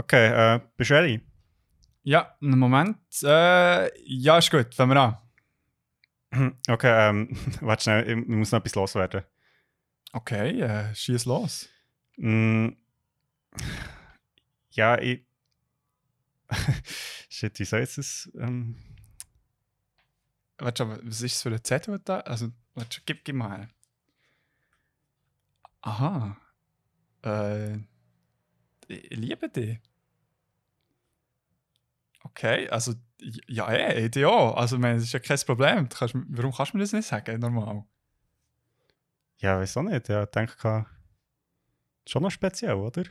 Okay, äh, bist du ready? Ja, einen Moment. Äh, ja, ist gut, fangen wir an. Okay, ähm, warte schnell, ich muss noch etwas loswerden. Okay, äh, schieß los. Mm, ja, ich. Shit, wie soll ich das? Ähm, Warte, was ist das für ein Zettel da? Also, warte, gib, gib mal. Aha. Äh, ich liebe dich. Okay, also, ja, ey, ja. Also, ich meine, das ist ja kein Problem. Kannst, warum kannst du mir das nicht sagen, normal? ja, weiß auch nicht. Ja, ich denke, schon noch speziell, oder?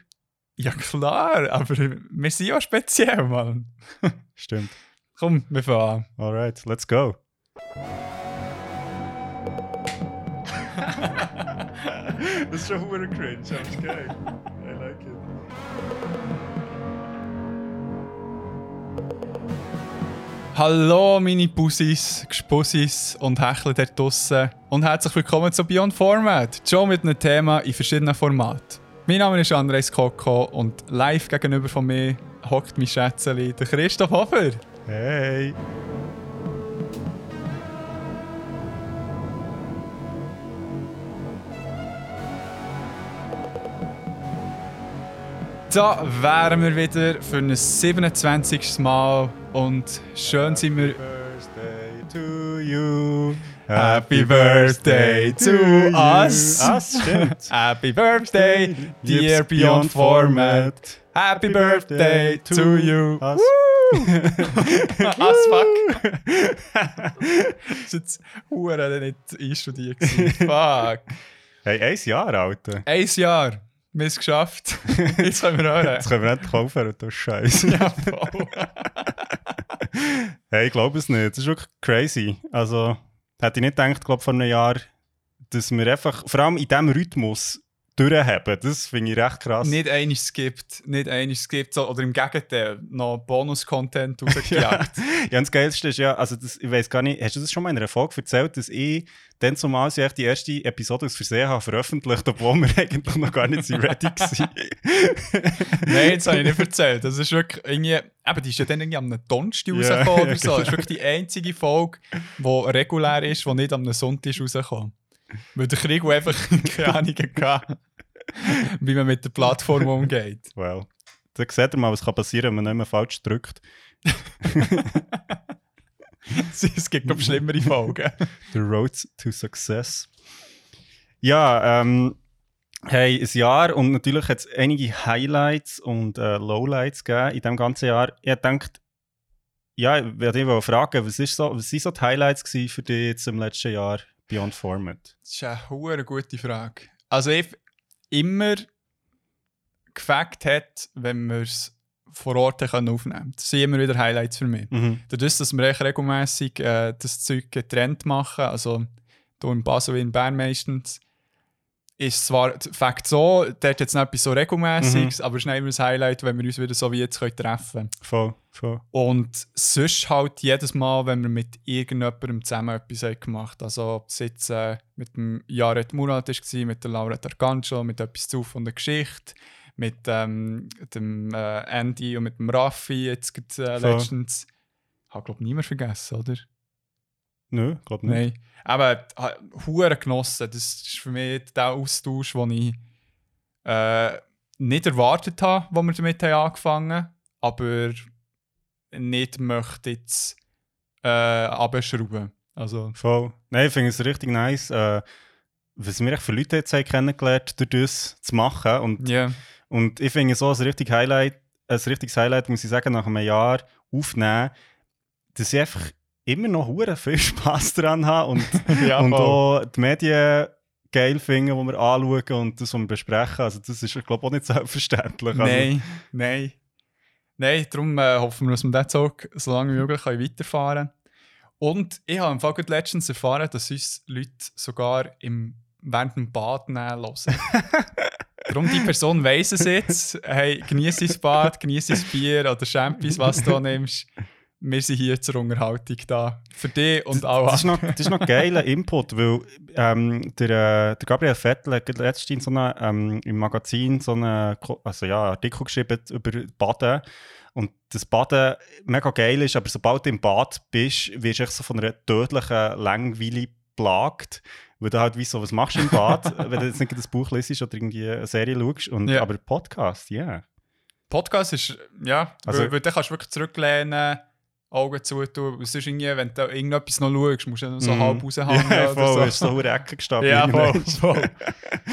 Ja, klar, aber wir sind ja speziell, Mann. Stimmt. Komm, wir fahren. Alright, let's go. das ist schon cringe, aber ist geil. I like it. Hallo meine Bussis, Gespussis und Hechler dort draussen und herzlich willkommen zu Beyond Format, schon mit einem Thema in verschiedenen Formaten. Mein Name ist Andres Koko und live gegenüber von mir hockt mein Schätzeli, der Christoph Hofer. Hey. Da wären wir wieder für ein 27. Mal und schön sind wir... Birthday to you. Happy birthday to us. Us. Happy birthday, dear Beyond Format. Happy birthday to you. Us. As fuck. das ist jetzt hure nicht einstudiert. Fuck. Hey, ein Jahr, Alter. Ein Jahr. Wir haben es geschafft. Jetzt können wir hören. Jetzt können wir nicht kaufen, du Scheiße. Ja, voll. Hey, ich glaube es nicht. Das ist wirklich crazy. Also, hätte ich nicht gedacht, glaube vor einem Jahr, dass wir einfach, vor allem in diesem Rhythmus, durchhaben. Das finde ich recht krass. Nicht einiges skippt. Nicht einiges skippt. So, oder im Gegenteil, noch Bonus-Content rausgejagt. Ja, und das Geilste ist ja, also das, ich weiß gar nicht, hast du das schon mal in einer Folge erzählt, dass ich dann zumal ja echt die erste Episode aus Versehen habe veröffentlicht, obwohl wir eigentlich noch gar nicht so ready waren. Nein, das habe ich nicht erzählt. Das ist wirklich irgendwie. Eben, die ist ja dann irgendwie am Donnerstag Ja, rausgekommen oder ja, so. Das ist wirklich die einzige Folge, die regulär ist, die nicht am Sonntag ist rausgekommen. Weil der Krieg einfach keine Ahnung hatte, wie man mit der Plattform umgeht. Well, da seht ihr mal, was kann passieren, wenn man nicht mehr falsch drückt. es gibt, glaube ich, schlimmere Folgen. The Road to Success. Ja, ähm, hey, ein Jahr und natürlich hat es einige Highlights und äh, Lowlights gegeben in diesem ganzen Jahr. Ich denke, ja, ich werde dich fragen, was, ist so, was sind so die Highlights für dich jetzt im letzten Jahr Beyond Format? Das ist eine gute Frage. Also, ich immer gefackt hat, wenn wir es vor Ort können aufnehmen können. Das sind immer wieder Highlights für mich. Mhm. Dadurch, dass wir echt regelmässig äh, das Zeug getrennt machen, also hier in Basel wie in Bern meistens, ist zwar Fakt so, dort jetzt nicht etwas so regelmäßiges, aber es ist nicht immer ein Highlight, wenn wir uns wieder so wie jetzt können treffen können. Voll, voll. Und sonst halt jedes Mal, wenn wir mit irgendjemandem zusammen etwas haben gemacht Also ob es jetzt äh, mit dem Jared Murat war, mit der Laura Targancho, mit etwas zu von der Geschichte, mit ähm, dem äh, Andy und mit dem Raffi jetzt äh, letztens. Habe glaube niemand vergessen, oder? Nö, glaube nicht. Nein. Aber ha- hure genossen. Das ist für mich der Austausch, den ich äh, nicht erwartet habe, wo wir damit haben angefangen haben, aber nicht möchte jetzt äh, abschrauben. Also, Voll. Nein, ich finde es richtig nice, äh, was wir echt für Leute jetzt haben kennengelernt durch das zu machen. Und ja. Und ich finde so ein richtig Highlight, ein richtiges Highlight, muss ich sagen, nach einem Jahr aufnehmen, dass ich einfach immer noch hure viel Spass daran habe und, Ja, und auch die Medien geil finden, die wir anschauen und das, was wir besprechen. Also das ist, glaube ich, auch nicht selbstverständlich. Also, Nein, nein. Nein, darum äh, hoffen wir, dass wir diesen Zug so lange wie möglich weiterfahren können. Und ich habe im Fall letztens erfahren, dass uns Leute sogar im, während dem Bad nehmen hören. Darum die Person weiss es jetzt. Hey, genieß dein Bad, genieß dein Bier oder Champis, was du nimmst. Wir sind hier zur Unterhaltung da. Für dich und auch Das ist noch, das ist noch geiler Input, weil ähm, der, äh, der Gabriel Vettel hat letztens so eine, ähm, im Magazin so einen also ja, Artikel geschrieben über Baden. Und das Baden mega geil ist, aber sobald du im Bad bist, wirst du echt so von einer tödlichen Langweile plagt. Weil du halt wie so, was machst du im Bad, wenn du jetzt nicht das Buch liest oder irgendwie eine Serie schaust. Und, Ja. Aber Podcast, ja. Yeah. Podcast ist, ja, Also- weil, weil dann kannst du wirklich zurücklehnen, Augen zutun. Und sonst irgendwie, wenn du irgendetwas noch schaust, musst du dann so Mhm. halb raushängen Ja, voll, so. ist so in der Ecke gestapelt. Ja, voll, voll.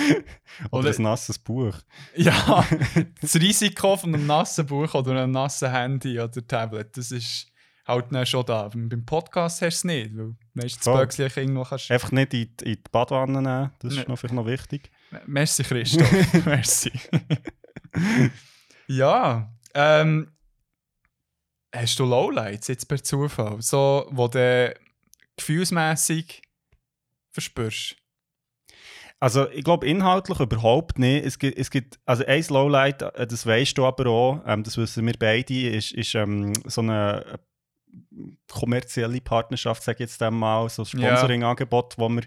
Oder ein nasses Buch. Ja, das Risiko von einem nassen Buch oder einem nassen Handy oder Tablet, das ist halt dann schon da. Beim Podcast hast du es nicht, weil meistens Voll. Böckchen irgendwo kannst Einfach nicht in die, in die Badwanne nehmen, das ist noch, vielleicht noch wichtig. Merci, Christoph. Merci. ja, ähm, hast du Lowlights jetzt per Zufall? So, wo du gefühlsmässig verspürst? Also ich glaube inhaltlich überhaupt nicht. Es gibt, es gibt also ein Lowlight, äh, das weißt du aber auch, ähm, das wissen wir beide, ist, ist ähm, so eine kommerzielle Partnerschaft, sage ich jetzt einmal, so ein. Sponsoring-Angebot, wo, wir,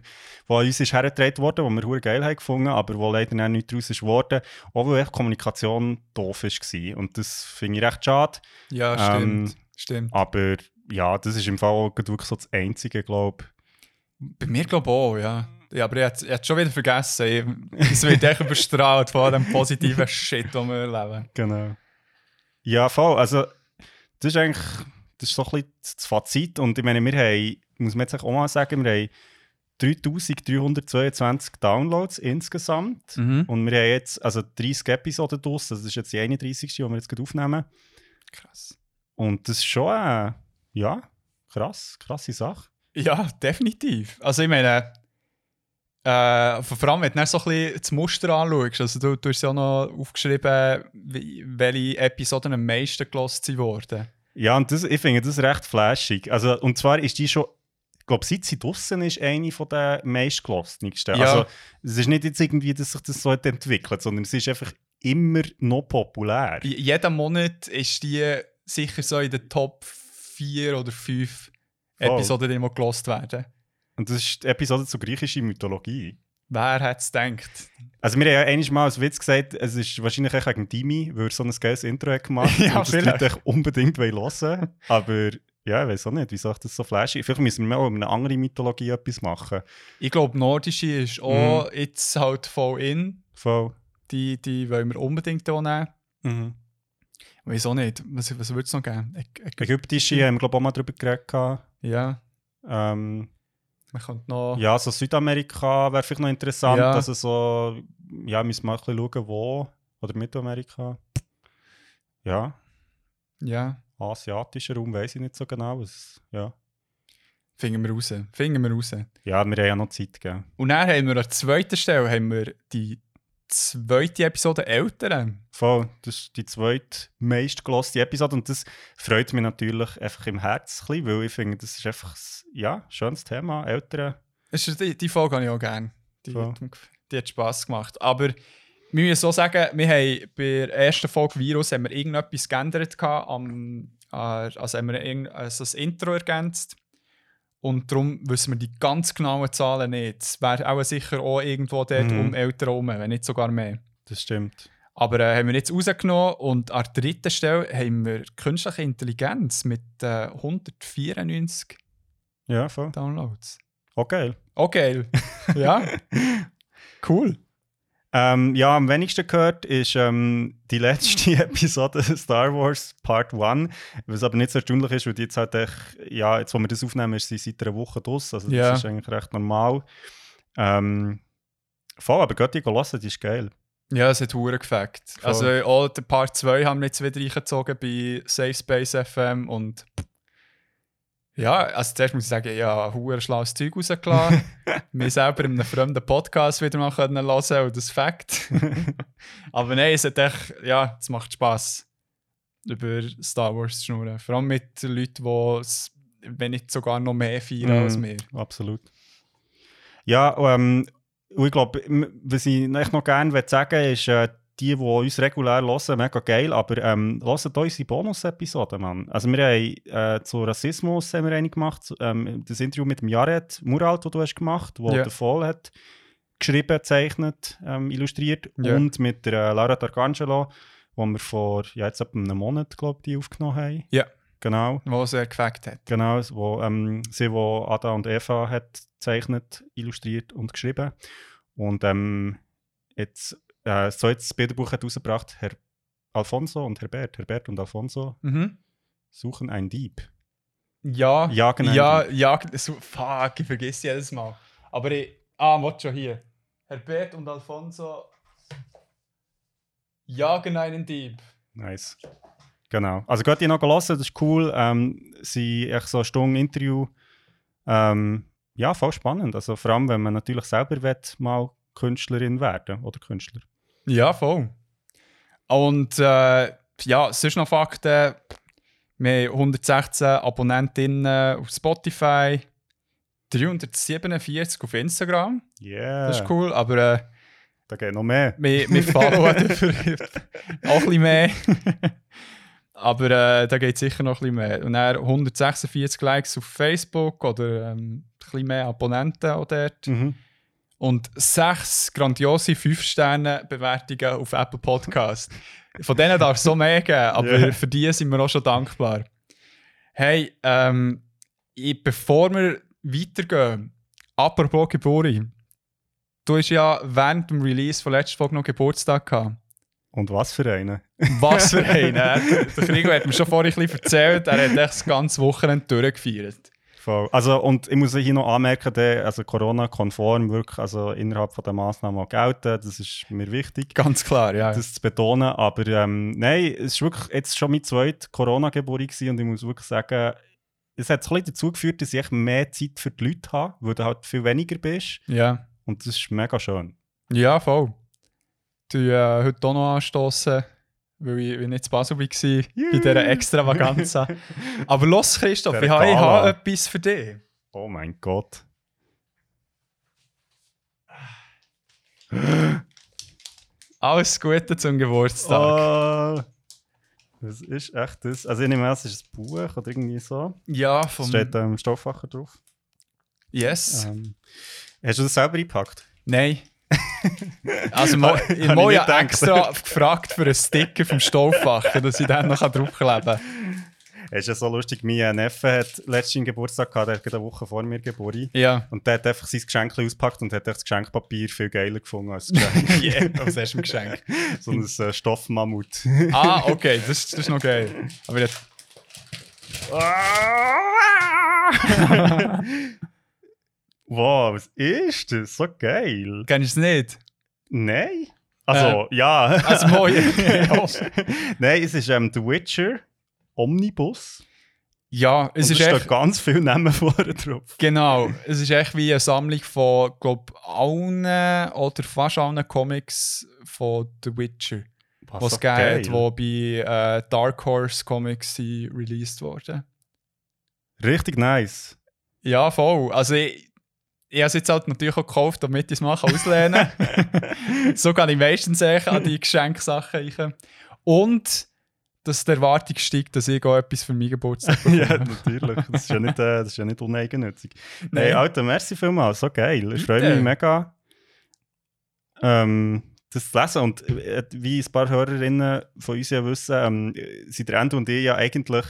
wo an uns ist hergetragen wurde, wo wir hure geil haben gefunden, aber wo leider dann nichts daraus ist geworden, auch weil echt die Kommunikation doof war. Und das finde ich recht schade. Ja, Ähm, stimmt. stimmt. Aber ja, das ist im Fall wirklich so das Einzige, glaube Bei mir glaube ich auch, ja. Ja, aber ich hätte ich hätte schon wieder vergessen. Ich- Es wird echt überstrahlt von dem positiven Shit, den wir erleben. Genau. Ja, voll. Also, das ist eigentlich das ist so ein bisschen das Fazit. Und ich meine, wir haben, muss man jetzt auch mal sagen, wir haben 3322 Downloads insgesamt. Mhm. Und wir haben jetzt also 30 Episoden draus. Das ist jetzt die 31. die wir jetzt gerade aufnehmen. Krass. Und das ist schon, äh, ja, krass, krasse Sache. Ja, definitiv. Also ich meine, äh, vor allem wenn du so ein bisschen das Muster anschaust, also du, du hast ja noch aufgeschrieben, welche Episoden am meisten gelost wurden. Ja, und das, ich finde das recht flashig. Also, und zwar ist die schon, ich glaube, seit sie draußen ist, eine von den meistgelostensten. Ja. Also, es ist nicht jetzt irgendwie, dass sich das so hat entwickelt, sondern es ist einfach immer noch populär. Jeden Monat ist die sicher so in den Top 4 oder 5 Voll. Episoden, die immer gelost werden. Und das ist die Episode zur griechischen Mythologie. Wer hätte es gedacht? Also, wir haben ja einmal mal als Witz gesagt, es ist wahrscheinlich echt wegen Dimi, weil er so ein geiles Intro hat gemacht Ja, und das vielleicht. Leute echt unbedingt hören wollen. Aber ja, ich weiß auch nicht, wieso ich das so flashig Vielleicht müssen wir um eine andere Mythologie etwas machen. Ich glaube, Nordische ist auch jetzt halt voll in. Voll. Die, die wollen wir unbedingt hier nehmen. Mhm. Wieso nicht? Was, was würde es noch geben? Ä- Ägypten? Ägyptische haben wir, glaube ich, auch mal drüber geredet. Ja, Ähm, man könnte noch. ja, so Südamerika wäre vielleicht noch interessant. Ja. Also so, ja, müssen wir mal ein bisschen schauen, wo. Oder Mittelamerika. Ja, Ja, asiatischer Raum weiß ich nicht so genau. Was, ja. finden wir raus. Finden wir raus. ja, wir haben ja noch Zeit gegeben. Und dann haben wir an zweiter Stelle haben wir die zweite Episode Eltern. Voll, das ist die zweite meistgeloste Episode und das freut mich natürlich einfach im Herz, ein bisschen, weil ich finde, das ist einfach ein ja, schönes Thema. Eltern, die, die Folge habe ich auch gerne. Die, Voll. die hat Spass gemacht. Aber wir müssen so sagen, wir haben bei der ersten Folge Virus haben wir irgendetwas geändert. gehabt Am, äh, also haben wir also das Intro ergänzt. Und darum wissen wir die ganz genauen Zahlen nicht. Es wäre auch sicher auch irgendwo dort Mhm. um Eltern herum, wenn nicht sogar mehr. das stimmt. Aber äh, haben wir jetzt rausgenommen und an der dritten Stelle haben wir künstliche Intelligenz mit äh, 194 Ja, voll. Downloads. Okay. Okay, ja. cool. Ähm, ja, am wenigsten gehört ist ähm, die letzte Episode Star Wars Part 1. Was aber nicht so erstaunlich ist, weil die jetzt halt echt, ja, jetzt wo wir das aufnehmen, ist sie seit einer Woche draus. Also das Ja. ist eigentlich recht normal. Ähm, voll, aber Götti hören, die ist geil. Ja, es hat Huren gefackt. Also auch der Part 2 haben wir jetzt wieder reingezogen bei Safe Space FM und ja, also zuerst muss ich sagen, ja, Huren schlaues Zeug rausgelassen. wir selber in einem fremden Podcast wieder mal können hören und das Fakt. Aber nein, es hat echt, ja, es macht Spass über Star Wars zu schnurren. Vor allem mit Leuten, die es, wenn nicht sogar noch mehr feiern Mhm. als wir. Absolut. Ja, ähm, ich glaube, was ich noch gerne sagen will, ist, äh, die, die uns regulär hören, mega geil, aber ähm, hört unsere Bonus-Episoden, Mann. Also wir haben äh, zu Rassismus haben wir eine gemacht, ähm, das Interview mit dem Jared Muralt, das du hast gemacht, wo Ja. der Voll hat geschrieben, gezeichnet, ähm, illustriert Ja. und mit der äh, Lara D'Arcangelo, wo wir vor ja, jetzt etwa einem Monat, glaube ich, die aufgenommen haben. Ja. Genau. wo äh, gefackt hat. Genau, wo, ähm, sie, wo Ada und Eva hat gezeichnet, illustriert und geschrieben. Und ähm, jetzt, äh, so jetzt das Bilderbuch hat rausgebracht, Herr Alfonso und Herbert. Herbert und Alfonso Mhm. suchen einen Dieb. Ja, Jagen einen ja, Dieb. ja, so, fuck, ich vergesse jedes Mal. Aber ich, ah, warte schon hier. Herbert und Alfonso jagen einen Dieb. Nice. Genau. Also geht ihr noch hören, das ist cool. Ähm, sie echt so eine Stunde Interview. Ähm, ja, voll spannend. Also vor allem, wenn man natürlich selber will, mal Künstlerin werden oder Künstler. Ja, voll. Und äh, ja, sonst noch Fakten. Wir haben 116 Abonnentinnen auf Spotify, 347 auf Instagram. Yeah. Das ist cool, aber äh, Da geht noch mehr. wir, wir followen dafür auch ein bisschen mehr. aber äh, da geht sicher noch ein bisschen mehr. Und dann 146 Likes auf Facebook oder ähm, ein bisschen mehr Abonnenten auch dort. Mhm. Und sechs grandiose 5-Sterne-Bewertungen auf Apple Podcast. Von denen darf es so mehr geben, aber Ja. für die sind wir auch schon dankbar. Hey, ähm, ich, bevor wir weitergehen, apropos Geburi, du hast ja während dem Release von letzter Folge noch Geburtstag gehabt. Und was für einen? Was für einen! Der Krigo hat mir schon vorhin ein bisschen erzählt, er hat echt das ganze Wochenende durchgefeiert. Voll. Also, und ich muss hier noch anmerken, der, also Corona-konform wirklich also innerhalb von der Massnahmen auch gelten. Das ist mir wichtig, Ganz klar, ja. das zu betonen. Aber ähm, nein, es war wirklich jetzt schon meine zweite Corona-Geburt und ich muss wirklich sagen, es hat ein bisschen dazu geführt, dass ich mehr Zeit für die Leute habe, weil du halt viel weniger bist. ja. Und das ist mega schön. Ja, voll. Du äh, heute auch noch anstoßen, weil ich, ich nicht zu Basel war, bei dieser Extravaganza. Aber los, Christoph, ich habe, ich habe etwas für dich. Oh mein Gott. Alles Gute zum Geburtstag. Oh, das ist echt das. Also ich nehme an, es ist ein Buch oder irgendwie so. Ja, Es vom... steht da im Stofffacher drauf. Yes. Ähm, hast du das selber eingepackt? Nein. Also, mo, ich habe ja extra gefragt für einen Sticker vom Stofffacher, dass ich den noch draufkleben kann. Es ist ja so lustig, mein Neffe hat letzten Geburtstag gehabt, der hat eine Woche vor mir geboren. Ja. Und der hat einfach sein Geschenk ausgepackt und hat das Geschenkpapier viel geiler gefunden als das Geschenk. yeah, was hast du im Geschenk? so ein äh, Stoffmammut. Ah, okay, das, das ist noch geil. Aber jetzt... wow, was ist das? So geil. Kennst du es nicht? Nein? Also, ja. Also, moi. Nein, es ist ähm, The Witcher Omnibus. ja, es ist und da echt... ganz viele Namen vorne drauf. Genau, es ist echt wie eine Sammlung von, glaube allen oder fast allen Comics von The Witcher, Was was hat, die bei äh, Dark Horse Comics sind released wurden. Richtig nice. Ja, voll. Also ich, ich habe es jetzt halt natürlich auch gekauft, damit ich es mal auslehnen kann. so kann ich meistens an die Geschenksachen rein. Und dass die Erwartung steigt, dass ich auch etwas für meinen Geburtstag bekomme. ja, natürlich. Das ist ja nicht, äh, das ist ja nicht uneigennützig. Nein. Hey, Alter, merci vielmals. So geil. Ich freue mich mega, ähm, das zu lesen. Und äh, wie ein paar Hörerinnen von uns ja wissen, ähm, sind Ende und ich ja eigentlich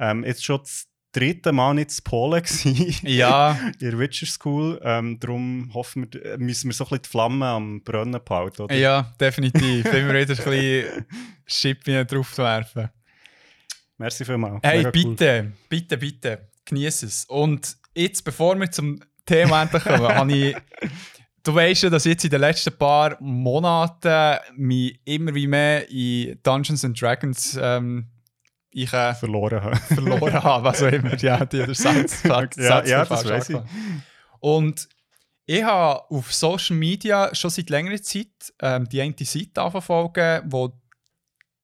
ähm, jetzt schon das dritte Mal nicht in Polen gewesen. Ja, in der Witcher School. Ähm, darum hoffen wir, äh, müssen wir so ein bisschen die Flamme am Brennen behalten. Oder? ja, definitiv. Immer wieder ein bisschen Schippen drauf zu werfen. Merci vielmals. Hey, Mega cool. bitte, bitte, bitte, genieß es. Und jetzt, bevor wir zum Thema endlich kommen, habe ich. Du weißt ja, dass ich jetzt in den letzten paar Monaten mich immer wie mehr in Dungeons and Dragons ähm, ich, äh, verloren habe. verloren habe, was auch immer. Ja, die der Satz, Satz, Ja, Satz ja, das weiss ich. Und ich habe auf Social Media schon seit längerer Zeit ähm, die eine Seite anverfolgen, wo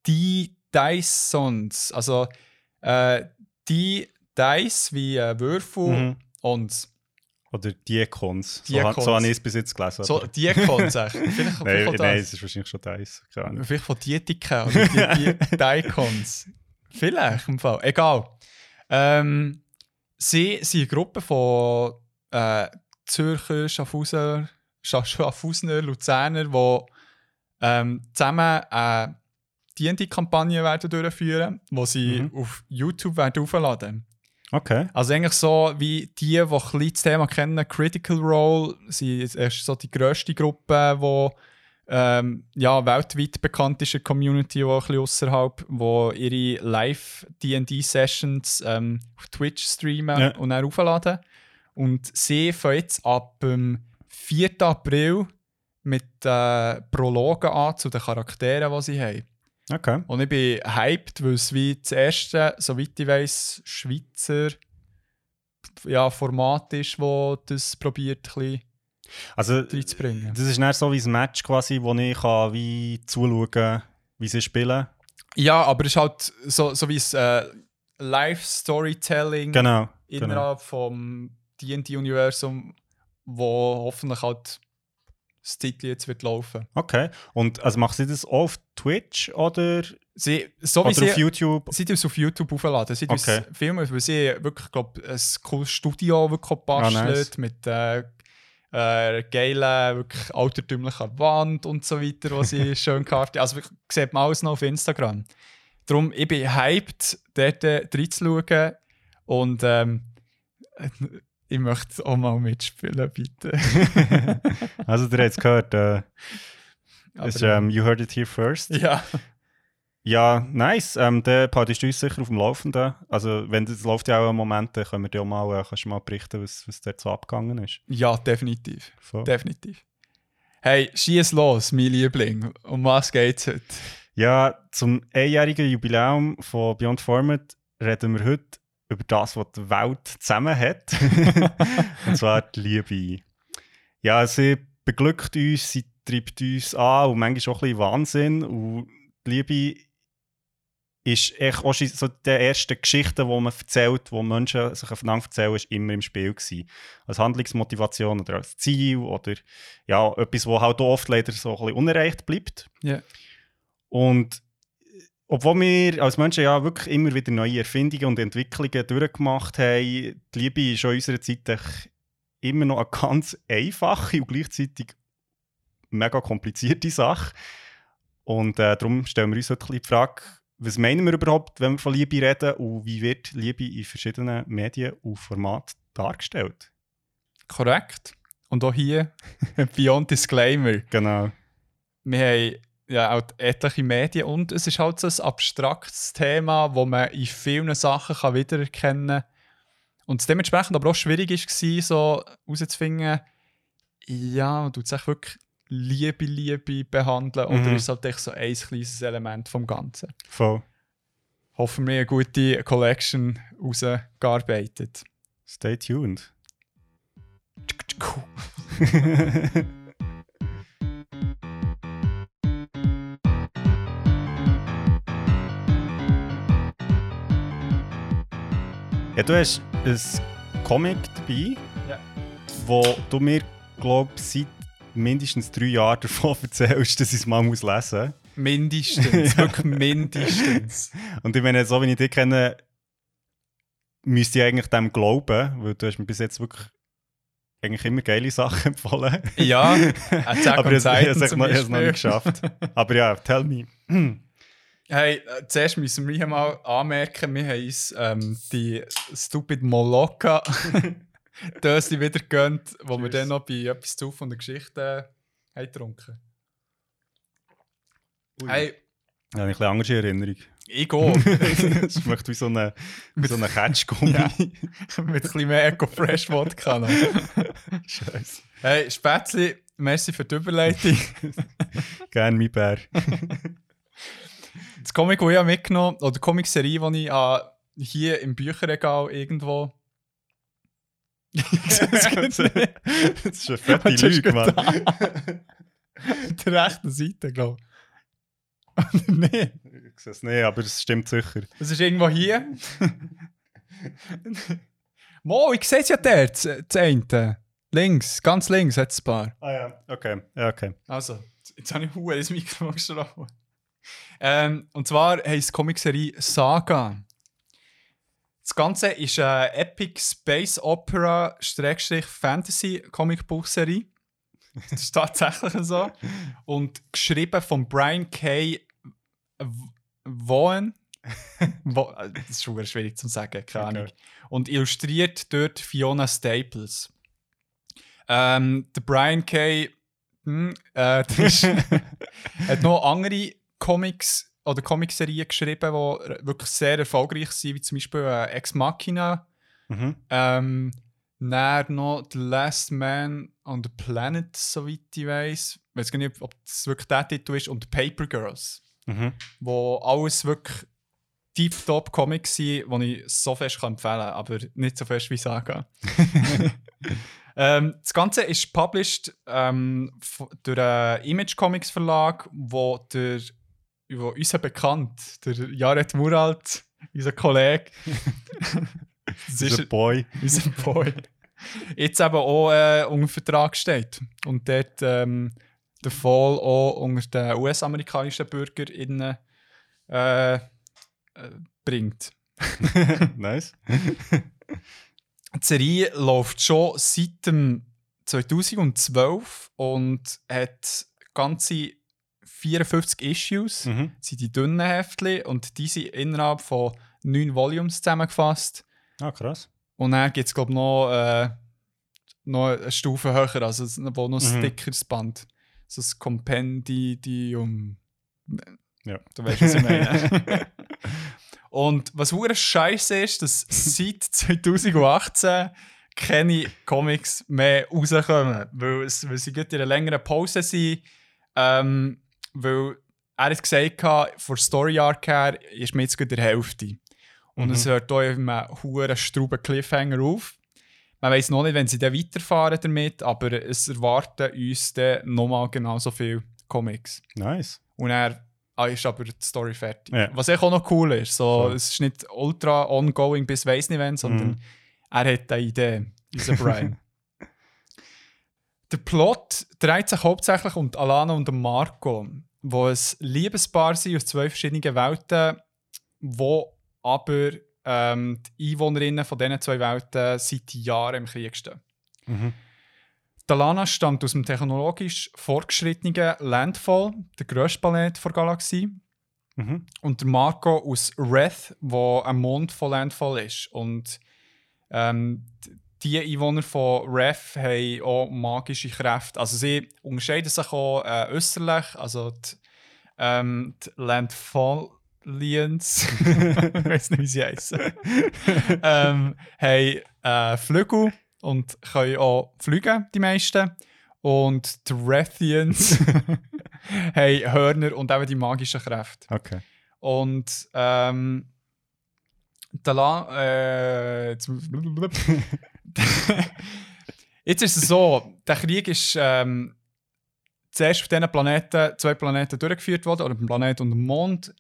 die Dysons, also äh, die Dice wie äh, Würfel Mhm. und Oder Diakons. So, Diakons. ha- so habe ich es bis jetzt gelesen. So, Diakons, echt. Vielleicht, vielleicht nein, auch nein, es ist wahrscheinlich schon Ahnung. Vielleicht von Dietiken oder die, die Diakons. Vielleicht im Fall. Egal. Ähm, sie sind eine Gruppe von äh, Zürcher, Schaffhauser, Scha- Schaffhausener, Luzerner, die ähm, zusammen eine D&D-Kampagne werden durchführen, wo sie Mhm. auf YouTube werden aufladen. Okay. Also eigentlich so wie die, die ein das Thema kennen, Critical Role, sie ist so die grösste Gruppe, die ähm, ja, weltweit bekannt ist in der Community, auch ein bisschen außerhalb, wo ihre Live-D&D-Sessions ähm, auf Twitch streamen Ja. und dann aufladen. Und sie fangen jetzt ab dem 4. April mit äh, Prologen an zu den Charakteren, die sie haben. Okay. Und ich bin hyped, weil es wie das erste, soweit ich weiß, Schweizer ja, Format ist, wo das probiert, ein bisschen Also, das ist nicht so wie ein Match quasi, wo ich kann wie zuschauen kann, wie sie spielen. Ja, aber es ist halt so, so wie es äh, Live-Storytelling Genau. genau. innerhalb vom D&D-Universum, wo hoffentlich halt das Titel jetzt wird laufen. Okay. Und also macht sie das auch auf Twitch oder, Sie, so wie oder sie, auf YouTube? Sie tun es auf YouTube aufladen. Sie Okay. filmen, weil sie wirklich, glaub, ein cooles Studio wirklich auch Ah, bastelt nice. mit äh, äh, geilen, wirklich altertümlichen Wand und so weiter, was sie schön karte. Also wirklich, sieht man alles noch auf Instagram. Darum, ich bin hyped, dort reinzuschauen und ähm, ich möchte auch mal mitspielen, bitte. also, ihr habt es gehört. Äh, ist, ähm, you heard it here first. ja, Ja, nice. Ähm, dann behaltest du uns sicher auf dem Laufenden. Also, wenn das läuft ja auch im Moment, dann können wir dir auch mal, äh, kannst du mal berichten, was, was dort so abgegangen ist. ja, definitiv. Voll. Definitiv. Hey, schieß los, mein Liebling. Um was geht's heute? Ja, zum einjährigen Jubiläum von Beyond Format reden wir heute über das, was die Welt zusammen hat. und zwar die Liebe. Ja, sie beglückt uns, sie treibt uns an und manchmal auch ein bisschen Wahnsinn. Und die Liebe ist echt auch so die ersten Geschichten, die man erzählt, die Menschen sich aufeinander erzählen, ist immer im Spiel gewesen. Als Handlungsmotivation oder als Ziel oder ja, etwas, was halt oft leider so ein bisschen unerreicht bleibt. Ja. Und äh, obwohl wir als Menschen ja wirklich immer wieder neue Erfindungen und Entwicklungen durchgemacht haben, die Liebe ist in unserer Zeit immer noch eine ganz einfache und gleichzeitig mega komplizierte Sache. Und äh, darum stellen wir uns heute die Frage, was meinen wir überhaupt, wenn wir von Liebe reden und wie wird Liebe in verschiedenen Medien und Formaten dargestellt? Korrekt. Und auch hier Beyond Disclaimer. Genau. Wir haben ja auch etliche Medien und es ist halt so ein abstraktes Thema, wo man in vielen Sachen kann wiedererkennen kann. Und es dementsprechend aber auch schwierig war, so herauszufinden, ja, du es wirklich Liebe, Liebe behandeln oder Mhm. ist es halt echt so ein kleines Element vom Ganzen. Voll. Hoffen wir eine gute Collection rausgearbeitet. Stay tuned. Ja, du hast ein Comic dabei, Ja. wo du mir, glaube ich, seit mindestens drei Jahren davon erzählst, dass ich es mal muss lesen muss. Mindestens, wirklich mindestens. Und ich meine, so wie ich dich kenne, müsste ich eigentlich dem glauben, weil du hast mir bis jetzt wirklich eigentlich immer geile Sachen empfohlen. Ja, Aber on ich habe es noch, ich nicht geschafft. Aber ja, tell me. Hey, äh, zuerst müssen wir hier mal anmerken, wir haben uns ähm, die Stupid Molokka Döschen wieder gegönnt, wo wir dann noch bei etwas zu von der Geschichte äh, haben getrunken Hey, Ja, eine bisschen andere Erinnerung. ich gehe. das schmeckt wie so eine, wie so eine Ketschgummi. Ja. Mit ein bisschen mehr Eco Fresh Wodka noch. Scheiße. Hey, Spätzli, merci für die Überleitung. Gerne mein Bär. Das Comic, das ich habe mitgenommen oder die Comic-Serie, die ich hier im Bücherregal irgendwo. das ist eine fette Lüge, Mann. der rechten Seite, glaube ich. nee, Ich sehe es nicht, aber es stimmt sicher. das ist irgendwo hier. Mo, ich sehe es ja dort, das eine. Links, ganz links hat es ein paar. Ah ja, okay. Ja, okay. Also, jetzt habe ich Huhe ins Mikrofon geschlafen. Ähm, und zwar heisst die Comicserie Saga. Das Ganze ist eine Epic Space Opera Fantasy Comicbuchserie. Das ist tatsächlich so. Und geschrieben von Brian K. Vaughan. das ist schon schwierig zu sagen, keine Ahnung. Okay. Und illustriert dort Fiona Staples. Ähm, der Brian K. Hm, äh, hat noch andere Comics oder Comicserien geschrieben, die wirklich sehr erfolgreich sind, wie zum Beispiel äh, Ex Machina. Mhm. Ähm, dann noch The Last Man on the Planet, soweit ich weiß. Ich weiß gar nicht, ob das wirklich der Titel ist. Und Paper Girls. Mhm. Wo alles wirklich deep-top Comics sind, die ich so fest kann empfehlen kann, aber nicht so fest wie Saga. ähm, das Ganze ist published ähm, durch einen Image Comics Verlag, wo der wo unser Bekannt, der Jared Muralt, unser Kollege, unser Boy, unser Boy, jetzt eben auch äh, unter Vertrag steht und dort ähm, den Fall auch unter den US-amerikanischen BürgerInnen äh, äh, bringt. nice. Die Serie läuft schon seit dem 2012 und hat ganze 54 Issues, mhm. sind die dünnen Heftchen und die sind innerhalb von neun Volumes zusammengefasst. Ah, krass. Und dann gibt es, glaube ich, noch, äh, noch eine Stufe höher, also wo noch ein mhm. dickeres Band. So ein Kompendium. Ja. Du weißt, was ich meine. und was hure scheiße ist, dass seit 2018 keine Comics mehr rauskommen, weil, es, weil sie in einer längeren Pause sind. Ähm, weil er hat gesagt, von Story Arc her ist mir jetzt gerade der Hälfte. Und mhm. es hört hier in einem hohen Strauben Cliffhanger auf. Man weiß noch nicht, wenn sie dann weiterfahren damit, aber es erwarten uns dann nochmal genauso viele Comics. Nice. Und er ah, ist aber die Story fertig. Ja. Was auch noch cool ist. So, so. Es ist nicht ultra ongoing bis weiß nicht wann, sondern mhm. er hat eine Idee, dieser Brian. Der Plot dreht sich hauptsächlich um Alana und Marco, wo ein Liebespaar sind aus zwei verschiedenen Welten, wo aber ähm, die Einwohnerinnen von diesen zwei Welten seit Jahren im Krieg stehen. Mhm. Alana stammt aus dem technologisch fortgeschrittenen Landfall, der grösste Planet der Galaxie. Mhm. Und der Marco aus Wrath, wo ein Mond von Landfall ist. Und ähm, die Einwohner von Ref haben auch magische Kräfte. Also sie unterscheiden sich auch äh, äußerlich. Also die, ähm, die Landfallians, ich weiß nicht, wie sie heißen, ähm, haben äh, Flügel und können auch fliegen, die meisten. Und die Rethians haben Hörner und eben die magischen Kräfte. Okay. Und ähm, Talan, äh, Jetzt ist es so, der Krieg ist ähm, zuerst auf diesen Planeten, zwei Planeten durchgeführt worden, oder dem Planet und dem Mond,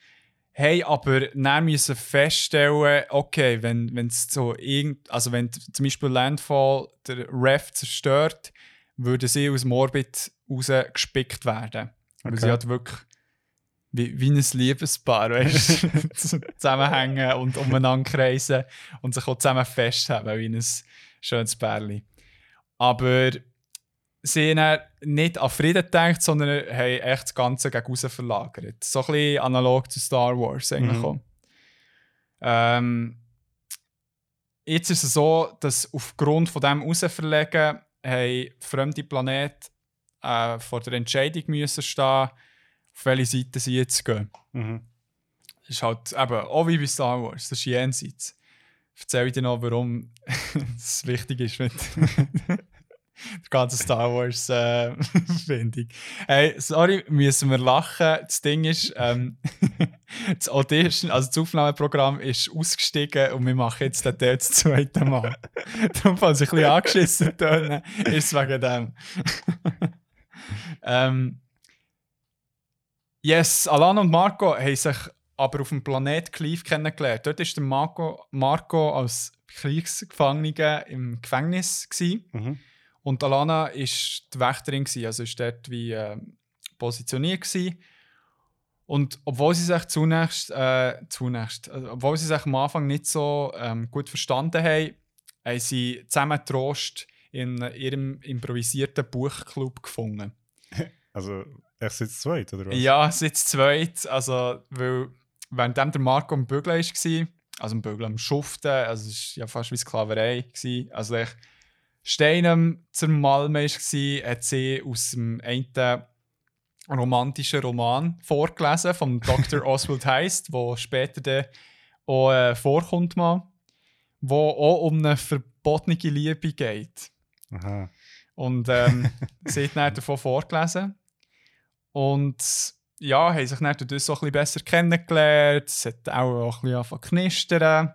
haben aber dann müssen feststellen, okay, wenn es so irgend, also wenn zum Beispiel Landfall der Ref zerstört, würden sie aus dem Orbit rausgespickt werden. Okay. Weil sie halt wirklich wie, wie ein Liebespaar, weißt du, zusammenhängen und umeinander kreisen und sich auch zusammen festhalten, wie ein schönes Pärchen. Aber sie haben nicht an Frieden gedacht, sondern haben echt das Ganze gegen außen verlagert. So ein bisschen analog zu Star Wars eigentlich mhm. ähm, jetzt ist es so, dass aufgrund von dem Rausverlegen haben fremde Planeten äh, vor der Entscheidung müssen stehen, auf welche Seite sie jetzt gehen. Mhm. Das ist halt eben auch wie bei Star Wars, das ist jenseits erzähle ich dir noch, warum es wichtig ist mit der ganzen Star Wars äh, Findung. Hey, sorry, müssen wir lachen. Das Ding ist, ähm, das Audition, also das Aufnahmeprogramm ist ausgestiegen und wir machen jetzt den Teil das zweite Mal. Darum, falls ich ein bisschen angeschissen töne, ist es wegen dem. ähm, yes, Alan und Marco haben sich aber auf dem Planet Cleve kennengelernt. Dort war der Marco, Marco als Kriegsgefangener im Gefängnis. Mhm. Und Alana war die Wächterin, also ist dort wie äh, positioniert. Gewesen. Und obwohl sie sich zunächst, äh, zunächst also obwohl sie sich am Anfang nicht so ähm, gut verstanden haben, haben sie zusammen Trost in ihrem improvisierten Buchclub gefunden. Also, er sitzt zweit, oder was? Ja, sitzt zweit. Also, weil währenddem der Marco am Bügeln war, also am Bügeln, am Schuften, also es war ja fast wie Sklaverei. Gewesen. Also, ich Steinem zum Malme war, hat sie aus dem einen romantischen Roman vorgelesen, von Dr. Oswald Heist, wo später dann auch äh, vorkommt, mal, wo auch um eine verbotene Liebe geht. Aha. Und ähm, sie hat dann davon vorgelesen. Und ja, haben sich dann dadurch so ein bisschen besser kennengelernt. Es hat auch, ein bisschen knistern.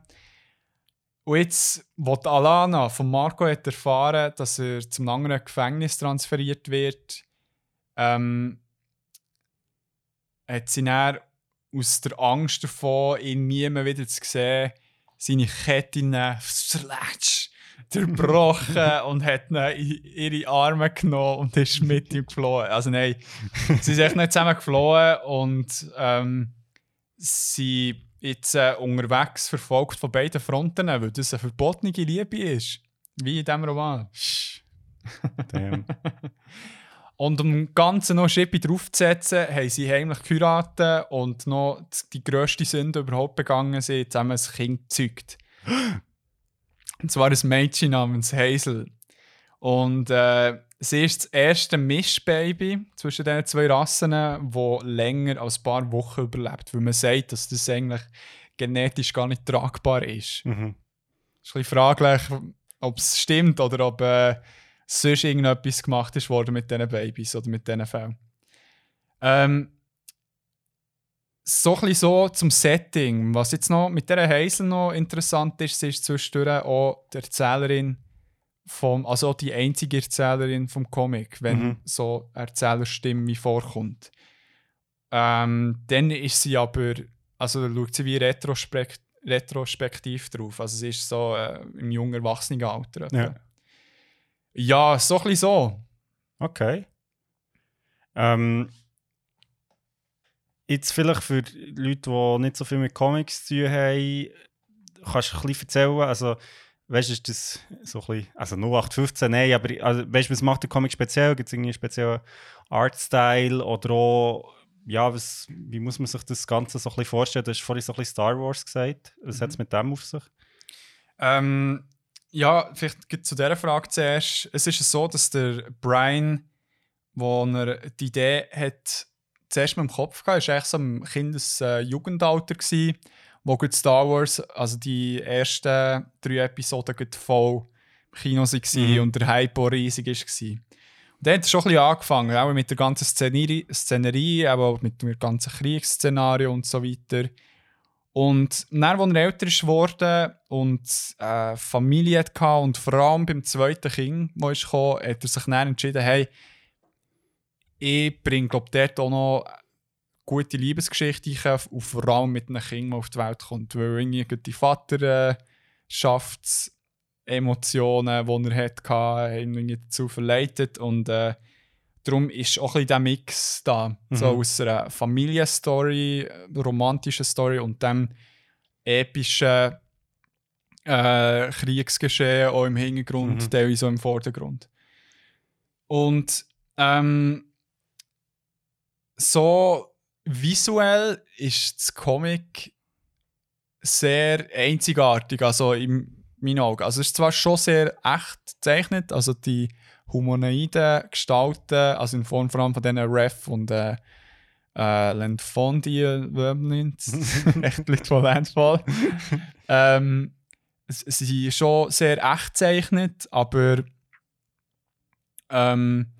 Und jetzt, die Alana von Marco hat erfahren dass er zum anderen Gefängnis transferiert wird, ähm, hat sie dann aus der Angst davon, ihn nie mehr wieder zu sehen, seine Ketten zerletzt, zerbrochen und hat ihn in ihre Arme genommen und ist mit ihm geflohen. Also nein, sie sind echt nicht zusammen geflohen und ähm, sie jetzt äh, unterwegs verfolgt von beiden Fronten, weil das eine verbotene Liebe ist. Wie in diesem Roman. Damn. Und um Ganze noch Schippe draufzusetzen, haben sie heimlich geheiratet und noch die grösste Sünde überhaupt begangen, sie zusammen ein Kind gezeugt. Und zwar ein Mädchen namens Hazel. Und äh, sie ist das erste Mischbaby zwischen diesen zwei Rassen, das länger als ein paar Wochen überlebt. Weil man sagt, dass das eigentlich genetisch gar nicht tragbar ist. Mhm. Ist ein bisschen fraglich, ob es stimmt oder ob äh, sonst irgendetwas gemacht ist worden mit diesen Babys oder mit diesen Fällen. Ähm, so ein so zum Setting. Was jetzt noch mit dieser Hazel noch interessant ist, sie ist zwischendurch auch die Erzählerin vom, also die einzige Erzählerin vom Comic, wenn mhm. so Erzählerstimme vorkommt. Ähm, dann ist sie aber, also da schaut sie wie retrospekt, retrospektiv drauf. Also sie ist so äh, im jungen Erwachsenenalter. Ja. ja, so ein so. Okay. Ähm, jetzt vielleicht für Leute, die nicht so viel mit Comics zu tun haben, kannst du ein bisschen erzählen, also weißt du, ist das so ein bisschen, also 0815, nein, aber also, weißt du, was macht der Comic speziell? Gibt es irgendwie einen speziellen Artstyle oder auch, ja, was, wie muss man sich das Ganze so ein bisschen vorstellen? Du hast vorhin so ein bisschen Star Wars gesagt. Was mhm. hat es mit dem auf sich? Ähm, ja, vielleicht zu dieser Frage zuerst. Es ist so, dass der Brian, wo er die Idee hat, zuerst mal im Kopf gehabt, war eigentlich so im Kindes-Jugendalter. Äh, wo gut Star Wars, also die ersten drei Episoden voll im Kino waren mhm. und der Hype auch riesig war. Und dann hat es schon ein bisschen angefangen, auch mit der ganzen Szenerie, Szenerie aber mit dem ganzen Kriegsszenario und so weiter. Und dann, als er älter ist geworden und äh, Familie hatte und vor allem beim zweiten Kind, das kam, hat er sich dann entschieden, hey, ich bringe glaube dort auch noch gute Liebesgeschichte einkauft und vor allem mit einem Kind, das auf die Welt kommt. Weil irgendwie die Vaterschaftsemotionen, die er hatte, ihn dazu verleitet. Und äh, darum ist auch ein dieser Mix da. Mhm. So aus einer Familienstory, romantischen Story und dem epischen äh, Kriegsgeschehen auch im Hintergrund, mhm. teilweise auch im Vordergrund. Und ähm, so visuell ist das Comic sehr einzigartig, also in meinen Augen. Also es ist zwar schon sehr echt gezeichnet, also die humanoiden Gestalten, also in Form vor allem von diesen Ref und äh, äh, Landfondia, echt Leute von Landfall. ähm, sie sind schon sehr echt gezeichnet, aber ähm,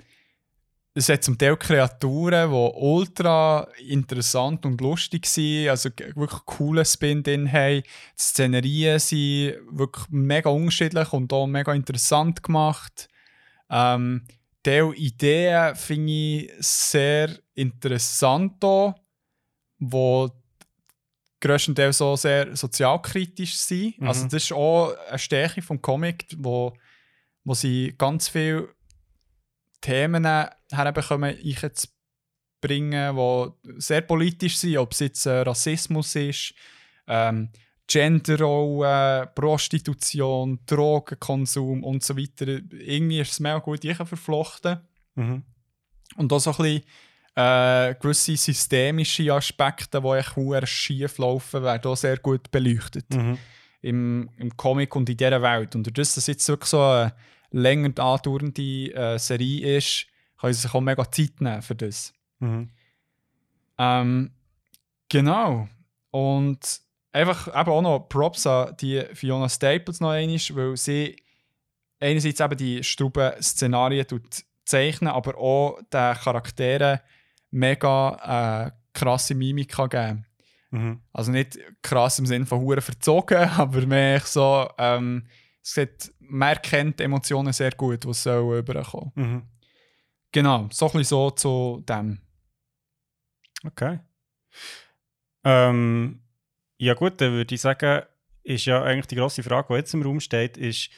es hat zum Teil Kreaturen, die ultra interessant und lustig sind, also wirklich coolen Spin drin haben. Die Szenerien sind wirklich mega unterschiedlich und auch mega interessant gemacht. Ähm, Teil Ideen finde ich sehr interessant hier, wo grösstenteils so sehr sozialkritisch sind. Mhm. Also das ist auch eine Stärke vom Comic, wo, wo sie ganz viele Themen herbekommen, ich zu bringen, die sehr politisch sind, ob es jetzt äh, Rassismus ist, ähm, Genderrollen, Prostitution, Drogenkonsum und so weiter. Irgendwie ist es mir auch gut verflochten. Mhm. Und auch so ein bisschen äh, gewisse systemische Aspekte, die sehr schief laufen, werden auch sehr gut beleuchtet Mhm. im, im Comic und in dieser Welt. Und dass es jetzt wirklich so eine länger andauernde äh, Serie ist, können sie sich auch mega Zeit nehmen für das. Mhm. Ähm, genau. Und einfach eben auch noch Props an die Fiona Staples noch einmal, weil sie einerseits eben die Struben-Szenarien tut zeichnen, aber auch den Charakteren mega äh, krasse Mimik kann geben Mhm. Also nicht krass im Sinne von Huren verzogen, aber mehr so, ähm, es sieht, man erkennt Emotionen sehr gut, die sollen überkommen. Mhm. Genau, so ein bisschen so zu dem. Okay. Ähm, ja gut, dann würde ich sagen, ist ja eigentlich die grosse Frage, die jetzt im Raum steht, ist,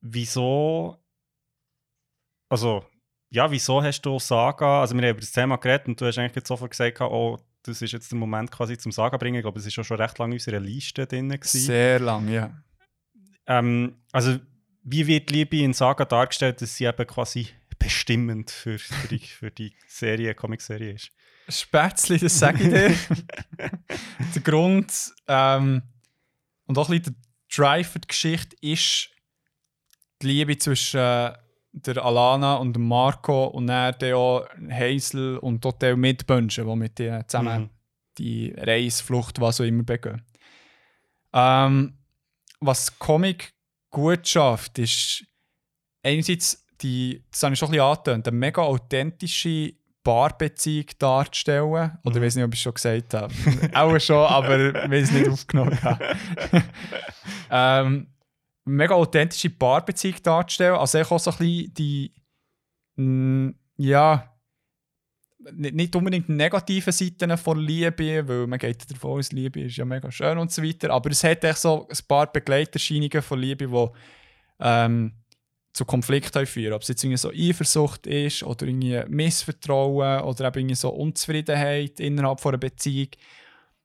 wieso, also, ja, wieso hast du Saga, also wir haben über das Thema geredet und du hast eigentlich jetzt sofort gesagt, oh, das ist jetzt der Moment quasi zum Saga bringen. Ich glaube, es ist ja schon recht lange in unserer Liste drin. gewesen. Sehr lang, ja. Ähm, also, wie wird Liebe in Saga dargestellt, dass sie eben quasi bestimmend für, für, die, für die Serie, Comic-Serie ist? Spätzli, das sage ich dir. der Grund ähm, und auch ein bisschen der Drive für die Geschichte ist die Liebe zwischen äh, der Alana und dem Marco und dann der auch Hazel und dort auch Mitmenschen, die mit ihnen zusammen Mhm. die Reise, Flucht, was auch immer begehen. Ähm, was Comic gut schafft, ist einerseits die, das habe ich schon ein bisschen angetönt, eine mega authentische Paarbeziehung darzustellen. Oder Mhm. ich weiß nicht, ob ich es schon gesagt habe. Auch schon, aber ich es nicht aufgenommen habe. ähm, mega authentische Paarbeziehung darzustellen. Also ich auch so ein bisschen die, ja, nicht unbedingt die negativen Seiten von Liebe, weil man geht davon aus, Liebe ist ja mega schön und so weiter, aber es hat echt so ein paar Begleiterscheinungen von Liebe, die ähm, zu Konflikten führen. Ob es jetzt irgendwie so Eifersucht ist oder irgendwie Missvertrauen oder eben irgendwie so Unzufriedenheit innerhalb von einer Beziehung,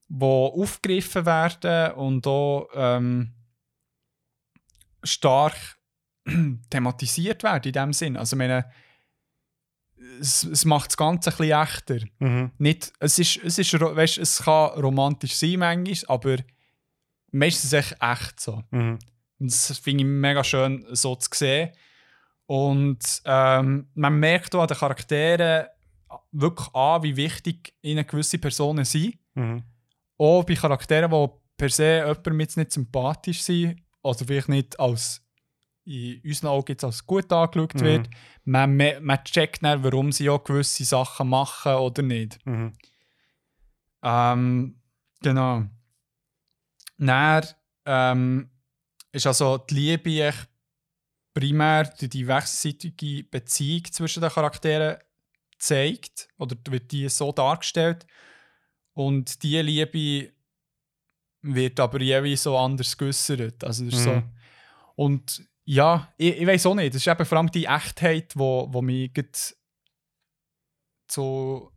die aufgegriffen werden und auch ähm, stark thematisiert werden in dem Sinn. Also meine, es, es macht das Ganze ein bisschen echter. Mhm. Nicht, es, ist, es, ist, weißt, es kann romantisch sein manchmal, aber meistens ist es echt, echt so. Mhm. Und das finde ich mega schön, so zu sehen. Und ähm, man merkt auch an den Charakteren wirklich an, wie wichtig ihnen gewisse Personen sind. Mhm. Auch bei Charakteren, die per se jemandem nicht sympathisch sind oder vielleicht nicht als in unseren Augen jetzt als gut angeschaut Mhm. wird. Man, me- man checkt dann, warum sie auch gewisse Sachen machen oder nicht. Mhm. Ähm, genau. Dann ähm, ist also die Liebe primär durch die wechselseitige Beziehung zwischen den Charakteren zeigt oder wird die so dargestellt und die Liebe wird aber jeweils so anders geäußert. Also ist so. Mhm. Und ja, ich, ich weiß auch nicht. Das ist eben vor allem die Echtheit, wo, wo mich zu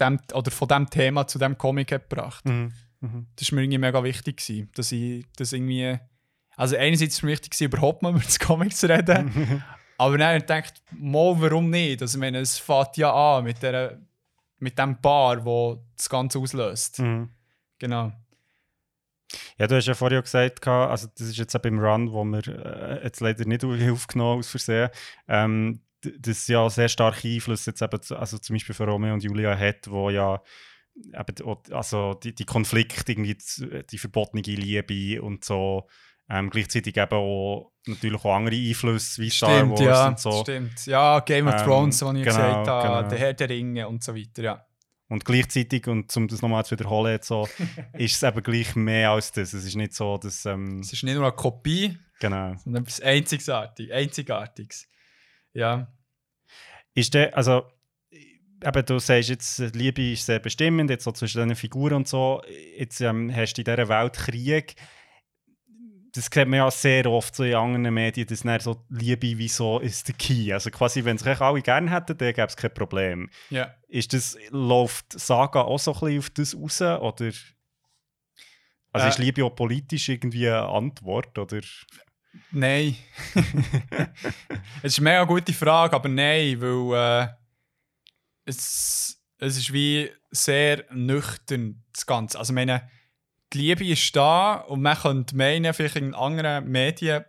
dem, oder von dem Thema zu dem Comic hat gebracht. Mhm. Mhm. Das war mir irgendwie mega wichtig, gewesen, dass ich das irgendwie... Also einerseits war es mir wichtig, gewesen, überhaupt mal über das Comic zu reden, aber dann gedacht, mal, warum nicht? Also ich meine, es fängt ja an mit, der, mit dem Paar, wo das Ganze auslöst. Mhm. Genau. Ja, du hast ja vorher gesagt, also das ist jetzt auch beim Run, wo wir äh, jetzt leider nicht aufgenommen aus Versehen, ähm, das ja sehr starke Einfluss jetzt eben, also zum Beispiel für Romeo und Julia hat, wo ja eben, also die, die Konflikte, irgendwie z- die verbotene Liebe und so, ähm, gleichzeitig eben auch natürlich auch andere Einflüsse wie Star Stimmt, Wars ja. und so. Stimmt. Ja, Game of Ähm, Thrones, was ich genau, gesagt habe, genau. der Herr der Ringe und so weiter, ja. Und gleichzeitig, und um das nochmal zu wiederholen, jetzt so, ist es eben gleich mehr als das. Es ist nicht so, dass, ähm, Es ist nicht nur eine Kopie, genau. sondern etwas Einzigartiges. Einzigartiges. Ja. Ist der, also, eben, du sagst jetzt, Liebe ist sehr bestimmend, jetzt so zwischen diesen Figuren und so. Jetzt ähm, hast du in dieser Welt Krieg. Das kennt man ja sehr oft so in anderen Medien, dass dann so Liebe wie so ist der Key. Also quasi, wenn es alle gerne hätten, dann gäbe es kein Problem. Ja. Ist das, läuft Saga auch so ein bisschen auf das raus? Oder? Also Äh. ist Liebe auch politisch irgendwie eine Antwort? Oder? Nein. Es ist eine mega gute Frage, aber nein, weil äh, es, es ist wie sehr nüchtern, das Ganze. Also, meine, die Liebe ist da und man könnte meinen, vielleicht in anderen Medien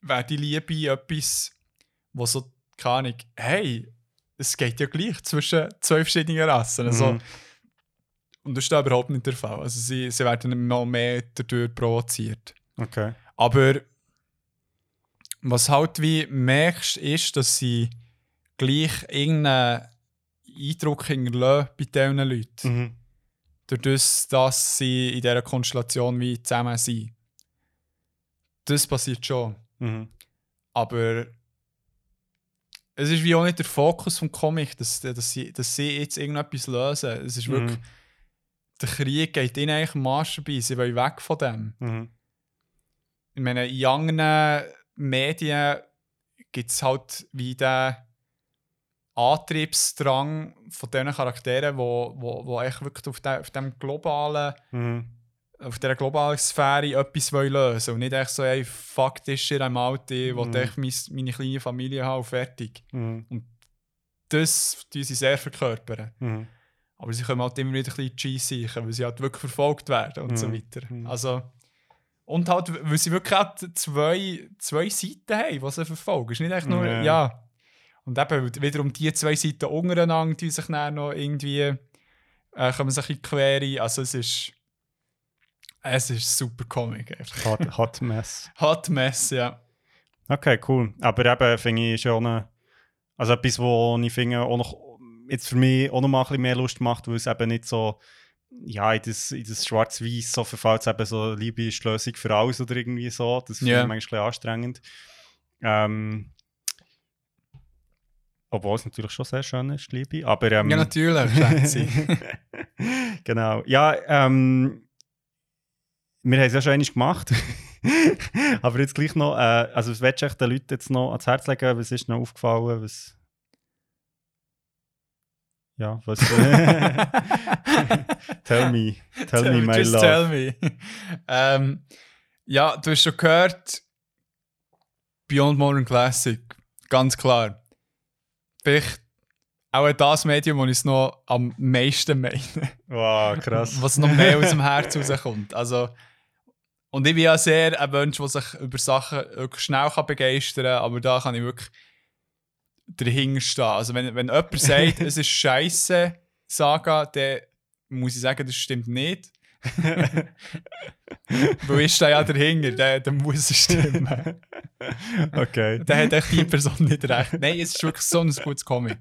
wäre die Liebe etwas, wo so, keine Ahnung, hey, es geht ja gleich zwischen zwei verschiedenen Rassen. Also, Mhm. Und das ist da überhaupt nicht der Fall. Also, sie, sie werden noch mehr dadurch provoziert. Okay. Aber was halt wie merkst, ist, dass sie gleich irgendeinen Eindruck hinterlassen bei diesen Leuten. Mhm. Durch das, dass sie in dieser Konstellation wie zusammen sind. Das passiert schon. Mhm. Aber es ist wie auch nicht der Fokus vom Comic, dass, dass, sie, dass sie jetzt irgendetwas lösen. Es ist wirklich, Mhm. der Krieg geht ihnen eigentlich am Arsch vorbei. Sie wollen weg von dem. Mhm. ich meine, in anderen Medien gibt es halt wie den Antriebsdrang von diesen Charakteren, wo, wo, wo echt wirklich auf, de, auf dem globalen, Mhm. auf dieser globalen Sphäre etwas wollen lösen und nicht echt so, ey, fuck this shit, I'm out, ich Mhm. echt mein, meine kleine Familie haben und fertig. Mhm. Das tun sie sehr verkörpern. Mhm. Aber sie können halt immer wieder ein bisschen Cheese sichern, weil sie halt wirklich verfolgt werden und so Mhm. weiter. Mhm. Also, und halt, weil sie wirklich auch zwei, zwei Seiten haben, die sie verfolgen. Es ist nicht echt nur, Ja. Und eben wiederum die zwei Seiten untereinander, die sich dann noch irgendwie, äh, kommen sich in Quere. Also es ist, es ist super Comic. Hot, hot Mess. Hot Mess, ja. Okay, cool. Aber eben finde ich schon eine, also etwas, wo ich finde, auch noch, jetzt für mich auch noch mal ein bisschen mehr Lust macht, weil es eben nicht so, ja, in das, in das Schwarz-Weiß so verfällt, es eben so, Liebe ist Lösung für alles oder irgendwie so. Das finde Ja. ich manchmal ein bisschen anstrengend. Ähm, obwohl es natürlich schon sehr schön ist, Liebe. Aber, ähm, Ja, natürlich, Schätze. genau. Ja, ähm, wir haben es ja schon einmal gemacht. Aber jetzt gleich noch, äh, also was willst du den Leuten jetzt noch ans Herz legen? Was ist noch aufgefallen? Was... Ja, was... tell me. Tell, me, my Just love. tell me. ähm, ja, du hast schon gehört, Beyond Modern Classic, ganz klar. Vielleicht auch das Medium, das ich noch am meisten meine. Wow, krass. Was noch mehr aus dem Herz rauskommt. Also, und ich bin ja sehr ein Mensch, der sich über Sachen schnell kann begeistern kann, aber da kann ich wirklich dahinter stehen. Also, wenn, wenn jemand sagt, es ist scheiße, Saga, dann muss ich sagen, das stimmt nicht. Weil ich stehe ja dahinter, dann, dann muss es stimmen. Okay. Dann hat echt die Person nicht recht. Nein, es ist wirklich so ein gutes Comic.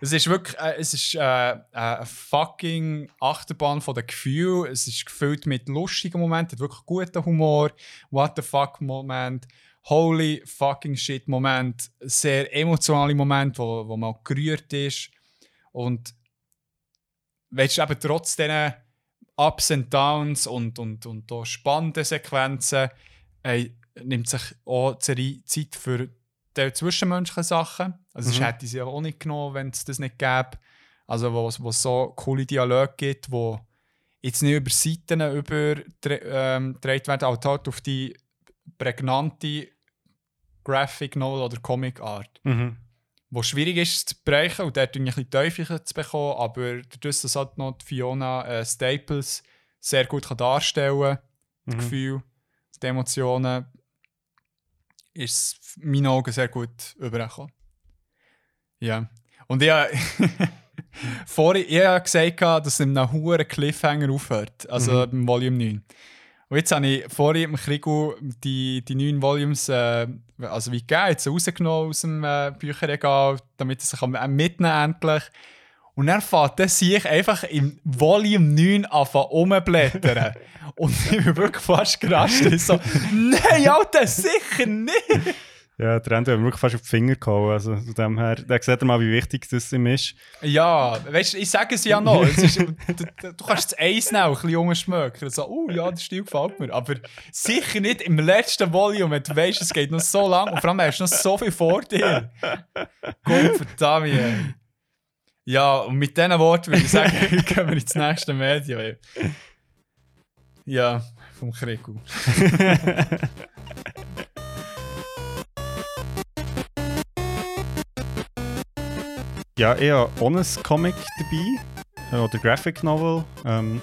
Es ist wirklich, äh, es ist äh, äh, eine fucking Achterbahn von den Gefühlen. Es ist gefüllt mit lustigen Momenten, hat wirklich guten Humor, what the fuck Moment, holy fucking shit Moment, sehr emotionale Moment, wo, wo man gerührt ist und weißt du, eben trotz diesen Ups and Downs und, und, und auch spannenden Sequenzen ey, nimmt sich auch Zeit für die zwischenmenschlichen Sachen. Also, Mhm. das hätte sie ja auch nicht genommen, wenn es das nicht gäbe. Also, wo es so coole Dialoge gibt, wo jetzt nicht über Seiten übergetragen ähm, werden, aber halt auf die prägnante Graphic Novel oder Comic Art Mhm. Wo schwierig ist zu brechen und dort ein bisschen Teufel zu bekommen, aber dadurch, dass halt noch die Fiona äh, Staples sehr gut kann darstellen kann, das Mhm. Gefühl, die Emotionen, ist es in meinen Augen sehr gut übergekommen. Ja. Und ich habe vorhin ich habe gesagt, dass es in einem hohen Cliffhanger aufhört, also im Volume 9. Und jetzt habe ich vorhin im Krigu die, die neun Volumes, äh, also wie gegeben, jetzt rausgenommen aus dem äh, Bücherregal, damit sich am- am mitnehmen endlich. Und dann fährt der sich einfach im Volume 9 anfangen rumblättern. Und ich bin wirklich fast gerastet. Ich so, nein, Alter, sicher nicht! Ja, der Ende hat mir wirklich fast auf die Finger gehauen. Also von dem her, da sieht mal, wie wichtig das ihm ist. Ja, weißt du, ich sage es ja noch. Es ist, du, du, kannst das Eis noch ein bisschen umschmecken. So, oh ja, der Stil gefällt mir. Aber sicher nicht im letzten Volume, wenn du weißt, es geht noch so lang und vor allem hast du noch so viel vor dir. Gott verdammt. Ja, und mit diesen Worten würde ich sagen, gehen wir ins nächste Medium. Ja, vom Kriku. ja, eher Honest Comic dabei, äh, oder Graphic Novel. Ähm,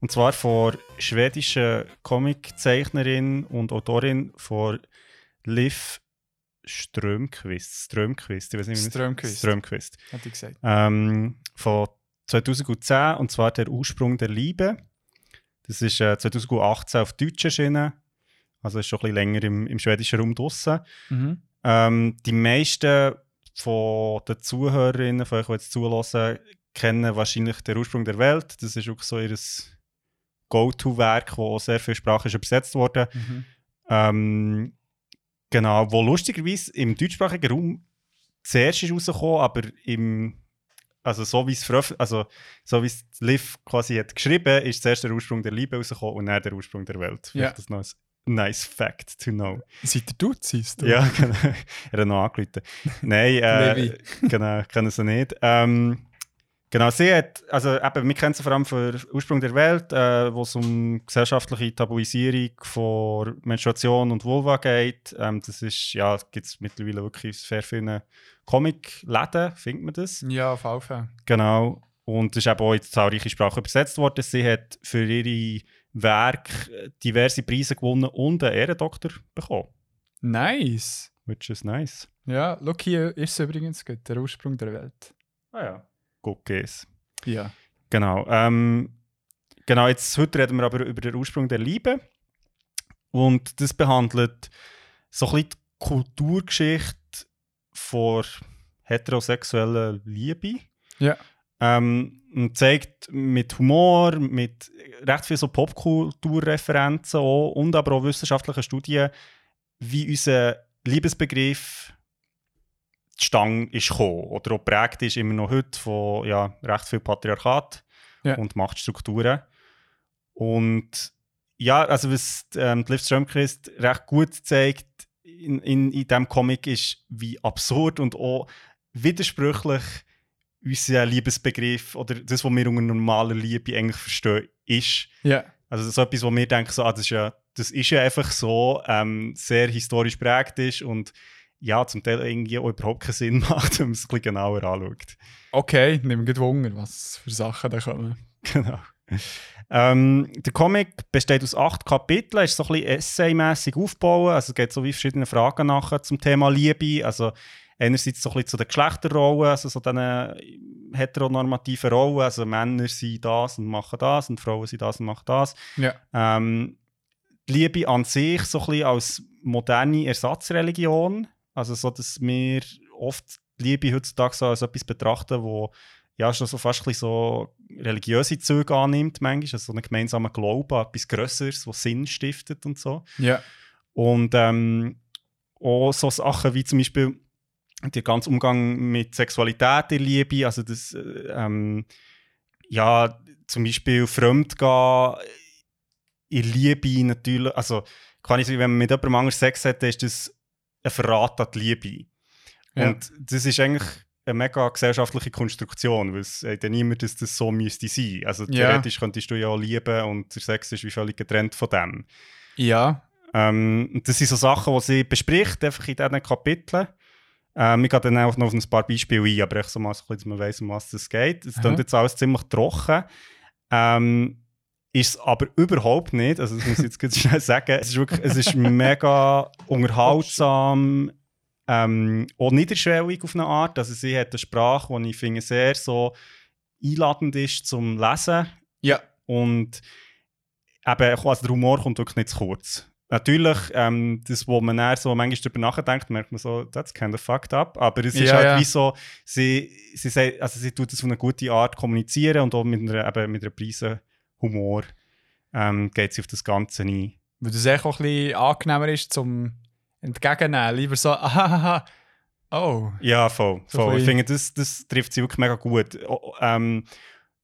und zwar von schwedischen Comiczeichnerin und Autorin von Liv Strömquist. Strömquist, ich weiß nicht, Strömquist. Strömquist. Hat ich gesagt. Ähm, von 2010 und zwar Der Ursprung der Liebe. Das ist äh, 2018 auf Deutsch erschienen. Also ist schon ein bisschen länger im, im schwedischen Raum draussen. Mhm. Ähm, die meisten von den Zuhörerinnen, von euch, die jetzt zulassen, kennen wahrscheinlich den Ursprung der Welt. Das ist auch so ihr Go-To-Werk, wo sehr viel Sprache ist übersetzt wurde. Mhm. Ähm, genau, wo lustigerweise im deutschsprachigen Raum zuerst ist rausgekommen, aber im also so wie es also so wie es Liv quasi hat geschrieben, ist zuerst der Ursprung der Liebe rausgekommen und dann der Ursprung der Welt. Ja. Das noch ein nice fact to know. Seid ihr Duzis? du? Ja, genau. er hat noch angerufen. Nein, äh, genau, kennen sie nicht. Ähm, genau, sie hat, also eben, wir kennen sie vor allem für Ursprung der Welt, äh, wo es um gesellschaftliche Tabuisierung von Menstruation und Vulva geht. Ähm, das ist, ja, gibt es mittlerweile wirklich sehr viele Comic-Läden, findet man das. Ja, auf jeden Fall. Genau. Und es ist eben auch in zahlreiche Sprachen übersetzt worden. Sie hat für ihre Werke diverse Preise gewonnen und einen Ehrendoktor bekommen. Nice. Which is nice. Ja, schau, hier ist es übrigens gut, der Ursprung der Welt. Ah ja. Gut geht's. Ja. Genau. Ähm, genau, jetzt heute reden wir aber über den Ursprung der Liebe. Und das behandelt so ein bisschen die Kulturgeschichte von heterosexueller Liebe. Ja. Ähm, und zeigt mit Humor, mit recht viel so Popkulturreferenzen und aber auch wissenschaftlichen Studien, wie unser Liebesbegriff zustande ist gekommen oder auch geprägt ist immer noch heute von ja, recht viel Patriarchat Ja. und Machtstrukturen. Und ja, also was ähm, die Liv Strömquist recht gut zeigt in, in, in diesem Comic ist, wie absurd und auch widersprüchlich unser Liebesbegriff oder das, was wir unter normaler Liebe eigentlich verstehen, ist. Ja. Also so etwas, wo wir denken, so, ah, das, ist ja, das ist ja einfach so, ähm, sehr historisch prägt ist und ja, zum Teil irgendwie auch überhaupt keinen Sinn macht, wenn man es ein bisschen genauer anschaut. Okay, nimm mir Wunder, was für Sachen da kommen. Genau. Ähm, der Comic besteht aus acht Kapiteln, ist so ein bisschen essaymässig aufgebaut. Also es geht so wie verschiedene Fragen nachher zum Thema Liebe. Also einerseits so ein bisschen zu den Geschlechterrollen, also so diesen heteronormativen Rollen. Also Männer sind das und machen das und Frauen sind das und machen das. Ja. Ähm, die Liebe an sich so ein bisschen als moderne Ersatzreligion. Also so, dass wir oft die Liebe heutzutage so als etwas betrachten, wo ja schon so fast ein bisschen so religiöse Züge annimmt manchmal, also so einen gemeinsamen Glauben an etwas Größeres, was Sinn stiftet und so. Ja. Und ähm, auch so Sachen wie zum Beispiel der ganze Umgang mit Sexualität in Liebe, also das, äh, ähm, ja, zum Beispiel Fremdgehen in Liebe natürlich, also kann ich sagen, wenn man mit jemandem anders Sex hat, dann ist das ein Verrat an die Liebe. Ja. Und das ist eigentlich eine mega gesellschaftliche Konstruktion, weil es ja niemand, dass das so müsste sein. Also Ja. theoretisch könntest du ja auch lieben und der Sex ist wie völlig getrennt von dem. Ja. Ähm, das sind so Sachen, die sie bespricht, einfach in diesen Kapiteln. Ähm, ich gehe dann auch noch auf ein paar Beispiele ein, aber ich so mal so, ein bisschen, dass man weiss, um was es geht. Es klingt jetzt alles ziemlich trocken. Ähm, ist es aber überhaupt nicht. Also, das muss ich jetzt ganz schnell sagen. Es ist wirklich, es ist mega unterhaltsam, ähm, auch niederschwellig auf eine Art. Also, sie hat eine Sprache, die ich finde sehr so einladend ist zum Lesen. Ja. Und eben, also der Humor kommt wirklich nicht zu kurz. Natürlich, ähm, das, wo man dann so manchmal darüber nachdenkt, merkt man so, that's kind of fucked up. Aber es ist Ja, halt ja. wie so, sie, sie, sagt- also sie tut das auf eine gute Art kommunizieren und auch mit einer, eben mit einer Prise Humor ähm, geht sie auf das Ganze ein. Weil das echt auch ein bisschen angenehmer ist, zum entgegennehmen. Lieber so, ahaha, oh. Ja, voll. So voll. ein Ich finde, das, das trifft sie wirklich mega gut. O- Ähm,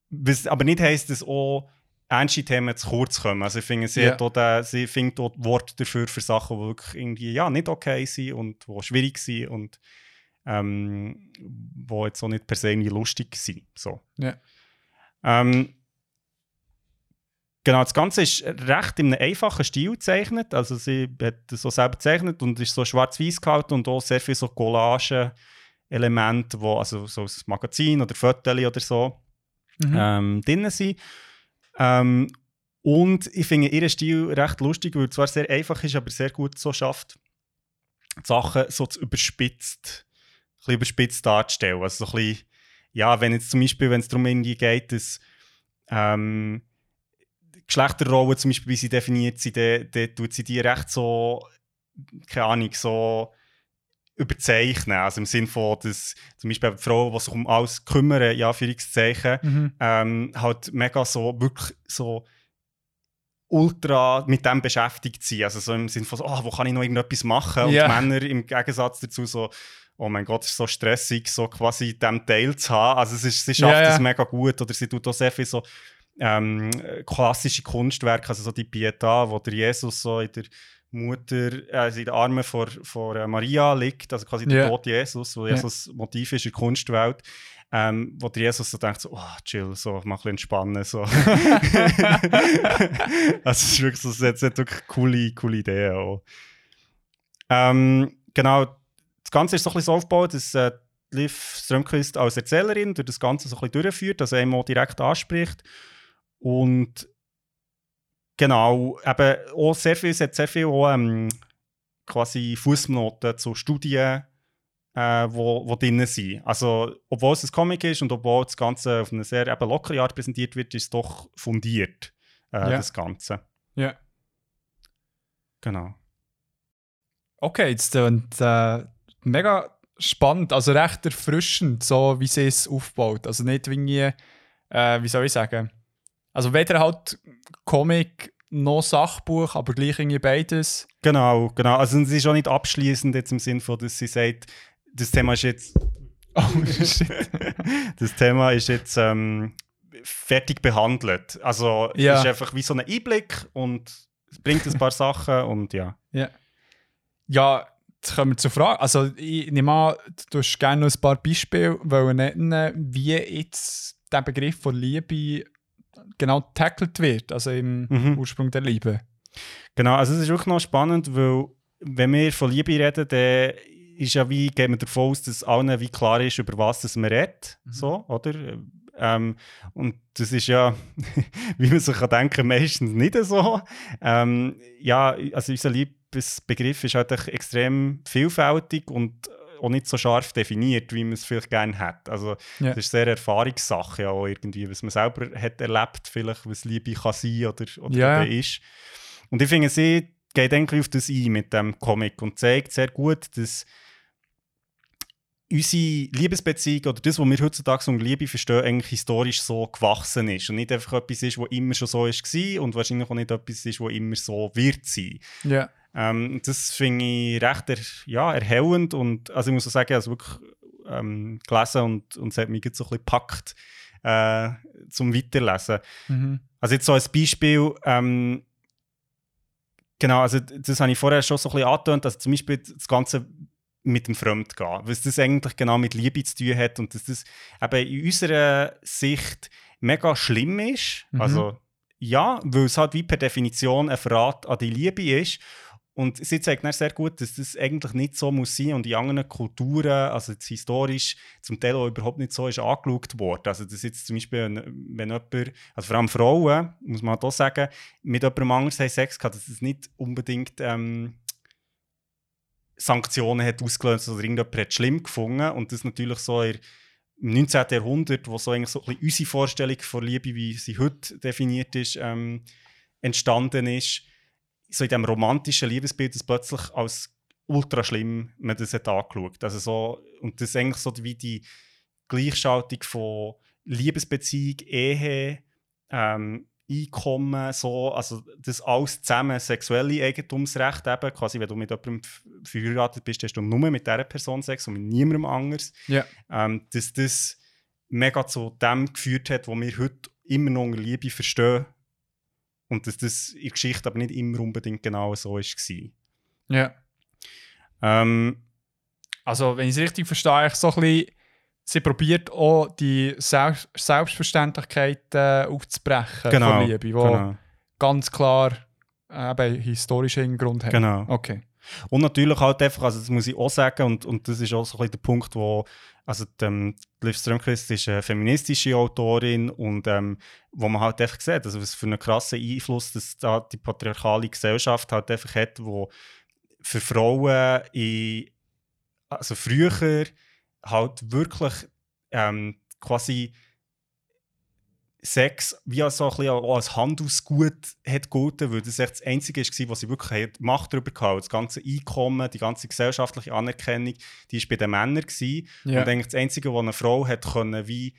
was aber nicht heisst, dass auch ernste Themen zu kurz kommen. Also ich finde, sie, hat auch den, sie findet auch Worte dafür für Sachen, die wirklich irgendwie ja, nicht okay sind und die schwierig sind und ähm, wo jetzt auch nicht per se lustig sind. So. Ja. Ähm, Genau, das Ganze ist recht in einem einfachen Stil gezeichnet. Also sie hat das so selber gezeichnet und ist so schwarz-weiß gehalten und auch sehr viele so Collage-Elemente, wo also so ein Magazin oder Fotos oder so Mhm. ähm, drin sind. Ähm, und ich finde ihren Stil recht lustig, weil er zwar sehr einfach ist, aber sehr gut so schafft, die Sachen so zu überspitzt, ein bisschen überspitzt darzustellen. Also so ein bisschen, ja, wenn jetzt zum Beispiel, wenn es darum geht, dass ähm, Geschlechterrollen zum Beispiel, wie sie definiert sind, dann, dann tut sie die recht so, keine Ahnung, so überzeichnen. Also im Sinn von, dass zum Beispiel die Frauen, die sich um alles kümmern, ja, Anführungszeichen, Mhm. ähm, halt mega so, wirklich so ultra mit dem beschäftigt sind. Also so im Sinne von, so, oh, wo kann ich noch irgendetwas machen? Und die Männer im Gegensatz dazu so, oh mein Gott, es ist so stressig, so quasi dem Teil zu haben. Also es ist, sie schafft Ja, das ja. mega gut. Oder sie tut auch sehr viel so ähm, klassische Kunstwerke, also so die Pietà, wo der Jesus so in der Mutter, also in den Armen von, von äh, Maria liegt, also quasi der Ja. Tod Jesus, wo. Jesus Motiv ist in der Kunstwelt, ähm, wo der Jesus so denkt, so, oh, chill, so, mach ein bisschen entspannen, so. also es ist wirklich so, es hat, wirklich coole, coole Ideen auch. Ähm, genau, das Ganze ist so ein bisschen so aufgebaut, dass äh, Liv Strömquist als Erzählerin durch das Ganze so ein bisschen durchführt, also einmal direkt anspricht und genau, eben auch sehr viel, es hat sehr viel auch, ähm, quasi Fußnoten zu Studien, äh, wo, wo drin sind. Also, obwohl es ein Comic ist und obwohl das Ganze auf eine sehr eben lockere Art präsentiert wird, ist es doch fundiert, äh, Ja. das Ganze. Ja. Genau. Okay, jetzt klingt äh, mega spannend, also recht erfrischend, so wie sie es aufbaut. Also nicht irgendwie, äh, wie soll ich sagen, also weder halt Comic noch Sachbuch, aber gleich irgendwie beides. Genau, genau. Also es ist auch nicht abschließend jetzt im Sinn von, dass sie sagt, das Thema ist jetzt, Oh shit. das Thema ist jetzt ähm, fertig behandelt. Also Ja. es ist einfach wie so ein Einblick und es bringt ein paar Sachen und ja. Ja, jetzt kommen wir zur Frage. Also ich nehme an, du hast gerne noch ein paar Beispiele nennen, wie jetzt der Begriff von Liebe genau tackled wird, also im Mhm. Ursprung der Liebe. Genau, also es ist wirklich noch spannend, weil wenn wir von Liebe reden, dann ist ja wie, gehen wir davon aus, dass allen wie klar ist, über was das man redet, Mhm. so, oder? Ähm, und das ist ja, wie man sich kann denken meistens nicht so. Ähm, ja, also unser Liebesbegriff ist halt extrem vielfältig und auch nicht so scharf definiert, wie man es vielleicht gerne hat. Also Ja. das ist sehr Erfahrungssache ja auch irgendwie, was man selber hat erlebt, vielleicht was Liebe kann sein oder, oder eben ist. Und ich finde, sie geht eigentlich auf das ein mit dem Comic und zeigt sehr gut, dass unsere Liebesbeziehung oder das, was wir heutzutage unter Liebe verstehen, eigentlich historisch so gewachsen ist und nicht einfach etwas ist, was immer schon so ist und wahrscheinlich auch nicht etwas ist, was immer so wird sein. Ja. Ähm, das finde ich recht er, ja, erhellend und also ich muss auch sagen, also wirklich ähm, gelesen und, und es hat mich jetzt so ein bisschen gepackt äh, zum Weiterlesen. Mhm. Also jetzt so als Beispiel, ähm, genau, also das habe ich vorher schon so ein bisschen angetönt, also zum Beispiel das Ganze mit dem Fremdgehen, was das eigentlich genau mit Liebe zu tun hat und dass das eben in unserer Sicht mega schlimm ist. Mhm. Also ja, weil es halt wie per Definition ein Verrat an die Liebe ist. Und sie zeigt dann sehr gut, dass das eigentlich nicht so muss sein und in anderen Kulturen, also jetzt historisch, zum Teil auch überhaupt nicht so ist angeschaut worden. Also das jetzt zum Beispiel, wenn, wenn jemand, also vor allem Frauen, muss man auch sagen, mit jemandem anders Sex gehabt, dass das nicht unbedingt ähm, Sanktionen hat ausgelöst oder irgendjemand hat schlimm gefunden und das natürlich so im 19. Jahrhundert, wo so eigentlich so ein unsere Vorstellung von Liebe, wie sie heute definiert ist, ähm, entstanden ist, so in diesem romantischen Liebesbild, das plötzlich als ultra schlimm man das hat angeschaut. Also so, und das ist eigentlich so wie die Gleichschaltung von Liebesbeziehung, Ehe, ähm, Einkommen, so, also das alles zusammen, sexuelle Eigentumsrecht eben, quasi wenn du mit jemandem verheiratet bist, hast du nur mit dieser Person Sex und mit niemandem anders. Ja. Ähm, dass das mega zu dem geführt hat, was wir heute immer noch unter Liebe verstehen und dass das in der Geschichte aber nicht immer unbedingt genau so war. Ja. Ähm, Also, wenn ich es richtig verstehe, ich so ein bisschen, sie probiert auch die Selbst Selbstverständlichkeit äh, aufzubrechen genau, von Liebe, die genau, ganz klar äh, eben historischen Hintergrund hat. genau. Okay. Und natürlich halt einfach, also das muss ich auch sagen, und, und das ist auch so ein bisschen der Punkt, wo, also ähm, Liv Strömquist ist eine feministische Autorin und ähm, wo man halt einfach sieht, also was für einen krassen Einfluss das da die patriarchale Gesellschaft halt einfach hat, wo für Frauen in, also früher halt wirklich ähm, quasi Sex wie so ein bisschen auch als Handelsgut hat gegolten, weil das echt das Einzige war, was sie wirklich hat Macht darüber hatten. Das ganze Einkommen, die ganze gesellschaftliche Anerkennung, die war bei den Männern. Gewesen. Ja. Und eigentlich das Einzige, was eine Frau hat können, wie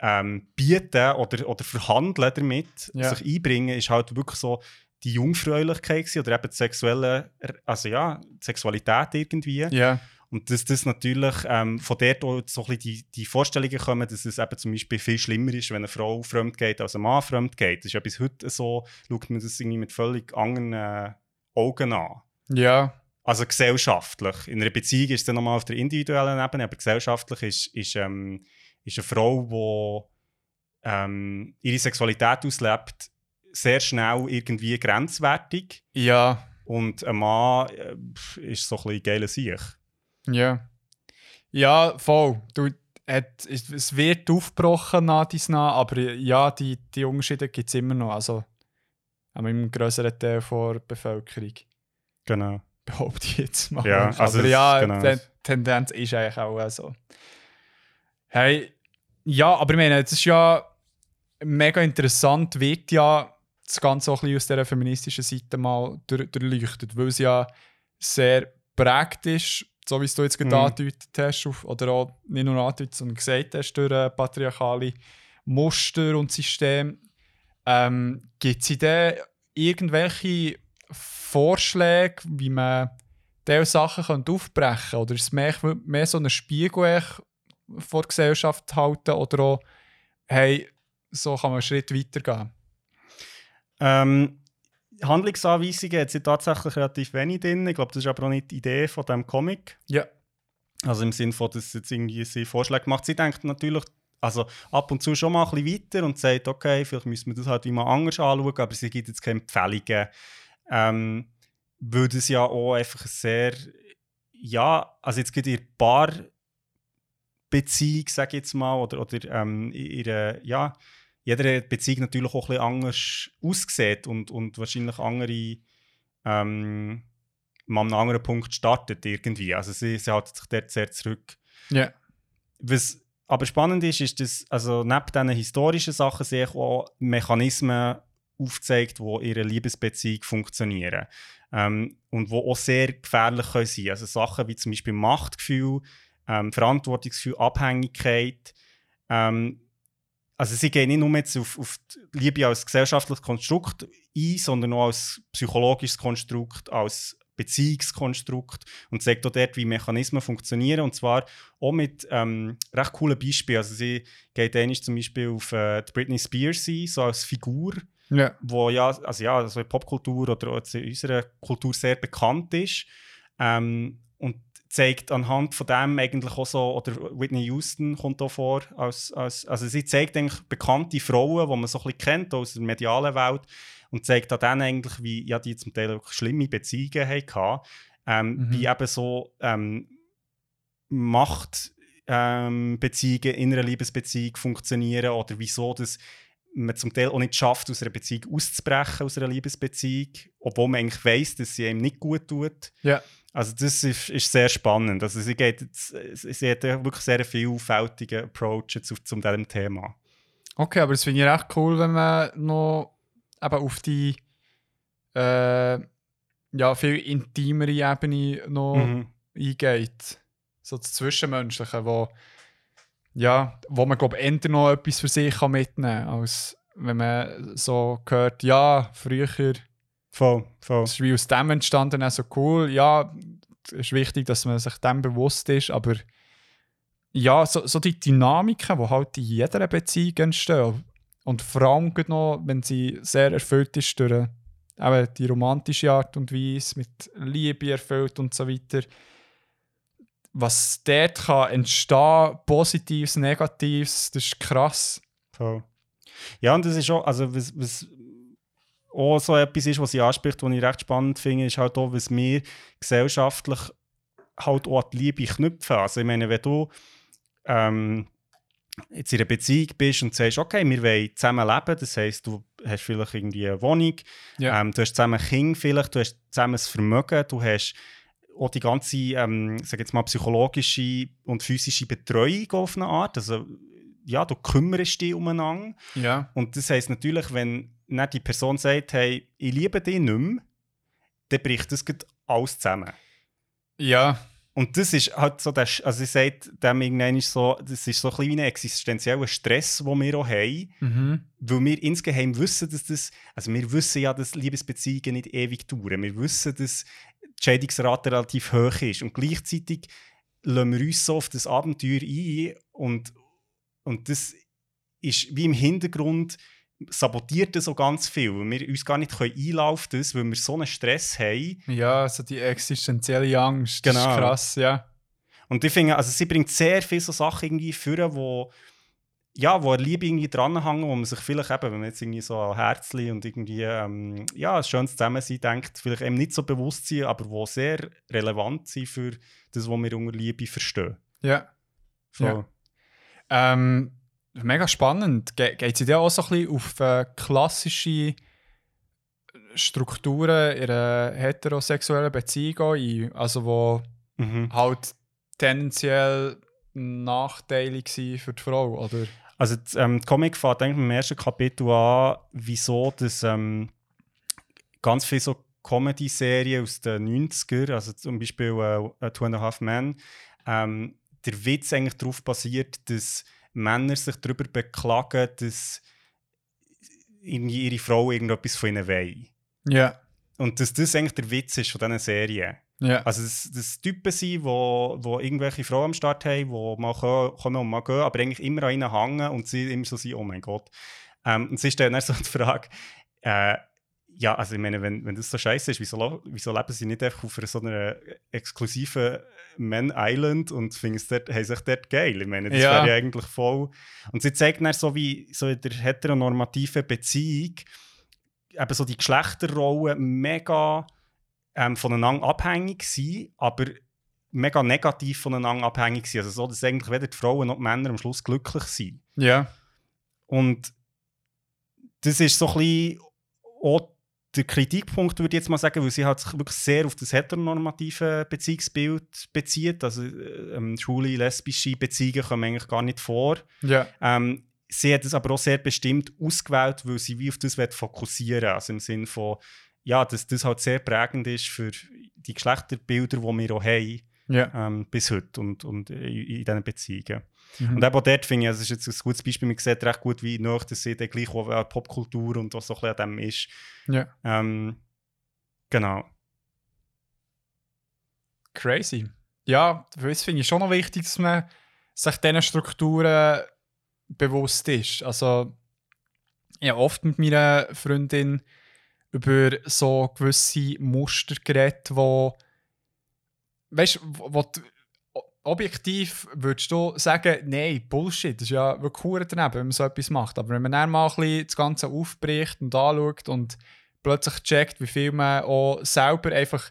ähm, bieten oder, oder verhandeln damit, Ja. sich einbringen, ist halt wirklich so die Jungfräulichkeit gewesen, oder eben die sexuelle, also ja, die Sexualität irgendwie. Ja. Und dass das natürlich ähm, von dort auch so ein bisschen die, die Vorstellungen kommen, dass es eben zum Beispiel viel schlimmer ist, wenn eine Frau fremd geht, als ein Mann fremd geht. Das ist ja bis heute so, schaut man das irgendwie mit völlig anderen äh, Augen an. Ja. Also gesellschaftlich. In einer Beziehung ist es dann nochmal auf der individuellen Ebene, aber gesellschaftlich ist, ist, ähm, ist eine Frau, die ähm, ihre Sexualität auslebt, sehr schnell irgendwie grenzwertig. Ja. Und ein Mann äh, ist so ein bisschen geiler Sieg. Ja. Ja, voll. Du, hat, es es wird aufgebrochen nach dies nach, aber ja, die, die Unterschiede gibt es immer noch. Also auch im größeren Teil der Bevölkerung, Genau. behaupte ich jetzt mal. Ja, also aber es- ja, genau. die Tendenz ist eigentlich auch so. Hey, ja, aber ich meine, das ist ja mega interessant, wird ja das Ganze auch ein bisschen aus dieser feministischen Seite mal durch, durchleuchtet, weil es ja sehr prägt ist, so wie es du jetzt gerade Mhm. angedeutet hast, auf, oder auch nicht nur angedeutet, sondern gesagt hast, durch äh, patriarchale Muster und System. Ähm, Gibt es da irgendwelche Vorschläge, wie man diese Sachen könnte aufbrechen könnte? Oder ist es mehr, mehr so ein Spiegel vor der Gesellschaft halten? Oder auch, hey, so kann man einen Schritt weitergehen? Ähm, Handlungsanweisungen hat sie tatsächlich relativ wenig drin. Ich glaube, das ist aber auch nicht die Idee von dem Comic. Ja. Also im Sinne von, dass jetzt irgendwie sie Vorschläge macht. Sie denkt natürlich also ab und zu schon mal ein bisschen weiter und sagt, okay, vielleicht müssen wir das halt mal anders anschauen, aber sie gibt jetzt keine Empfehlungen. Ähm, weil das ja auch einfach sehr, ja, also jetzt geht ihr Paar Beziehung, sage ich jetzt mal, oder, oder ähm, ihre, ja, jeder Beziehung natürlich auch ein bisschen anders aussieht und, und wahrscheinlich andere ähm, man an einem anderen Punkt startet irgendwie. Also sie, sie hält sich dort sehr zurück. Ja. Was aber spannend ist, ist, dass also neben diesen historischen Sachen sich auch Mechanismen aufzeigt, die ihre Liebesbeziehung funktionieren. Ähm, und wo auch sehr gefährlich können sein Also Sachen wie zum Beispiel Machtgefühl, ähm, Verantwortungsgefühl, Abhängigkeit. Ähm, also sie gehen nicht nur jetzt auf, auf die Liebe als gesellschaftliches Konstrukt ein, sondern auch als psychologisches Konstrukt, als Beziehungskonstrukt und zeigt auch dort, wie Mechanismen funktionieren. Und zwar auch mit ähm, recht coolen Beispielen. Also sie geht einmal zum Beispiel auf äh, die Britney Spears ein, so als Figur, Ja. wo ja, also ja, also in Popkultur oder in unserer Kultur sehr bekannt ist. Ähm, und zeigt anhand von dem eigentlich auch so, oder Whitney Houston kommt auch vor, als, als, also sie zeigt eigentlich bekannte Frauen, die man so ein bisschen kennt aus der medialen Welt und zeigt an denen eigentlich, wie ja, die zum Teil wirklich schlimme Beziehungen hatten, ähm, Mhm. wie eben so ähm, Machtbeziehungen ähm, Beziehungen in einer Liebesbeziehung funktionieren oder wieso das man zum Teil auch nicht schafft, aus einer Beziehung auszubrechen, aus einer Liebesbeziehung, obwohl man eigentlich weiss, dass sie ihm nicht gut tut. Ja. Also das ist, ist sehr spannend. Also sie, geht sie hat ja wirklich sehr vielfältige Approach zu, zu diesem Thema. Okay, aber das finde ich recht cool, wenn man noch eben auf die äh, ja, viel intimere Ebene noch Mhm. eingeht. So das Zwischenmenschliche, wo, ja, wo man, glaube ich, noch etwas für sich kann mitnehmen kann, als wenn man so hört, ja, früher Voll, voll. es ist wie aus dem entstanden, also cool, ja, es ist wichtig, dass man sich dem bewusst ist, aber ja, so, so die Dynamiken, die halt in jeder Beziehung entstehen und vor allem noch, wenn sie sehr erfüllt ist durch eben die romantische Art und Weise, mit Liebe erfüllt und so weiter, was dort kann entstehen, Positives, Negatives, das ist krass. Voll. Ja, und das ist auch, also was, was auch so etwas ist, was sie anspricht, was ich recht spannend finde, ist halt auch, was wir gesellschaftlich halt auch an die Liebe knüpfen. Also ich meine, wenn du ähm, jetzt in einer Beziehung bist und sagst, okay, wir wollen zusammen leben, das heisst, du hast vielleicht irgendwie eine Wohnung, Ja. ähm, du hast zusammen Kinder vielleicht, du hast zusammen das Vermögen, du hast auch die ganze, ähm, sag jetzt mal, psychologische und physische Betreuung auf eine Art, also ja, du kümmerst dich umeinander Ja. und das heisst natürlich, wenn nicht die Person sagt, hey, ich liebe dich nicht mehr, dann bricht das alles zusammen. Ja. Und das ist halt so, der, also ich sage dem irgendwann ist so, das ist so ein ein existenzieller Stress, den wir auch haben, Mhm. weil wir insgeheim wissen, dass das, also wir wissen ja, dass Liebesbeziehungen nicht ewig dauern. Wir wissen, dass die Scheidungsrate relativ hoch ist und gleichzeitig lassen wir uns so auf das Abenteuer ein und, und das ist wie im Hintergrund sabotiert das so ganz viel, weil wir uns gar nicht können einlaufen können, weil wir so einen Stress haben. Ja, also die existenzielle Angst. Das Genau. ist krass, ja. Und ich finde, also sie bringt sehr viele so Sachen irgendwie führen, wo ja, wo eine Liebe irgendwie dranhängen, wo man sich vielleicht eben, wenn man jetzt irgendwie so an Herzli und irgendwie ähm, ja, ein schönes Zusammensein denkt, vielleicht eben nicht so bewusst sind, aber wo sehr relevant sind für das, was wir unter Liebe verstehen. Ja. Voll. Ähm, mega spannend. Ge geht sie da auch so ein bisschen auf äh, klassische Strukturen in einer heterosexuellen Beziehung ein? Also, wo Mhm. halt tendenziell nachteilig sind für die Frau, oder? Also das, ähm, die Comic fängt eigentlich im ersten Kapitel an, wieso das ähm, ganz viele so Comedy-Serien aus den 90er, also zum Beispiel äh, Two and a Half Men, ähm, der Witz eigentlich darauf basiert, dass Männer sich darüber beklagen, dass ihre Frau irgendetwas von ihnen will. Ja. Und dass das eigentlich der Witz ist von diesen Serien. Ja. Also das, das Typen sind, wo, wo irgendwelche Frauen am Start haben, die mal ko- kommen und mal gehen, aber eigentlich immer an ihnen hängen und sie immer so sind, oh mein Gott. Ähm, und sie stellen dann so die Frage, äh, ja, also ich meine, wenn, wenn das so scheiße ist, wieso, wieso leben sie nicht einfach auf einer so einer exklusiven Men Island und finden es dort, haben sich dort geil? Ich meine, das Ja. wäre ja eigentlich voll... Und sie zeigt dann so wie so in der heteronormativen Beziehung eben so die Geschlechterrollen mega ähm, voneinander abhängig sind, aber mega negativ voneinander abhängig sind. Also so, dass eigentlich weder die Frauen noch die Männer am Schluss glücklich sind. ja. Und das ist so ein bisschen auch der Kritikpunkt, würde ich jetzt mal sagen, weil sie halt sich wirklich sehr auf das heteronormative Beziehungsbild bezieht. Also ähm, schwule, lesbische Beziehungen kommen eigentlich gar nicht vor. Ja. Ähm, sie hat es aber auch sehr bestimmt ausgewählt, weil sie wie auf das will fokussieren Also im Sinne von, ja, dass das halt sehr prägend ist für die Geschlechterbilder, die wir auch haben, Ja. ähm, bis heute und, und in, in diesen Beziehungen. Mhm. Und eben dort finde ich, das ist jetzt ein gutes Beispiel, man sieht recht gut, wie nah das dann gleich auch an Popkultur und was so ein bisschen an dem ist. ja. Ähm, genau. Crazy. Ja, das finde ich schon noch wichtig, dass man sich diesen Strukturen bewusst ist. Also, ich habe oft mit meiner Freundin über so gewisse Muster geredet, wo, weißt du, wo, wo objektiv würdest du sagen, nein, Bullshit, das ist ja wirklich daneben, wenn man so etwas macht. Aber wenn man dann mal ein bisschen das Ganze aufbricht und anschaut und plötzlich checkt, wie viel man auch selber einfach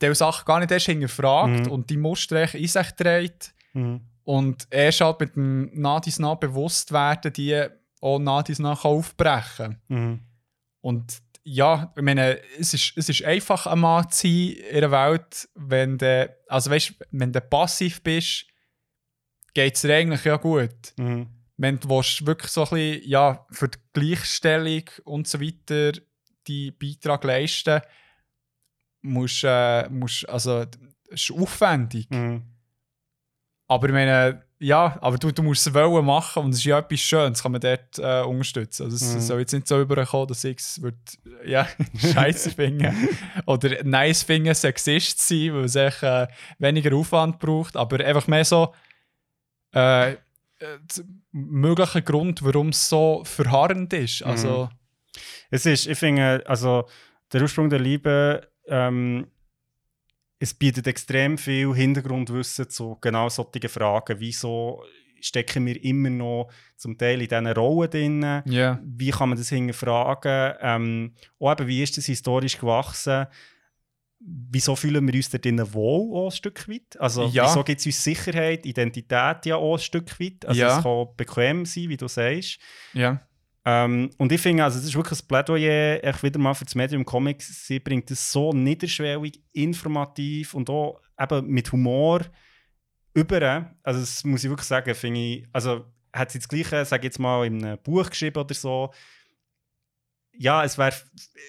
diese Sachen gar nicht erst hinterfragt Mhm. und die Muster echt in sich trägt Mhm. und erst halt mit dem nach dies nach bewusst werden, die auch nach dies nach aufbrechen. Mhm. Und ja, ich meine, es ist, es ist einfach ein Mann zu sein in einer Welt, wenn du, also weißt, wenn du passiv bist, geht es dir eigentlich ja gut. Mhm. Wenn du willst, wirklich so ein bisschen, ja, für die Gleichstellung und so weiter die Beitrag leisten musst, äh, musst also, es ist aufwendig. Mhm. Aber ich meine, ja, aber du, du musst es wollen machen und es ist ja etwas Schönes, kann man dort äh, unterstützen. Also es Mhm. soll jetzt nicht so überkommen, dass ich es ja, scheiße finden oder nice finden, Sexist sein, weil es echt, äh, weniger Aufwand braucht, aber einfach mehr so äh, äh, möglicher Grund, warum es so verharrend ist. Mhm. Also, Es ist, ich finde, also der Ursprung der Liebe, ähm, es bietet extrem viel Hintergrundwissen zu genau solchen Fragen. Wieso stecken wir immer noch zum Teil in diesen Rollen drin? ja. Wie kann man das hinterfragen? Ähm, auch eben, wie ist das historisch gewachsen? Wieso fühlen wir uns da drinnen wohl auch ein Stück weit? Also, Ja. wieso gibt es uns Sicherheit, Identität ja auch ein Stück weit? Also, Ja. es kann bequem sein, wie du sagst. Ja. Ähm, und ich finde, also das ist wirklich ein Plädoyer echt wieder mal für das Medium Comics. Sie bringt es so niederschwellig, informativ und auch eben mit Humor über. Also das muss ich wirklich sagen, finde ich, also hat sie das Gleiche, sage jetzt mal, in einem Buch geschrieben oder so. Ja, es wäre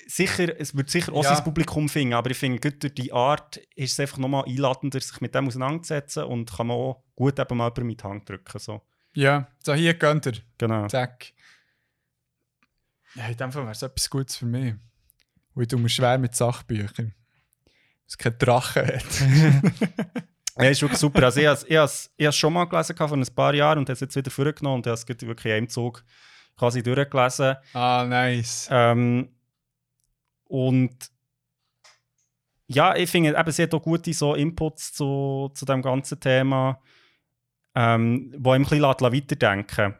sicher, es würde sicher auch Ja. sein Publikum finden, aber ich finde, gerade durch die Art ist es einfach nochmal einladender, sich mit dem auseinanderzusetzen und kann man auch gut eben mal über mit Hand drücken. So. Ja, so hier gönnt ihr. Genau. Zack. Ja, in dem Fall wäre es etwas Gutes für mich. Weil ich tue mir schwer mit Sachbüchern. Es kein Drache hat. Ja, ist wirklich super. Also ich habe es schon mal gelesen vor ein paar Jahren und habe es jetzt wieder vorgenommen und habe es wirklich in einem Zug quasi durchgelesen. ah, nice. Ähm, und ja, ich finde, eben, sie hat auch gute so Inputs zu, zu dem ganzen Thema, ähm, wo ihm ein bisschen lässt weiterdenken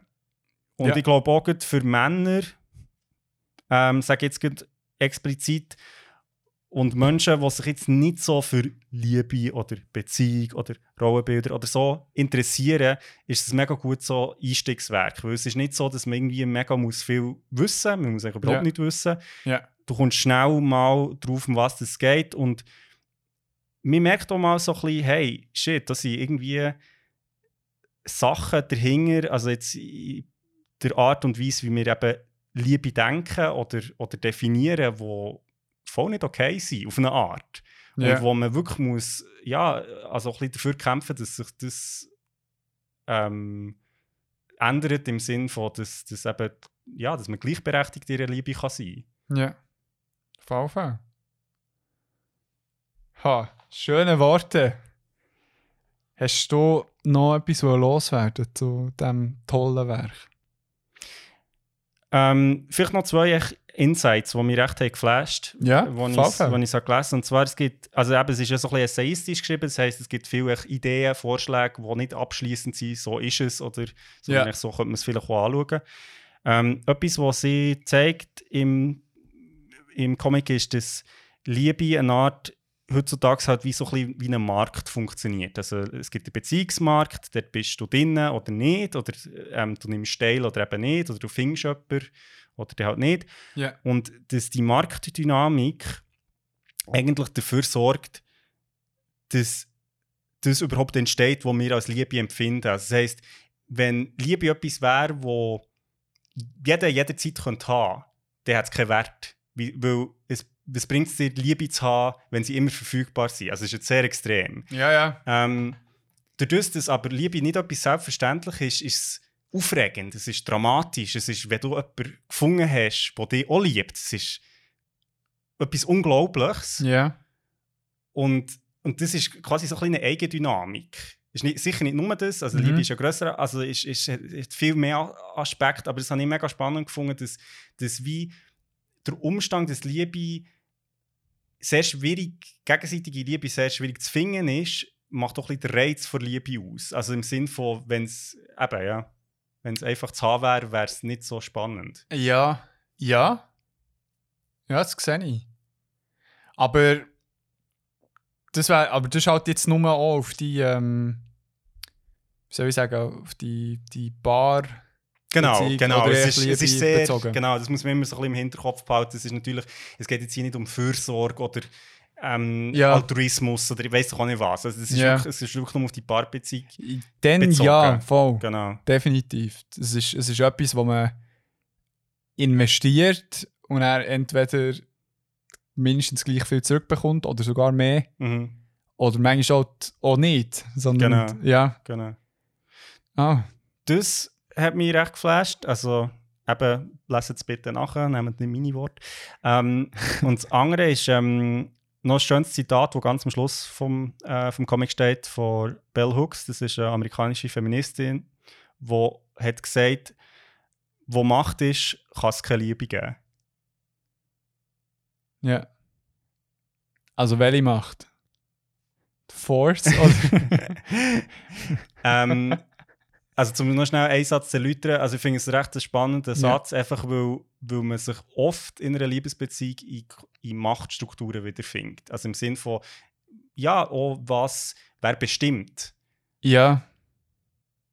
Und Ja. ich glaube auch für Männer, ähm, sage jetzt explizit, und Menschen, die sich jetzt nicht so für Liebe oder Beziehung oder Rollenbilder oder so interessieren, ist es mega gut so Einstiegswerk. Weil es ist nicht so, dass man irgendwie mega muss viel wissen muss. Man muss eigentlich überhaupt Ja. nicht wissen. Ja. Du kommst schnell mal drauf, um was es geht. Und man merkt auch mal so ein bisschen, hey, shit, da sind irgendwie Sachen dahinter, also jetzt in der Art und Weise, wie wir eben Liebe denken oder, oder definieren, die voll nicht okay sind, auf eine Art. Ja. Und wo man wirklich muss, ja, also ein bisschen dafür kämpfen, dass sich das ähm, ändert im Sinn von, dass, dass, eben, ja, dass man gleichberechtigt ihrer Liebe kann sein Ja. VV. Ha, schöne Worte. Hast du noch etwas was loswerden zu diesem tollen Werk? Ähm, Vielleicht noch zwei Insights, die mich recht haben geflasht Ja, wo ich so gelesen Und zwar, es gibt, also eben, es ist ja so ein bisschen essayistisch geschrieben, das heisst, es gibt viele Ideen, Vorschläge, die nicht abschließend sind, so ist es, oder sondern Ja. so könnte man es vielleicht auch anschauen. Ähm, etwas, was sie zeigt im, im Comic, ist, dass Liebe eine Art heutzutage halt wie so ein, bisschen wie ein Markt funktioniert. Also es gibt einen Beziehungsmarkt, dort bist du drinnen oder nicht, oder ähm, du nimmst teil oder eben nicht, oder du findest jemanden oder der halt nicht. Ja. Und dass die Marktdynamik eigentlich dafür sorgt, dass das überhaupt entsteht, was wir als Liebe empfinden. Also das heisst, wenn Liebe etwas wäre, wo jeder jederzeit könnte haben, dann hat es keinen Wert. Weil es, was bringt es dir, Liebe zu haben, wenn sie immer verfügbar sind? Also es ist jetzt sehr extrem. Ja, ja. Ähm, dadurch, dass aber Liebe nicht etwas selbstverständlich ist, ist es aufregend, es ist dramatisch, es ist, wenn du jemanden gefunden hast, der dich auch liebt, es ist etwas Unglaubliches. Ja. Und, und das ist quasi so eine Eigendynamik. Ist nicht, sicher nicht nur das, also Mhm. Liebe ist ja grösser, also ist, ist, hat viel mehr Aspekte, aber das habe ich mega spannend gefunden, dass, dass wie der Umstand, dass Liebe sehr schwierig, gegenseitige Liebe sehr schwierig zu finden ist, macht doch ein bisschen den Reiz von Liebe aus. Also im Sinn von, wenn es eben, ja, wenn es einfach zu haben wäre, wäre es nicht so spannend. Ja. Ja. Ja, das sehe ich. Aber das wäre, aber das ist halt jetzt nur auch auf die, ähm, wie soll ich sagen, auf die, die Bar. Genau, Beziehung genau. Es ist, es ist sehr, bezogen. genau, das muss man immer so ein bisschen im Hinterkopf behalten. Es ist natürlich, es geht jetzt hier nicht um Fürsorge oder ähm, Ja. Altruismus oder ich weiß doch auch nicht was. Also es, ist Ja. wirklich, es ist wirklich nur auf die Paarbeziehung. Dann Bezogen. ja, voll. Genau. Definitiv. Es ist, es ist etwas, wo man investiert und er entweder mindestens gleich viel zurückbekommt oder sogar mehr. Mhm. Oder manchmal auch, auch nicht. Sondern, Genau. ja. Genau. Ah, Das hat mich recht geflasht. Also, eben, leset es bitte nachher, nehmt nicht meine Worte. Ähm, und das andere ist ähm, noch ein schönes Zitat, das ganz am Schluss vom, äh, vom Comic steht, von Bell Hooks. Das ist eine amerikanische Feministin, die hat gesagt, wo Macht ist, kann es keine Liebe geben. ja. Also welche Macht? Force? Oder? ähm, also zum noch schnell einen Satz zu erläutern, also ich finde es recht einen spannenden Ja. Satz, einfach weil, weil man sich oft in einer Liebesbeziehung in, in Machtstrukturen wiederfindet. Also im Sinn von, ja, auch was, wer bestimmt. ja,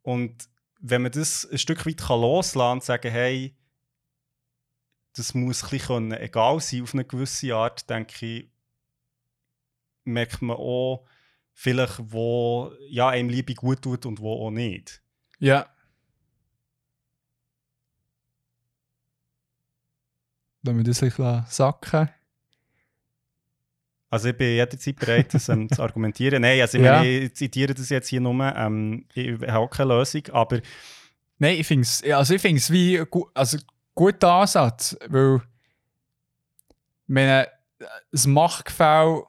Und wenn man das ein Stück weit kann loslassen und sagen, hey, das muss ein bisschen egal sein auf eine gewisse Art, denke ich, merkt man auch vielleicht, wo ja, einem Liebe gut tut und wo auch nicht. Ja. Wenn wir das ein bisschen sacken Also ich bin jederzeit bereit, das ähm, zu argumentieren. Nein, also ich, Ja. meine, ich zitiere das jetzt hier nur. Ähm, ich habe auch keine Lösung, aber Nein, ich finde es also ich find's wie ein also guter Ansatz, weil meine, das Machtgefälle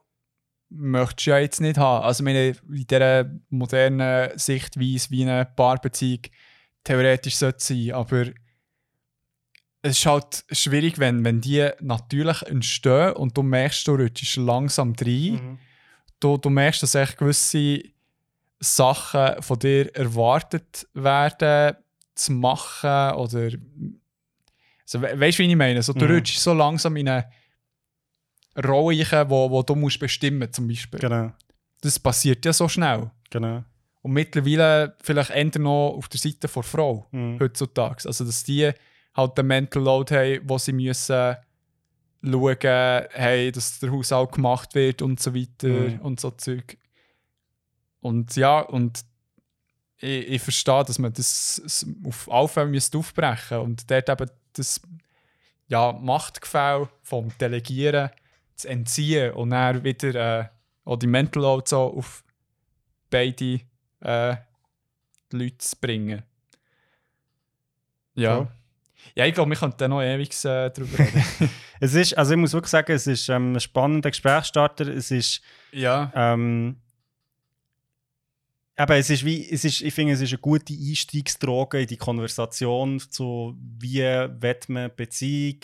möchtest du ja jetzt nicht haben. Also meine, in dieser modernen Sichtweise, wie eine Paarbeziehung theoretisch sollte sein, aber es ist halt schwierig, wenn, wenn die natürlich entstehen und du merkst, du rutschst langsam rein du, du merkst, dass echt gewisse Sachen von dir erwartet werden zu machen oder also, we weißt du, wie ich meine? So, du Mhm. rutschst so langsam in eine Rolle rein, wo, wo du musst bestimmen zum Beispiel. genau, Das passiert ja so schnell. genau. Und mittlerweile vielleicht eher noch auf der Seite der Frau Mhm. heutzutage. Also, dass die halt den Mental Load haben, wo sie müssen schauen, hey, dass der Haushalt gemacht wird und so weiter Mhm. und so Zeug. Und ja, und ich, ich verstehe, dass man das auf Aufwand müsste aufbrechen und dort eben das ja, Machtgefälle vom Delegieren zu entziehen und dann wieder äh, auch die Mental Load so auf beide äh, Leute zu bringen. Ja. Voll. Ja, ich glaube, wir könnten da noch ewig äh, drüber reden. Es ist, also ich muss wirklich sagen, es ist ähm, ein spannender Gesprächsstarter. Es ist, ja. ähm, aber es ist wie, es ist, ich finde, es ist eine gute Einstiegsdroge in die Konversation zu, wie wird man Beziehung,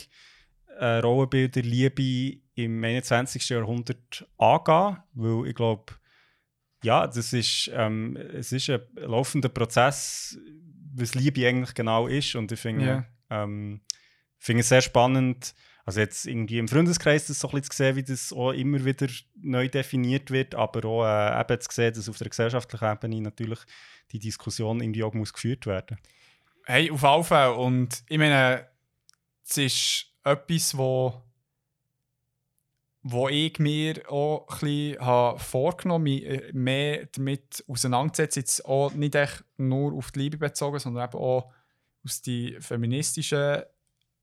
äh, Rollenbilder, Liebe im 21. Jahrhundert angehen, weil ich glaube, ja, das ist, ähm, es ist ein laufender Prozess, was Liebe eigentlich genau ist und ich finde, Ja. ähm, finde es sehr spannend, also jetzt irgendwie im Freundeskreis das so ein bisschen zu sehen, wie das auch immer wieder neu definiert wird, aber auch äh, eben zu sehen, dass auf der gesellschaftlichen Ebene natürlich die Diskussion irgendwie auch muss geführt werden Hey, auf jeden Fall. Und ich meine, es ist etwas, wo, wo ich mir auch ein bisschen habe mich äh, mehr damit auseinanderzusetzen. Jetzt auch nicht echt nur auf die Liebe bezogen, sondern eben auch aus die feministischen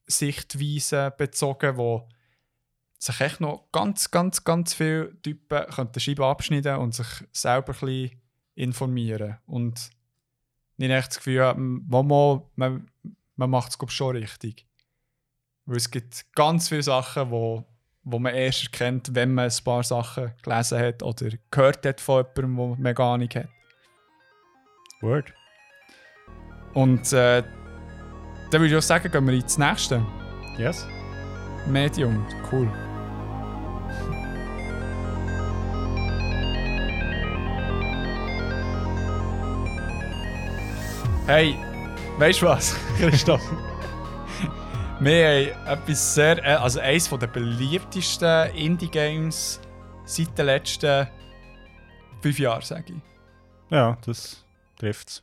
Sichtweisen bezogen, wo sich echt noch ganz, ganz, ganz viele Typen könnten Scheiben abschneiden und sich selber ein bisschen informieren. Und nicht echt das Gefühl man, man, man macht es schon richtig. Weil es gibt ganz viele Sachen, wo, wo man erst erkennt, wenn man ein paar Sachen gelesen hat oder gehört hat von jemandem, wo man gar nicht hat. Word. Und äh, dann würde ich auch sagen, gehen wir ins nächste Yes. Medium. Cool. Hey, weißt du was, Christoph? Wir haben etwas sehr, äh, also eines der beliebtesten Indie-Games seit den letzten fünf Jahren, sage ich. Ja, das trifft's.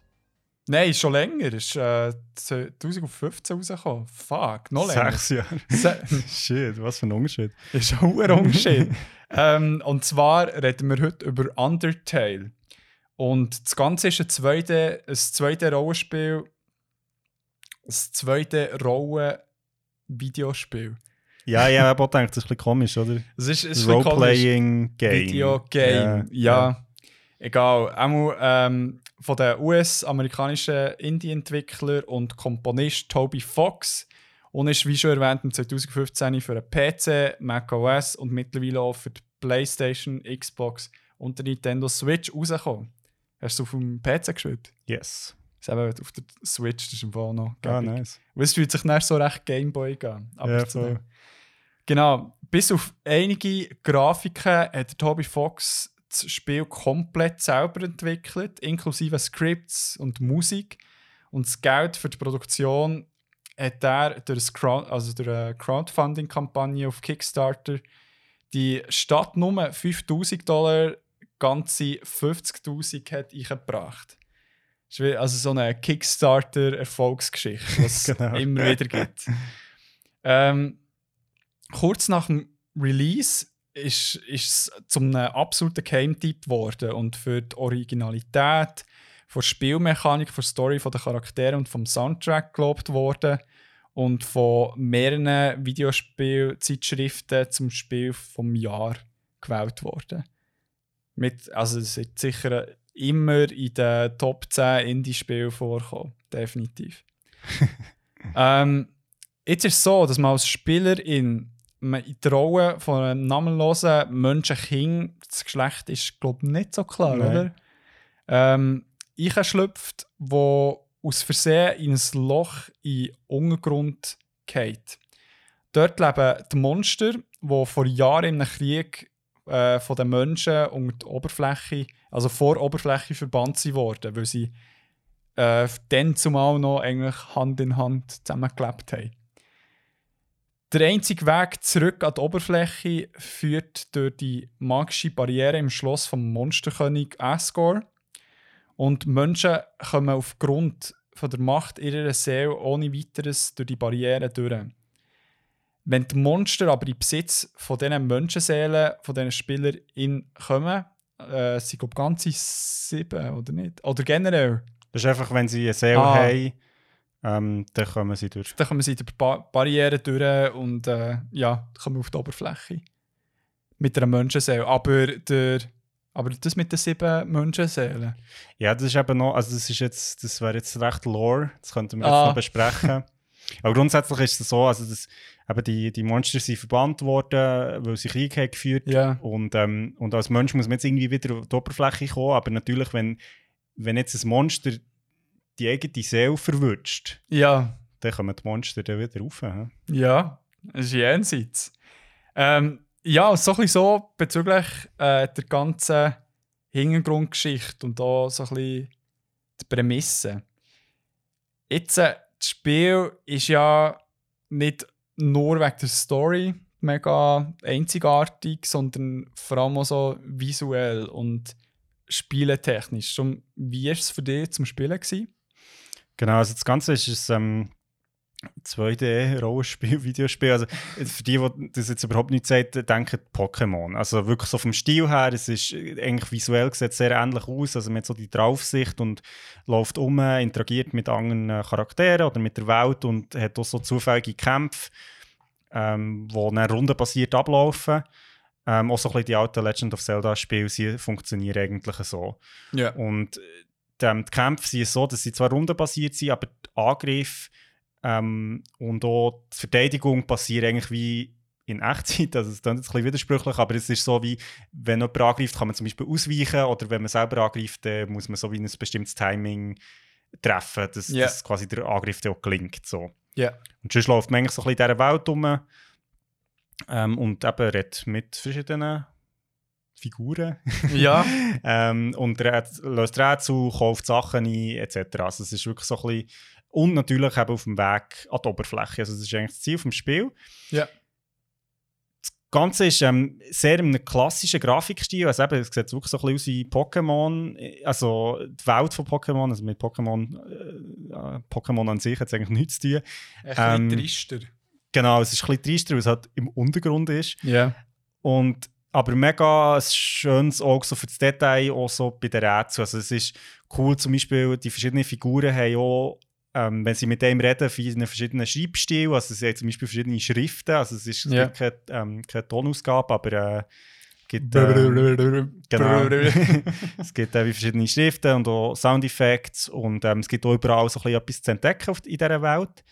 Nein, schon länger. Ist äh, 2015 rausgekommen. Fuck, noch länger. Sechs Jahre. Se Shit, was für ein Unterschied. ist ein hoher Unterschied. ähm, und zwar reden wir heute über Undertale. Und das Ganze ist ein zweite, ein zweite Rollenspiel. Ein zweite Rollen-Videospiel. Ja, ich habe auch gedacht, das ist ein bisschen komisch, oder? Es ist, es ist ein bisschen komisch. Role-Playing-Game. Videogame. Ja, egal. Einmal, ähm, von der US-amerikanischen Indie-Entwickler und Komponist Toby Fox und ist, wie schon erwähnt, im 2015 für einen PC, macOS und mittlerweile auch für die PlayStation, Xbox und der Nintendo Switch rausgekommen. Hast du auf dem PC gespielt? Yes. Ist eben auf der Switch, das ist im Fall noch Ah, nice. Und es fühlt sich nicht so recht Gameboy an. Aber Ja, voll. Genau. Bis auf einige Grafiken hat Toby Fox das Spiel komplett selber entwickelt, inklusive Scripts und Musik. Und das Geld für die Produktion hat er durch, Crowd, also durch eine Crowdfunding-Kampagne auf Kickstarter die Stadt nur 5000 Dollar, ganze 50.000 hat eingebracht. Das ist wie- Also so eine Kickstarter-Erfolgsgeschichte, was es Genau. immer wieder gibt. Ähm, kurz nach dem Release ist, ist es zum absoluten Geheimtipp geworden und für die Originalität, von Spielmechanik, von der Story, von den Charakteren und vom Soundtrack gelobt worden und von mehreren Videospielzeitschriften zum Spiel vom Jahr gewählt worden. Mit, also es ist sicher immer in den Top 10 Indie-Spielen vorkommen, definitiv. ähm, jetzt ist es so, dass man als Spielerin man in der Rolle von einem namenlosen Menschenkind, das Geschlecht ist, glaube ich, nicht so klar, Nein. oder? Ähm, schlüpft, wo aus Versehen in ein Loch in Untergrund geht. Dort leben die Monster, die vor Jahren in einem Krieg äh, von den Menschen und die Oberfläche, also vor Oberfläche verbannt sie worden, weil sie äh, dann zumal noch eigentlich Hand in Hand zusammengelebt haben. Der einzige Weg zurück an die Oberfläche führt durch die magische Barriere im Schloss vom Monsterkönig Asgore. Und Menschen kommen aufgrund von der Macht ihrer Seele ohne weiteres durch die Barriere durch. Wenn die Monster aber in Besitz von diesen Menschenseelen, von diesen SpielerInnen kommen, äh, sind glaube ganze sieben, oder nicht? Oder generell, Das ist einfach, wenn sie eine Seele Ah. haben, ähm, dann kommen sie durch. dann kommen sie durch die ba Barriere durch und äh, ja, kommen auf die Oberfläche. Mit einer Menschenseele. Aber, der, aber das mit den sieben Menschenseelen. Ja, das ist eben noch, also das ist jetzt, das wäre jetzt recht Lore, das könnten wir jetzt Ah. noch besprechen. Aber grundsätzlich ist es so, also das, eben die, die Monster sind verbannt worden, weil sie Krieg haben geführt Ja. und, ähm, und als Mensch muss man jetzt irgendwie wieder auf die Oberfläche kommen, aber natürlich, wenn, wenn jetzt ein Monster die eigene Seele verwünscht, Ja, dann kommen die Monster dann wieder rauf. hä? Ja, das ist jenseits. Ähm, ja, so ein bisschen so bezüglich äh, der ganzen Hintergrundgeschichte und da so ein bisschen die Prämisse. Jetzt, äh, das Spiel ist ja nicht nur wegen der Story mega einzigartig, sondern vor allem auch so visuell und spieletechnisch. Schon, wie war es für dich zum Spielen? Gewesen? Genau, also das Ganze ist ein ähm, 2D-Rollenspiel, Videospiel. Also für die, die das jetzt überhaupt nicht sagt, denken Pokémon. Also wirklich so vom Stil her, es ist eigentlich visuell sieht sehr ähnlich aus. Also man hat so die Draufsicht und läuft um, interagiert mit anderen äh, Charakteren oder mit der Welt und hat auch so zufällige Kämpfe, ähm, die dann rundenbasiert ablaufen. Ähm, auch so ein bisschen die alten Legend of Zelda-Spiele sie funktionieren eigentlich so. Ja. Und ähm, die Kämpfe sind so, dass sie zwar rundenbasiert sind, aber die Angriffe ähm, und auch die Verteidigung passieren eigentlich wie in Echtzeit. Also es klingt jetzt ein bisschen widersprüchlich, aber es ist so wie, wenn jemand angreift, kann man zum Beispiel ausweichen oder wenn man selber angreift, dann muss man so wie ein bestimmtes Timing treffen, dass, Ja. dass quasi der Angriff dann auch gelingt. So. Ja. Und sonst läuft man eigentlich so ein bisschen in dieser Welt rum ähm, und eben redet mit verschiedenen Figuren Ja. ähm, und löst Rätsel, kauft Sachen ein, etc. Also es ist wirklich so ein bisschen... Und natürlich eben auf dem Weg an die Oberfläche. Also das ist eigentlich das Ziel vom Spiel. Ja. Das Ganze ist ähm, sehr einem klassischen Grafikstil. Also eben, es sieht wirklich so ein bisschen aus wie Pokémon. Also die Welt von Pokémon, also mit Pokémon, äh, Pokémon an sich hat es eigentlich nichts zu tun. Ein bisschen Ähm, trister. Genau, es ist ein bisschen trister, weil es halt im Untergrund ist. Ja. Und, aber mega ein schönes Auge so für das Detail, auch so bei den Rätseln. Also es ist cool, zum Beispiel, die verschiedenen Figuren haben auch, ähm, wenn sie mit dem reden, für einen verschiedenen Schreibstil, also sie haben zum Beispiel verschiedene Schriften, also es ist Ja. keine, ähm, keine Tonausgabe, aber äh, gibt, ähm, genau. es gibt äh, wie verschiedene Schriften und auch Soundeffekte und ähm, es gibt auch überall so ein bisschen etwas zu entdecken in dieser Welt.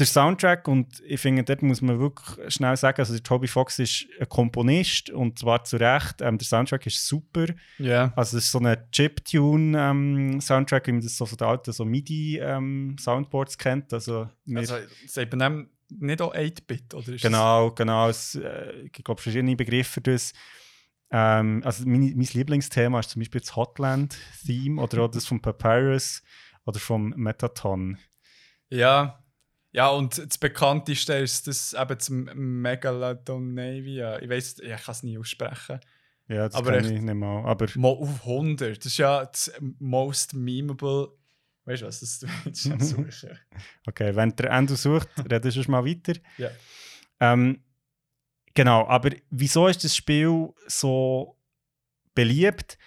Der Soundtrack, und ich finde, dort muss man wirklich schnell sagen, also Toby Fox ist ein Komponist und zwar zu Recht. Ähm, der Soundtrack ist super. Ja. Also es ist so ein Chip-Tune-Soundtrack, wie man das so von den alten so MIDI-Soundboards kennt. Also, Also, sagt man dem nicht auch 8-Bit, oder ist Genau, genau. Es äh, gibt glaub, verschiedene Begriffe für das. Ähm, also mein, mein Lieblingsthema ist zum Beispiel das Hotland-Theme oder auch das von Papyrus oder vom Metaton. Ja. Ja, und das bekannteste ist das eben zum Megalodonavia. Ich weiß, ich kann es nie aussprechen. Ja, das Aber kann ich nicht mal. Aber Mo auf 100. Das ist ja das most memeable. Weißt du was? Das ist ja suchen. okay, wenn der Endo sucht, redest du mal weiter. Ja. Ähm, genau, aber wieso ist das Spiel so beliebt?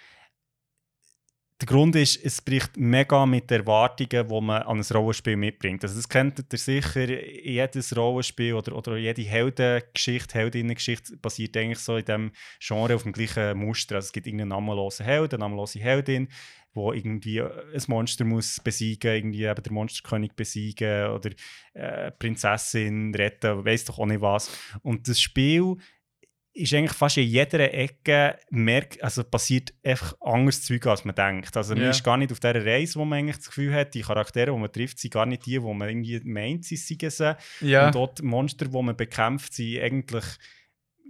Der Grund ist, es bricht mega mit den Erwartungen, die man an ein Rollenspiel mitbringt. Also das kennt ihr sicher, jedes Rollenspiel oder, oder jede Heldengeschichte, Heldinnengeschichte basiert eigentlich so in diesem Genre auf dem gleichen Muster. Also es gibt irgendeinen namenlosen Held, eine namenlose Heldin, wo irgendwie ein Monster muss besiegen, irgendwie eben der Monsterkönig besiegen oder äh, Prinzessin retten, weiß doch auch nicht was. Und das Spiel ist eigentlich fast in jeder Ecke merkt, also passiert einfach anderes Zeug, als man denkt. Also man ist gar nicht auf dieser Reise, wo man eigentlich das Gefühl hat, die Charaktere, die man trifft, sind gar nicht die, die man irgendwie meint, sie seien sie. Ja. Und dort Monster, die man bekämpft, sind eigentlich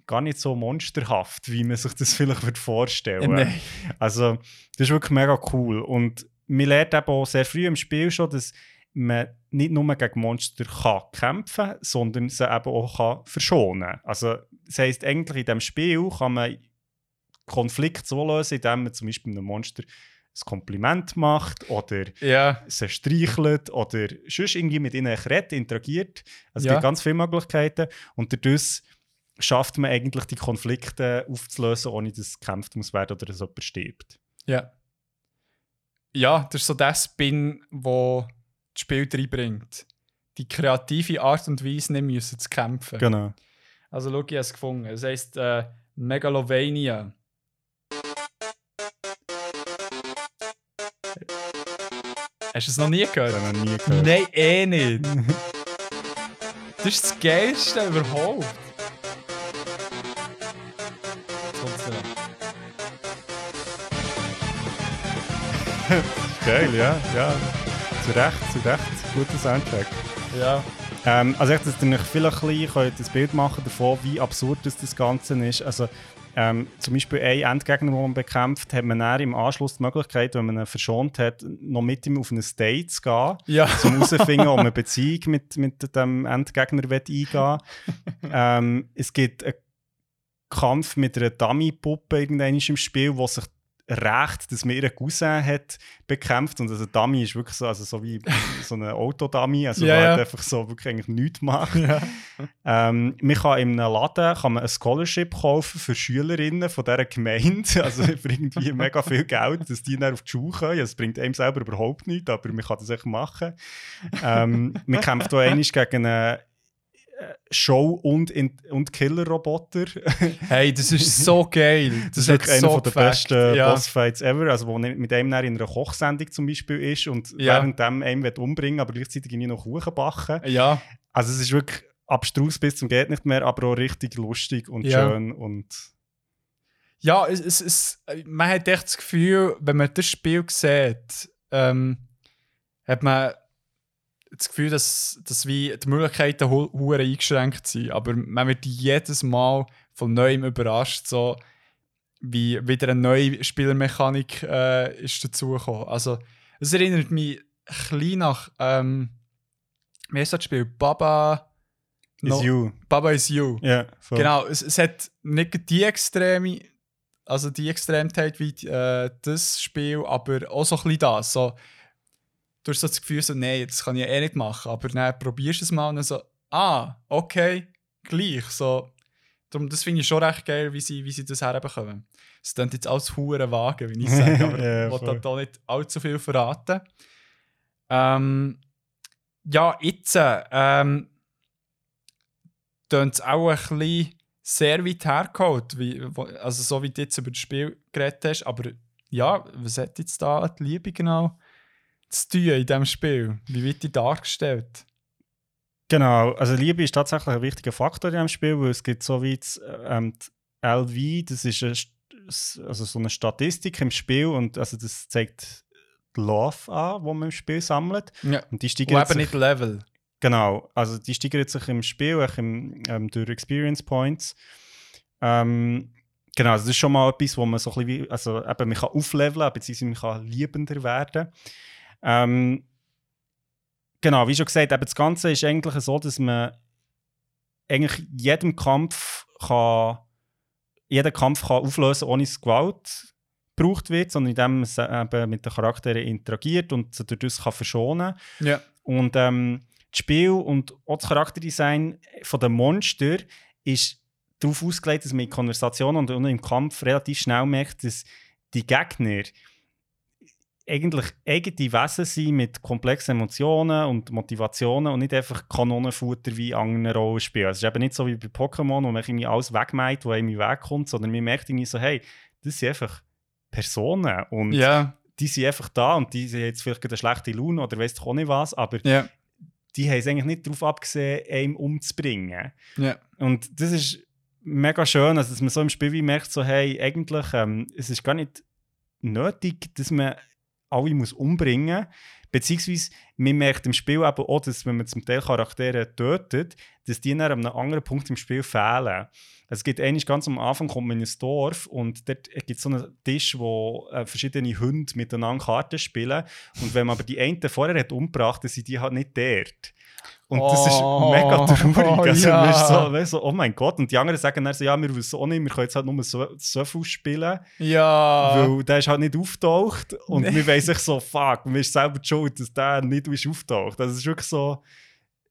gar nicht so monsterhaft, wie man sich das vielleicht würde vorstellen Äh, Nein. Also, das ist wirklich mega cool. Und man lernt eben auch sehr früh im Spiel schon, dass man nicht nur gegen Monster kann kämpfen kann, sondern sie eben auch kann verschonen kann. Also, das heisst, eigentlich in diesem Spiel kann man Konflikt so lösen, indem man zum Beispiel einem Monster ein Kompliment macht oder Ja. sie streichelt oder sonst irgendwie mit ihnen redet, interagiert. Also es Ja. gibt ganz viele Möglichkeiten und dadurch schafft man eigentlich die Konflikte aufzulösen, ohne dass gekämpft muss werden oder dass jemand stirbt. Ja. Ja, das ist so der Spin, wo das Spiel reinbringt. Die kreative Art und Weise nicht müssen zu kämpfen. Genau. Also schau, ich habe es gefunden. Es heisst äh, Megalovania. Hast du es noch nie gehört? Ich noch nie gehört. Nein, eh nicht. Das ist das Geilste überhaupt. Geil, ja. ja. Zu Recht, zu Recht. Guter Soundtrack. Ja. Ähm, also echt, dass ihr euch vielleicht ein könnt ein Bild machen davon, wie absurd das, das Ganze ist. Also ähm, zum Beispiel ein Endgegner, den man bekämpft, hat man dann im Anschluss die Möglichkeit, wenn man ihn verschont hat, noch mit ihm auf eine Date zu gehen, Ja. um herauszufinden, ob man eine Beziehung mit, mit dem Endgegner eingehen will. ähm, es gibt einen Kampf mit einer Dummy-Puppe irgendwann im Spiel, wo sich recht, dass man ihren Cousin hat bekämpft und also Dummy ist wirklich so, also so wie so eine Autodummy, also ja. halt einfach so wirklich eigentlich nichts macht. ja. Ähm, man kann in einem Laden kann man ein Scholarship kaufen für Schülerinnen von dieser Gemeinde, also für irgendwie mega viel Geld, dass die dann auf die Schule können. Es bringt einem selber überhaupt nichts, aber man kann das echt machen. Ähm, man kämpft auch einmal gegen einen äh, Show- und, In- und Killer-Roboter. Hey, das ist so geil. Das ist hat wirklich einer so der besten ja. Bossfights ever. Also, wo man mit einem dann in einer Kochsendung zum Beispiel ist und Ja. während dem will umbringen aber gleichzeitig irgendwie noch Kuchen backen. Ja, Also, es ist wirklich abstrus bis zum geht nicht mehr, aber auch richtig lustig und Ja. schön. Und ja es, es, es, man hat echt das Gefühl, wenn man das Spiel sieht, ähm, hat man das Gefühl, dass, dass wie die Möglichkeiten hu- hure eingeschränkt sind. Aber man wird jedes Mal von Neuem überrascht, so wie wieder eine neue Spielermechanik äh, ist dazugekommen. Also, es erinnert mich ein bisschen nach, ähm, wie heißt das Spiel? Baba. is No- you. Baba is You. Ja, voll. Genau, es, es hat nicht die extreme, also die Extremtheit wie äh, das Spiel, aber auch so ein bisschen das. So, du hast so das Gefühl, so, nein, das kann ich eh nicht machen, aber dann probierst du es mal und dann so, ah, okay, gleich. So, darum, das finde ich schon recht geil, wie sie, wie sie das herbekommen. Es klingt jetzt alles hure Wagen, wie ich sage, aber Ja, ich will da nicht allzu viel verraten. Ähm, ja, jetzt, ähm, tönt es auch ein bisschen sehr weit hergeholt, wie, also so wie du jetzt über das Spiel geredet hast, aber ja, was hat jetzt da die Liebe genau zu tun in diesem Spiel? Wie wird die dargestellt? Genau, also Liebe ist tatsächlich ein wichtiger Faktor in diesem Spiel, weil es gibt so wie das, ähm, LV, das ist eine, also so eine Statistik im Spiel und also das zeigt die Love an, die man im Spiel sammelt. Ja. Und die Und steigert eben nicht Level. Genau, also die steigert sich im Spiel auch im, ähm, durch Experience Points. Ähm, genau, also das ist schon mal etwas, wo man so ein bisschen wie, also eben, man kann aufleveln, beziehungsweise man kann liebender werden. Ähm, genau, wie schon gesagt, eben das Ganze ist eigentlich so, dass man eigentlich jedem Kampf kann, jeden Kampf kann auflösen, ohne dass Gewalt gebraucht wird, sondern indem man eben mit den Charakteren interagiert und sie dadurch kann verschonen Ja. und ähm, das Spiel und auch das Charakterdesign von den Monster ist darauf ausgelegt, dass man in Konversationen und im Kampf relativ schnell merkt, dass die Gegner eigentlich eigene Wesen sind mit komplexen Emotionen und Motivationen und nicht einfach Kanonenfutter wie in anderen Rollenspielen. Also es ist eben nicht so wie bei Pokémon, wo man irgendwie alles wegmeint, wo einem in den Weg kommt, sondern man merkt irgendwie so, hey, das sind einfach Personen und Ja, die sind einfach da und die haben jetzt vielleicht eine schlechte Laune oder weiss doch auch nicht was, aber ja, die haben es eigentlich nicht darauf abgesehen, einem umzubringen. ja. Und das ist mega schön, also dass man so im Spiel wie merkt, so, hey, eigentlich, ähm, es ist gar nicht nötig, dass man alle muss umbringen muss. Beziehungsweise, man merkt im Spiel eben auch, dass wenn man zum Teil Charaktere tötet, dass die dann an einem anderen Punkt im Spiel fehlen. Es gibt eigentlich ganz am Anfang kommt man in ein Dorf und dort gibt es so einen Tisch, wo äh, verschiedene Hunde miteinander Karten spielen. Und wenn man aber die einen vorher hat umgebracht, dann sind die halt nicht dort. Und das ist Oh, mega traurig. Also, ja. ist so, weißt so, oh mein Gott. Und die anderen sagen dann so, ja, wir wissen auch nicht, wir können jetzt halt nur so, so viel spielen, Ja. weil der ist halt nicht auftaucht. Und Nee. wir weiss sich so, fuck, mir ist selber die schuld, dass der nicht ist auftaucht. Also es ist wirklich so,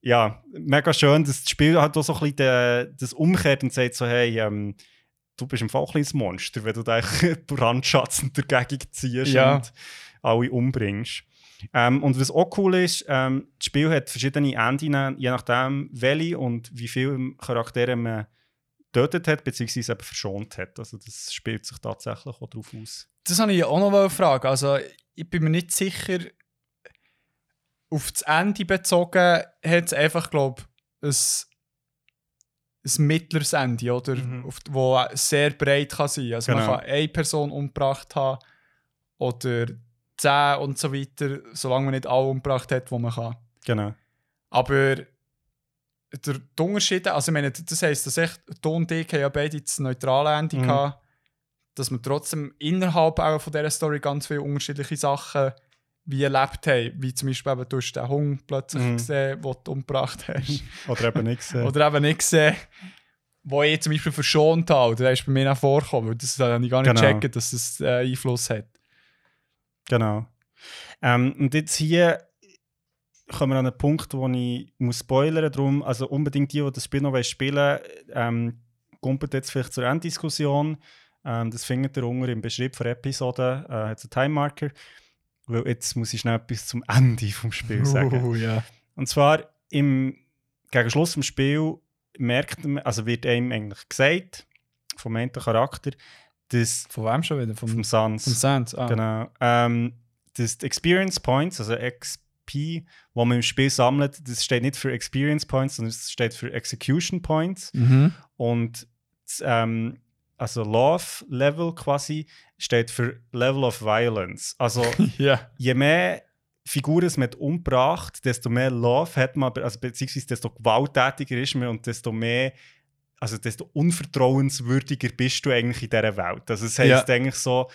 ja, mega schön, dass das Spiel halt auch so ein bisschen de, das umkehrt und sagt so, hey, ähm, du bist im Fall ein Monster, wenn du dich brandschatzend dagegen ziehst Ja. und alle umbringst. Ähm, und was auch cool ist, ähm, das Spiel hat verschiedene Enden, je nachdem, welche und wie viele Charaktere man getötet hat, beziehungsweise eben verschont hat. Also das spielt sich tatsächlich auch darauf aus. Das habe ich auch noch fragen. Also, ich bin mir nicht sicher, auf das Ende bezogen hat es einfach, glaube ich, ein, mittleres Ende, oder? Mhm. Auf, wo sehr breit kann sein. Also Genau. man kann eine Person umgebracht haben oder zehn und so weiter, solange man nicht alle umgebracht hat, die man kann. Genau. Aber der, die Unterschiede, also ich meine, das heisst, dass echt du und ich ja beide das neutrale Ende Mhm. gehabt, dass wir trotzdem innerhalb auch von dieser Story ganz viele unterschiedliche Sachen wie erlebt haben. Wie zum Beispiel eben, du hast den Hund plötzlich Mhm. gesehen, den du umgebracht hast. Oder eben nicht gesehen. Oder eben nicht gesehen, wo ich zum Beispiel verschont habe. Oder der ist bei mir auch vorgekommen, weil das habe ich gar nicht Genau. checken, dass das äh, Einfluss hat. Genau. Ähm, und jetzt hier kommen wir an einen Punkt, wo ich muss spoilern Darum, also unbedingt die, die das Spiel noch spielen ähm, kumpelt jetzt vielleicht zur Enddiskussion. Ähm, das findet ihr unten im Beschrieb der Episode. Äh, hat einen Time-Marker. Weil jetzt muss ich schnell etwas zum Ende vom Spiel sagen. Uh, ja. Und zwar im, gegen Schluss des Spiels merkt man, also wird einem eigentlich gesagt, vom einen Charakter, dass Von wem schon wieder? Vom, vom Sans, vom Sands? Ah. Genau. Ähm, das die Experience Points, also XP, die man im Spiel sammelt, das steht nicht für Experience Points, sondern es steht für Execution Points. Mhm. Und das, ähm, also Love Level quasi steht für Level of Violence. Also ja. je mehr Figuren es man hat umgebracht, desto mehr Love hat man, also beziehungsweise desto gewalttätiger ist man und desto mehr, also desto unvertrauenswürdiger bist du eigentlich in dieser Welt. Also es heisst eigentlich so,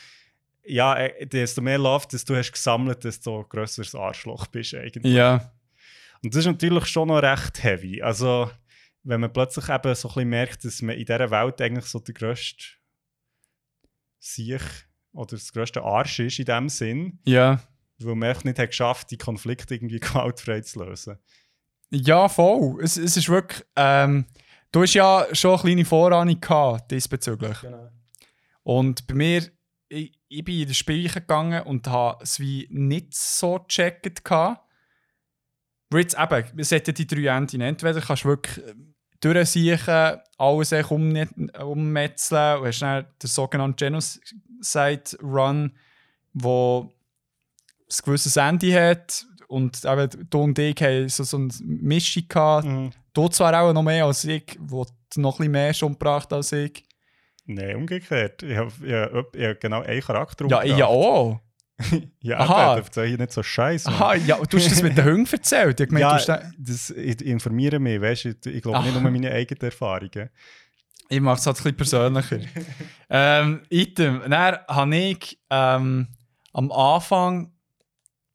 ja, äh, desto mehr Love, das du hast gesammelt, desto grösseres Arschloch bist du eigentlich. Ja. Und das ist natürlich schon noch recht heavy. Also wenn man plötzlich eben so ein bisschen merkt, dass man in dieser Welt eigentlich so der grösste Sieg oder das grösste Arsch ist in dem Sinn, Ja. weil man echt nicht hat geschafft, die Konflikte irgendwie gewaltfrei zu lösen. Ja, voll. Es, es ist wirklich. Ähm, du hast ja schon eine kleine Vorahnung gehabt diesbezüglich. Genau. Und bei mir, ich, ich bin in das Spiel gegangen und habe es wie nicht so gecheckt. Weil jetzt eben, es hat ja die drei Enden. Entweder kannst du wirklich äh, durchsiechen, alles um, ummetzeln und hast dann den sogenannten Genocide Run, wo ein gewisses Ende hat und eben du und ich haben so, so eine Mischung gehabt. Mhm. Du zwar auch noch mehr als ich, wo noch ein bisschen mehr schon gebracht als ich. Nein, umgekehrt. Ich habe hab, hab genau einen Charakter Ja, ich ja auch. ja, Aha. aber hier nicht so scheiße. Aha, ja, du hast das mit den Hunden erzählt. Ich gemeint, Ja, da- das, ich informiere mich, weißt du, ich glaube nicht nur meine eigenen Erfahrungen. Ich mache es halt ein bisschen persönlicher. ähm, Item. Dann habe ich ähm, am Anfang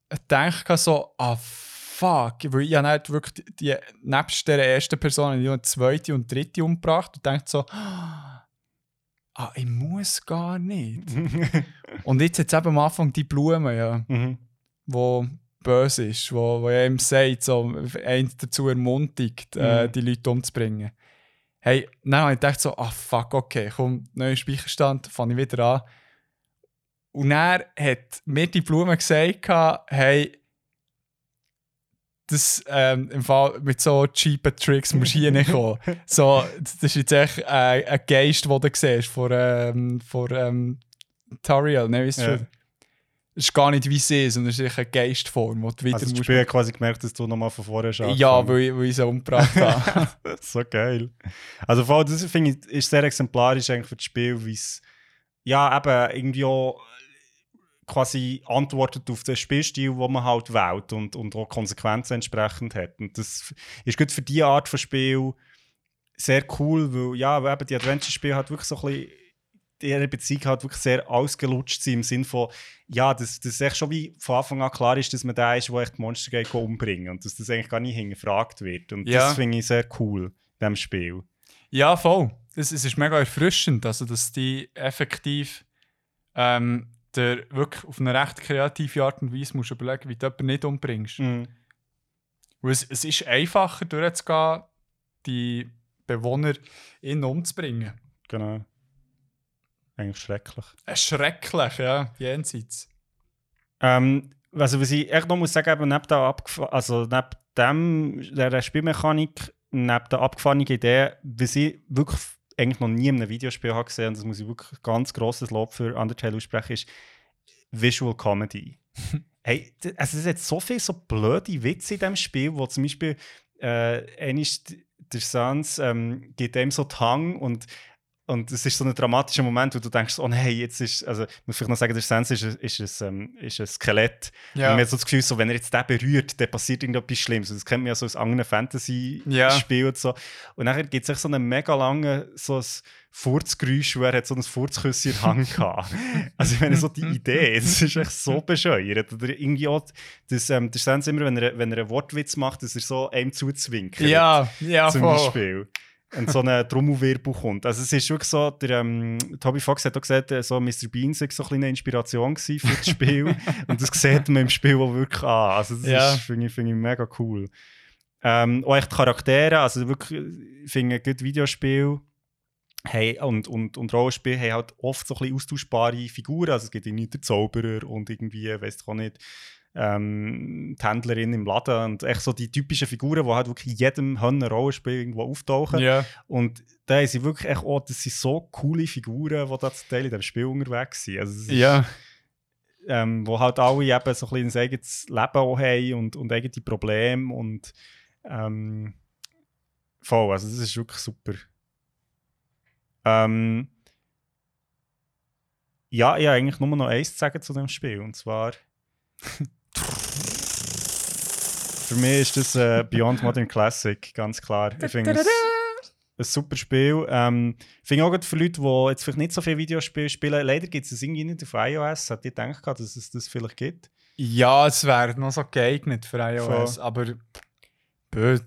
gedacht, so, ah fuck, weil ich habe dann wirklich die, nebst der ersten Person die eine zweite und dritte umgebracht und dachte so, ah, ich muss gar nicht. und jetzt hat es eben am Anfang die Blume, ja, mhm. wo böse ist, wo, wo einem sagt, so, einen dazu ermutigt, äh, Mhm. die Leute umzubringen. Hey, dann habe ich gedacht so, ah fuck, okay, komm, neuer Speicherstand, fange ich wieder an. Und dann hat mir die Blume gesagt, hey, das ähm, im Fall mit so cheapen Tricks musst du hier nicht kommen. So, das ist jetzt echt äh, ein Geist, den du siehst von, ähm, von ähm, Tariel, ne, weißt du? Ja. Es ist gar nicht wie sie sondern es ist echt eine Geistform, die du wieder Also das. Spiel quasi gemerkt, dass du nochmal von vorne schaffst. Ja, weil ich, weil ich sie umgebracht habe. so geil. Also vor allem, das finde ich ist sehr exemplarisch eigentlich für das Spiel, wie es ja eben irgendwie auch quasi antwortet auf den Spielstil, den man halt wählt und, und auch Konsequenzen entsprechend hat. Und das ist gut für diese Art von Spiel sehr cool, weil ja, weil eben die Adventure-Spiele halt wirklich so ein bisschen ihre Beziehung halt wirklich sehr ausgelutscht sind im Sinne von, ja, dass das echt schon wie von Anfang an klar ist, dass man der ist, der echt Monster geht umbringen und dass das eigentlich gar nicht hingefragt wird. Und Ja. das finde ich sehr cool in diesem Spiel. Ja, voll. Es, es ist mega erfrischend, also dass die effektiv ähm, der wirklich auf eine recht kreative Art und Weise musst überlegen, wie du jemanden nicht umbringst. Mhm. Weil es, es ist einfacher durchzugehen, die Bewohner innen umzubringen. Genau. Eigentlich schrecklich. Äh, Schrecklich, ja, jenseits. Ähm, also was ich echt noch muss sagen, eben neben der, also neben dem, der Spielmechanik, neben der abgefahrenen Idee, was ich wirklich eigentlich noch nie in einem Videospiel habe gesehen, und das muss ich wirklich ganz grosses Lob für Undertale aussprechen, ist Visual Comedy. hey, also es hat so viele so blöde Witze in diesem Spiel, wo zum Beispiel äh, der Sans ähm, gibt dem so die Hang und und es ist so ein dramatischer Moment, wo du denkst, oh nein, jetzt ist, also ich muss vielleicht noch sagen, der Sans ist, ein- ist, ein, ähm, ist ein Skelett. Und man hat so das Gefühl, so, wenn er jetzt den berührt, dann passiert irgendetwas Schlimmes. Und Das kennt man ja so aus anderen Fantasy-Spielen Ja. und so. Und dann gibt es echt so einen mega langen so ein Furzgeräusch, wo er hat so ein Furzküsschen in der Hand gehabt. Also ich meine, so die Idee, das ist echt so bescheuert. Oder irgendwie auch, das, ähm, der Sans immer, wenn er, wenn er einen Wortwitz macht, dass er so einem zuzwinkert Ja, ja, zum voll. Beispiel. Und so einen Trommelwirbel kommt. Also es ist wirklich so, der ähm, Toby Fox hat auch gesagt, äh, so Mr. Bean sei so eine Inspiration für das Spiel. und das sieht man im Spiel auch wirklich an. Also das Ja. finde ich, finde ich mega cool. Ähm, auch echt Charaktere, also wirklich, ich finde, ein gutes Videospiel hey, und, und, und Rollenspiele haben halt oft so ein bisschen austauschbare Figuren. Also es gibt irgendwie den Zauberer und irgendwie, weiß ich auch nicht, ähm, die Händlerin im Laden und echt so die typischen Figuren, die halt wirklich in jedem Hörner Rollenspiel irgendwo auftauchen. Ja. Und da sind wirklich echt, oh, das sind so coole Figuren, die da zum Teil in diesem Spiel unterwegs sind. Also ja. ähm, wo halt alle eben so ein bisschen ein eigenes Leben auch haben und, und eigene Probleme und ähm, voll, also das ist wirklich super. Ähm, ja, ich habe eigentlich nur noch eins zu sagen zu dem Spiel und zwar für mich ist das äh, Beyond Modern Classic, ganz klar. Ich finde es ein super Spiel. Ähm, ich finde auch für Leute, die jetzt vielleicht nicht so viele Videospiele spielen. Leider gibt es es irgendwie nicht auf iOS. Hat ihr gedacht, dass es das vielleicht gibt? Ja, es wäre noch so geeignet für iOS, Voll. aber blöd.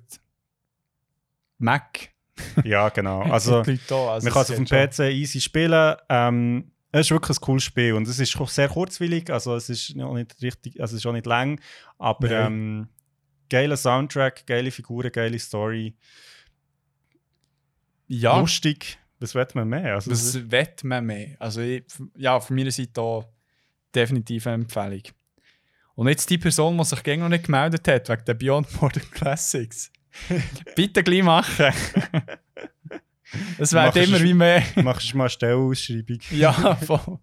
Mac. Ja, genau. Also, auch, also man kann es auf dem geht schon. PC easy spielen. Ähm, es ist wirklich ein cooles Spiel und es ist auch sehr kurzwillig. Also, es ist auch nicht richtig, also es ist auch nicht lang, aber ähm, geiler Soundtrack, geile Figuren, geile Story, Ja, lustig. Was will man mehr? Also, was wett man mehr? Also, ich, ja, von meiner Seite auch definitiv eine Empfehlung. Und jetzt die Person, die sich gegen noch nicht gemeldet hat, wegen der Beyond Modern Classics. Bitte gleich machen. Es wird immer wie mehr. Machst du mal eine Stellenausschreibung? Ja, voll.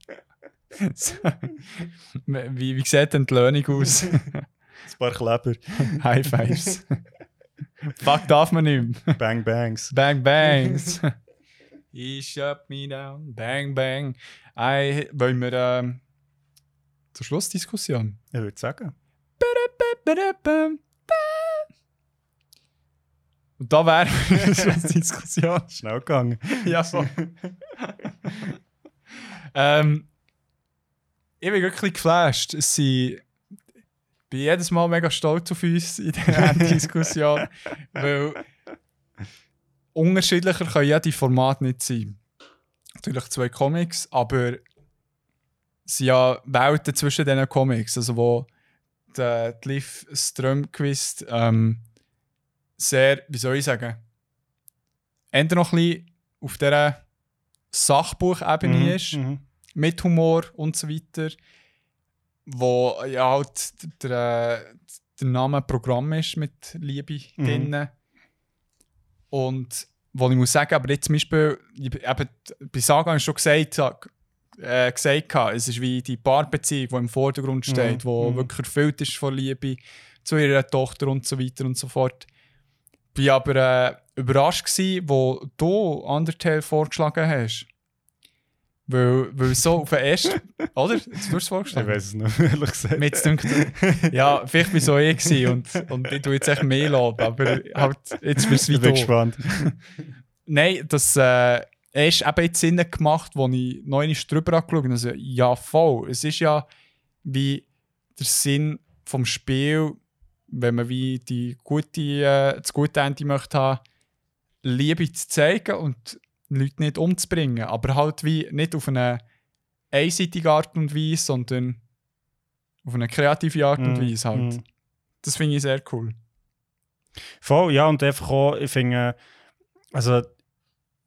Wie, wie sieht denn die Löhnung aus? Ein paar Kleber. High Fives. Fuck darf man nicht mehr. Bang Bangs. Bang Bangs. He shut me down. Bang Bang. I, wollen wir ähm, zur Schlussdiskussion? Ich würde sagen. Und da wäre die Schlussdiskussion. Schnell gegangen. ja, so. ähm, ich bin wirklich geflasht. Es sind, bin jedes Mal mega stolz auf uns in dieser Diskussion, weil unterschiedlicher können ja die Formate nicht sein. Natürlich zwei Comics, aber es sind ja Welten zwischen diesen Comics, also wo der die Liv Strömquist ähm, sehr, wie soll ich sagen, entweder noch ein bisschen auf dieser Sachbuchebene Mhm, ist, mhm. mit Humor und so weiter, wo ja halt der, der Name Programm ist mit Liebe Mhm. drin. Und wo ich muss sagen, aber jetzt zum Beispiel, ich- eben, bei Saga habe ich schon gesagt, äh, gesagt gehabt, es ist wie die Paarbeziehung, die im Vordergrund steht, Mhm, wo mhm. wirklich erfüllt ist von Liebe zu ihrer Tochter und so weiter und so fort. Bin aber äh, überrascht gewesen, wo du Undertale vorgeschlagen hast. Weil, weil so auf den ersten, oder? Jetzt hast du es Ich vorgeschlagen. weiß es noch, ehrlich gesagt. Mir dünkt, ja, vielleicht war so ich gewesen und, und ich tue jetzt echt mehr loben, aber halt, jetzt du ich wie bin du. gespannt. Nein, das äh, ist eben jetzt Sinn gemacht, wo ich noch einmal drüber angeschaut habe. Also, ja, voll. Es ist ja wie der Sinn vom Spiel, wenn man wie die gute, äh, das gute Ende möchte haben, Liebe zu zeigen und Leute nicht umzubringen. Aber halt wie nicht auf eine einseitige Art und Weise, sondern auf eine kreative Art und Mhm, Weise halt. mhm. Das finde ich sehr cool. Voll, ja, und einfach auch, ich finde, also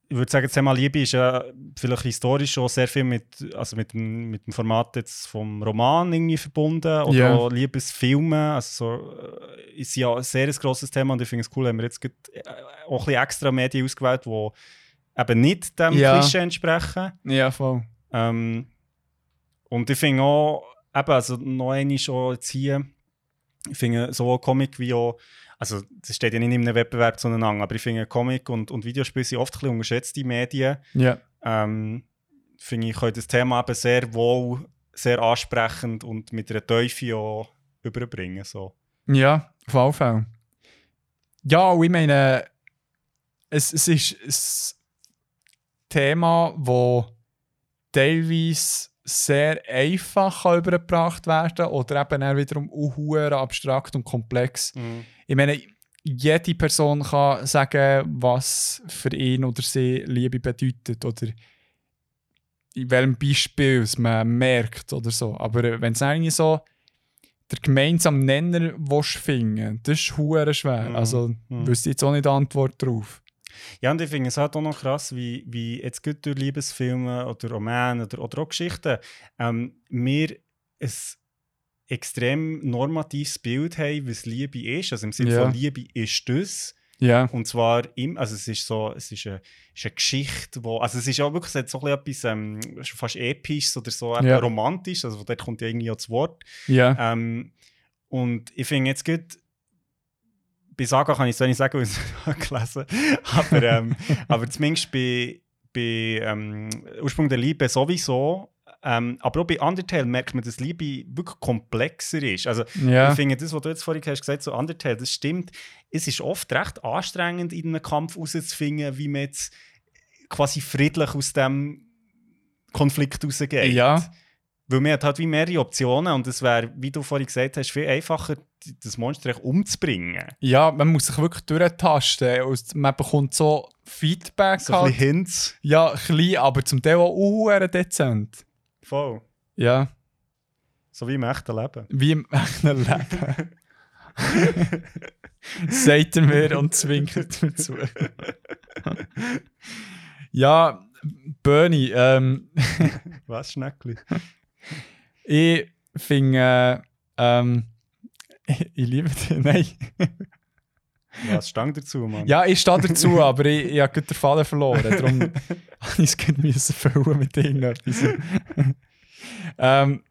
ich würde sagen, Thema Liebe ist ja vielleicht historisch auch sehr viel mit, also mit, dem, mit dem Format jetzt vom Roman irgendwie verbunden oder Ja. auch Liebesfilme, also so, äh, ist ja ein sehr grosses Thema und ich finde es cool, haben wir jetzt äh, auch ein bisschen extra Medien ausgewählt, die eben nicht dem Ja. Klischee entsprechen. Ja, voll. Ähm, und ich finde auch, eben, also noch einmal schon jetzt hier, ich finde sowohl Comic wie auch, also das steht ja nicht in einem Wettbewerb zueinander, aber ich finde Comic und, und Videospiele sind oft ein bisschen unterschätzte Medien. Ja. Ähm, finde ich, können das Thema eben sehr wohl, sehr ansprechend und mit einer Teufel auch überbringen. So. Ja, auf jeden Fall. Ja, ich meine, es, es ist ein Thema, das teilweise sehr einfach übergebracht werden oder eben auch wiederum auch hure abstrakt und komplex. Ich meine, jede Person kann sagen, was für ihn oder sie Liebe bedeutet oder in welchem Beispiel es man merkt oder so. Aber wenn es eigentlich so der gemeinsame Nenner willst finden, das ist hure schwer. Mhm. Also Mhm. wüsste ich jetzt auch nicht die Antwort drauf. Ja, und ich finde es halt auch noch krass, wie, wie jetzt gut durch Liebesfilme oder Romane oder, oder auch Geschichten ähm, wir ein extrem normatives Bild haben, was Liebe ist. Also im Sinne Ja. von Liebe ist das. Ja. Und zwar im, also es ist so, es ist eine, ist eine Geschichte, wo, also es ist auch wirklich so ein bisschen etwas ähm, fast episches oder so Ja. romantisch, also dort kommt ja irgendwie auch das Wort. Ja. Ähm, und ich finde jetzt gut, bei Saga kann ich es nicht sagen, weil ich es nicht habe gelesen aber, ähm, aber zumindest bei, bei ähm, Ursprung der Liebe sowieso. Ähm, aber auch bei Undertale merkt man, dass Liebe wirklich komplexer ist. Also Ja. ich finde, das, was du jetzt vorhin hast gesagt so Undertale, das stimmt. Es ist oft recht anstrengend, in einem Kampf herauszufinden, wie man jetzt quasi friedlich aus dem Konflikt rausgeht. Ja. Weil man hat halt wie mehrere Optionen und es wäre, wie du vorhin gesagt hast, viel einfacher, das Monster umzubringen. ja, man muss sich wirklich durchtasten. und Man bekommt so Feedback. So ein halt. bisschen Hints. Ja, klein, aber zum Teil auch hure dezent. Voll. Ja, So wie im echten Leben. wie im echten Leben. Sagt er mir und zwinkert mir zu. ja, Bernie, ähm, Was, Schneckli? Ich finde, äh, ähm, ich, ich liebe dich, nein. Ja, es stand dazu, Mann. Ja, ich stehe dazu, aber ich, ich habe gerade den Faden verloren. Darum musste ich es füllen mit irgendetwas. ähm,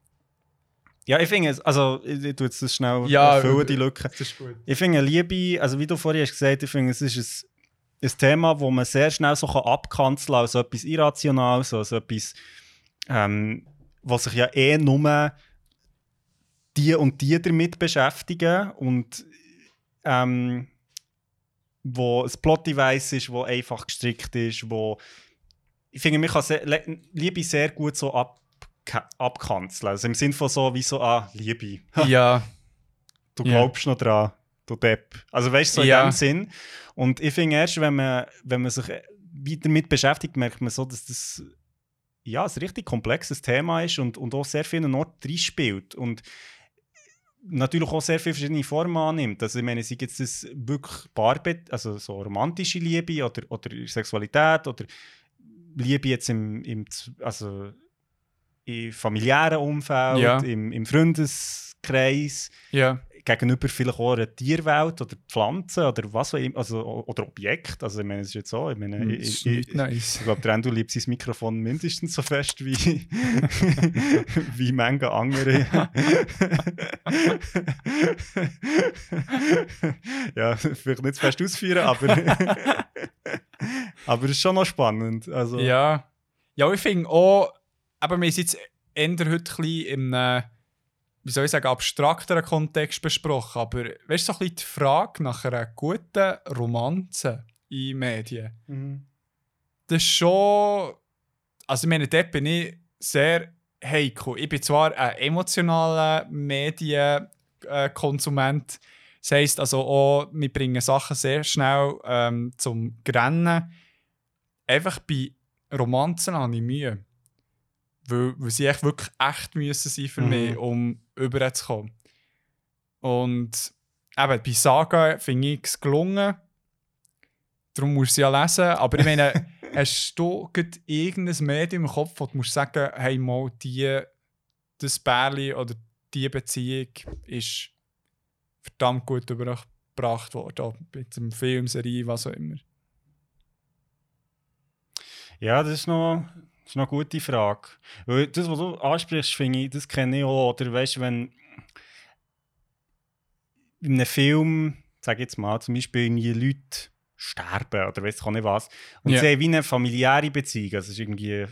Ja, ich finde es, also ich, ich tue jetzt das schnell Ja, füllen, die Lücke. das ist gut. Ich finde Liebe, also wie du vorhin hast gesagt, ich finde es ist ein, ein Thema, wo man sehr schnell so kann abkanzeln kann, als etwas Irrationales, als etwas, ähm, was sich ja eh nur die und die damit beschäftigen und ähm, wo ein Plot-Device ist, wo einfach gestrickt ist, wo ich finde, man kann sehr, Liebe sehr gut so ab, abkanzeln. Also im Sinne von so, wie so, ah, Liebe. Ja, Du Ja. glaubst noch dran, du Depp. Also weißt du, so in Ja. dem Sinn. Und ich finde erst, wenn man, wenn man sich weiter damit beschäftigt, merkt man so, dass das ja, ein richtig komplexes Thema ist und, und auch sehr vielen Orten reinspielt. Und natürlich auch sehr viele verschiedene Formen annimmt. Also ich meine, sei jetzt das wirklich Paarbett, also so romantische Liebe oder, oder Sexualität oder Liebe jetzt im, im also im familiären Umfeld, Ja. im, im Freundeskreis, ja. Gegenüber vielleicht auch einer Tierwelt oder Pflanzen oder was also, oder Objekt. Also ich meine, es ist jetzt so, ich meine, Das ich, ich, nice. ich glaube, der liebt sein Mikrofon mindestens so fest wie, wie manche andere. ja, vielleicht nicht zu fest ausführen, aber, aber es ist schon noch spannend. Also, Ja. Ja, ich finde auch, aber wir es jetzt eher heute ein bisschen einem, wie soll ich sagen, abstrakteren Kontext besprochen. Aber weißt du, so ein bisschen die Frage nach einer guten Romanze in Medien. Mhm. Das ist schon. Also, ich meine, dort bin ich sehr heikel. Ich bin zwar ein emotionaler Medienkonsument. Das heisst also auch, wir bringen Sachen sehr schnell ähm, zum Grennen. Einfach bei Romanzen habe ich Mühe. Weil, weil sie echt wirklich echt müssen sein für Mhm. mich, um überzukommen. Und eben, bei Saga finde ich es gelungen. Darum musst du sie ja lesen. Aber ich meine, hast du irgendein Medium im Kopf, wo du musst sagen, hey, mal, die, das Bärli oder die Beziehung ist verdammt gut überbracht worden. Ob Mit einem Film, Serie, was auch immer. Ja, das ist noch, das ist eine gute Frage. Weil das, was du ansprichst, finde ich, das kenne ich auch. Oder weißt du, wenn in einem Film, sag jetzt mal, zum Beispiel irgendwie Leute sterben oder weiß ich auch nicht was. Und Ja. sie wie eine familiäre Beziehung. Also es ist irgendwie,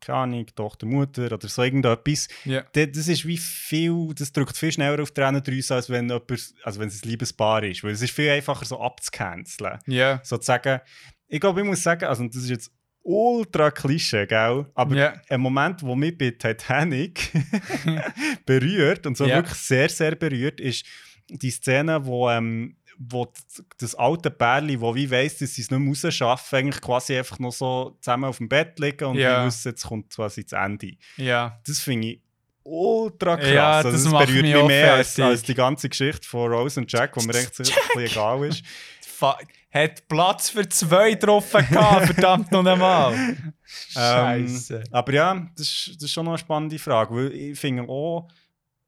keine Ahnung, Tochter, Mutter oder so irgendetwas. Da- Das ist wie viel, das drückt viel schneller auf die Tränendrüse, als wenn, jemand, also wenn es ein Liebespaar ist. Weil es ist viel einfacher so abzucanceln Ja. sozusagen. Ich glaube, ich muss sagen, also das ist jetzt ultra Klischee, gell? Aber Ja. ein Moment, wo mich bei Titanic berührt und so Ja. wirklich sehr, sehr berührt, ist die Szene, wo, ähm, wo das alte Pärli, wo wie weiss, dass sie es nicht mehr rausschaffen, eigentlich quasi einfach noch so zusammen auf dem Bett liegen und wir wissen, jetzt kommt quasi das Ende. Ja. Das finde ich ultra krass. Ja, also, das das macht berührt mich mich mehr als, als die ganze Geschichte von Rose und Jack, wo mir echt so egal ist. Fa hat Platz für zwei drauf gehabt, verdammt noch einmal. Scheiße. Ähm, aber ja, das ist, das ist schon noch eine spannende Frage, weil ich finde auch,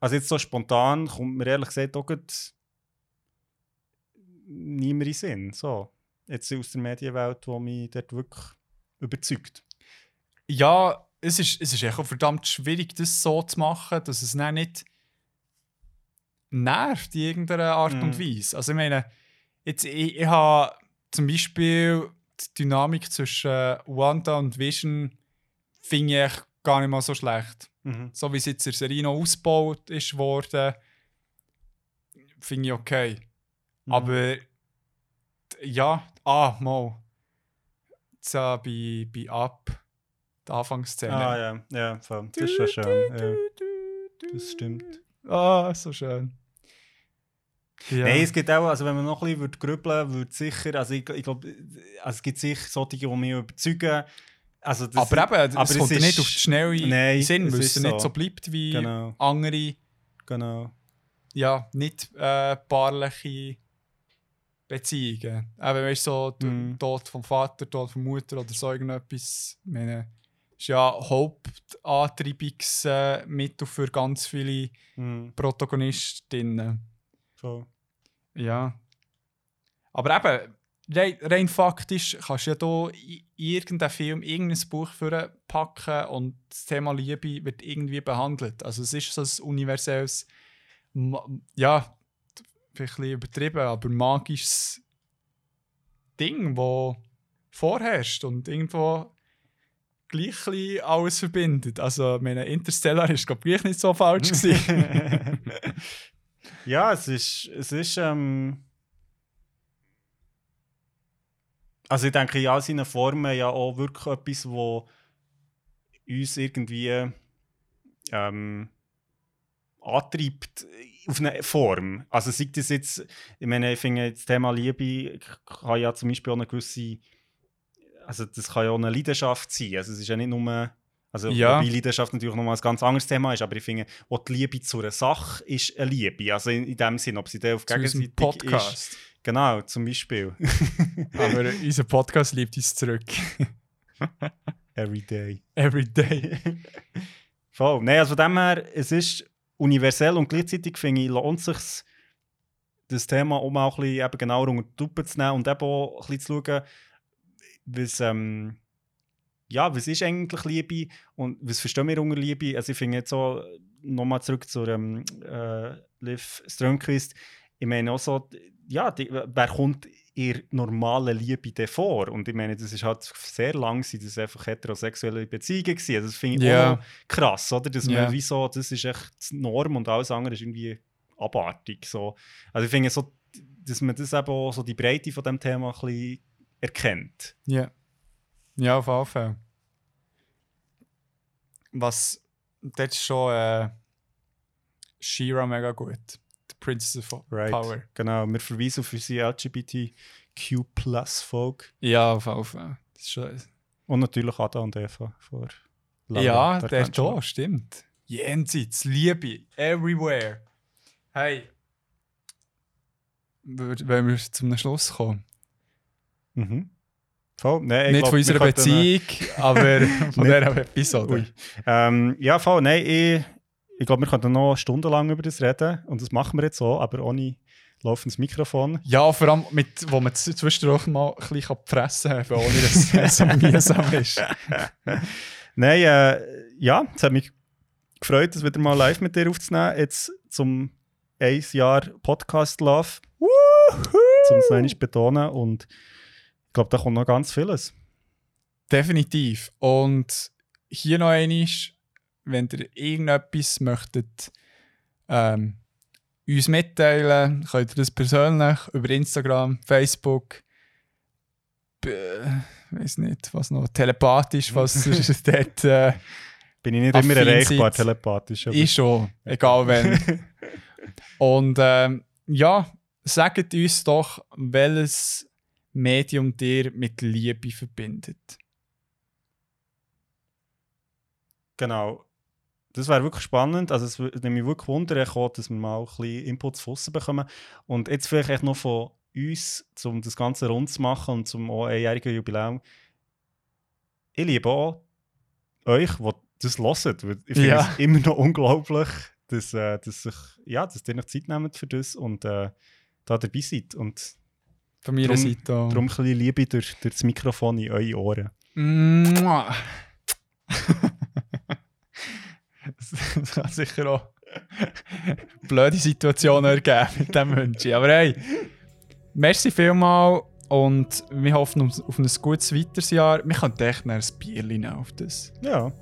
also jetzt so spontan kommt mir ehrlich gesagt auch gerade niemand in Sinn. So, jetzt aus der Medienwelt, die mich dort wirklich überzeugt. Ja, es ist, es ist echt auch verdammt schwierig, das so zu machen, dass es dann nicht nervt in irgendeiner Art und Mhm. Weise. Also ich meine, jetzt, ich, ich habe zum Beispiel die Dynamik zwischen äh, Wanda und Vision finde ich gar nicht mal so schlecht. So wie es jetzt in der Serie noch ausgebaut ist worden, finde ich okay. Mhm. Aber ja, ah, mal. So bei, bei Up, die Anfangsszene. Ah ja, ja, voll. das ist schon schön. Ja, das stimmt. Ah, so schön. Ja. Nein, es gibt auch, also wenn man noch ein bisschen würde grübeln würde, sicher, also ich, ich glaube, also es gibt sicher solche, die mich überzeugen. Also das, aber eben, aber es kommt ist- nicht auf die schnelle Nein, Sinn, weil es nicht so. so bleibt wie Genau, andere, genau. ja, nicht äh, paarliche Beziehungen. Eben, weißt so der Mhm. Tod vom Vater, Tod von Mutter oder so irgendetwas. Ich meine, ist ja Hauptantriebungsmittel für ganz viele Mhm, Protagonistinnen. voll. Ja. Aber eben, rein, rein faktisch kannst du ja hier in irgendeinen Film, irgendein Buch packen und das Thema Liebe wird irgendwie behandelt. Also es ist so ein universelles, ja, vielleicht ein bisschen übertrieben, aber magisches Ding, das vorherrscht und irgendwo gleich alles verbindet. Also, meine Interstellar ist, glaube ich, nicht so falsch gewesen. ja, es ist, es ist ähm also ich denke, in all seinen Formen ja auch wirklich etwas, wo uns irgendwie ähm, antreibt auf eine Form. Also sei das jetzt, ich meine, ich finde, das Thema Liebe kann ja zum Beispiel auch eine gewisse, also das kann ja auch eine Leidenschaft sein. Also es ist ja nicht nur, also Ja. wobei Leidenschaft natürlich nochmal ein ganz anderes Thema ist, aber ich finde, auch die Liebe zu einer Sache ist eine Liebe. Also in, in dem Sinn, ob sie dann auf gegenseitig ist. Podcast. Genau, zum Beispiel. Aber unser Podcast liebt uns zurück. Every day. Every day. Voll. Nein, also von dem her, es ist universell und gleichzeitig finde ich, lohnt sich, das Thema um auch ein bisschen eben genauer unter die Lupe zu nehmen und eben auch ein bisschen zu schauen, was, ähm, ja, was ist eigentlich Liebe und was verstehen wir unter Liebe? Also ich finde jetzt so, nochmal zurück zu ähm, äh, Liv Strömquist, ich meine auch so, ja, die, wer kommt in der normalen Liebe denn vor? Und ich meine, das ist halt sehr lang, das einfach heterosexuelle Beziehungen gewesen. Also das finde ich Ja. auch krass, oder? Dass Ja. man wie so, das ist echt die Norm und alles andere ist irgendwie abartig. So. Also ich finde so, dass man das eben auch so die Breite von dem Thema ein bisschen erkennt. Ja. Ja, auf jeden Fall. Was, das ist schon äh, Shira mega gut. The Princess of Right. Power. Genau, wir verweisen auf unsere LGBTQ-Plus-Folge. Ja, auf jeden Fall. Das ist schon, Und natürlich Ada und Eva vor Laura ja, der ist D'Arcangelo. da, stimmt. Jenseits, Liebe, everywhere. Hey. Wenn wir zum Schluss kommen. Mhm. Voll. Ich Nicht glaub, von unserer Beziehung, aber von dieser Episode. Ähm, ja, voll. Nein, ich, ich glaube, wir könnten noch stundenlang über das reden. Und das machen wir jetzt so, aber ohne laufendes Mikrofon. Ja, vor allem, mit, wo man zwischendurch mal ein bisschen fressen kann, ohne dass es so mühsam ist. Nein, äh, ja, es hat mich gefreut, das wieder mal live mit dir aufzunehmen. Jetzt zum ein Jahr Podcast Love. Zum es betonen. Und ich glaube, da kommt noch ganz vieles. Definitiv. Und hier noch einmal, wenn ihr irgendetwas möchtet ähm, uns mitteilen, könnt ihr das persönlich über Instagram, Facebook, weiß nicht, was noch, telepathisch, was ihr dort äh, Bin ich nicht immer erreichbar, seid. telepathisch. aber- ist schon, egal wenn. Und ähm, ja, sagt uns doch, welches Medium dir mit Liebe verbindet. Genau. Das wäre wirklich spannend. Also es würde mich wirklich wundern, dass wir mal ein bisschen Inputs von bekommen. Und jetzt vielleicht echt noch von uns, um das Ganze rund zu machen und zum einjährigen Jubiläum. Ich liebe auch euch, die das hören. Ich finde Ja. es immer noch unglaublich, dass, äh, dass, sich, ja, dass ihr noch Zeit nehmt für das und äh, da dabei seid. Und Von meiner Drum- Seite auch. darum ein bisschen Liebe durch, durch das Mikrofon in eure Ohren. Das kann sicher auch blöde Situationen ergeben mit diesem Wunsch. Aber hey, merci vielmal und wir hoffen auf, ein gutes weiteres Jahr. Wir können echt ein Bierchen auf das. Ja,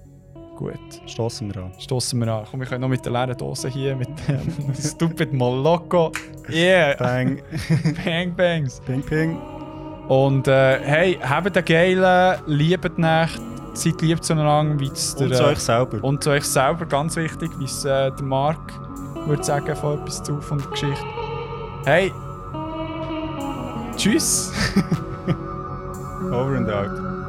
Gut, stoßen wir an. stoßen wir an. Komm, wir können noch mit der leeren Dose hier, mit dem Stupid Moloko. Yeah, Bang, Bang Bangs. ping, ping. Und äh, hey, habt einen geilen, liebt Nacht, seid lieb zueinander, wie es der... Und zu äh, euch selber. Und zu euch selber, ganz wichtig, wie es äh, der Marc würde sagen von etwas zu von der Geschichte. Hey! Tschüss! Over and out.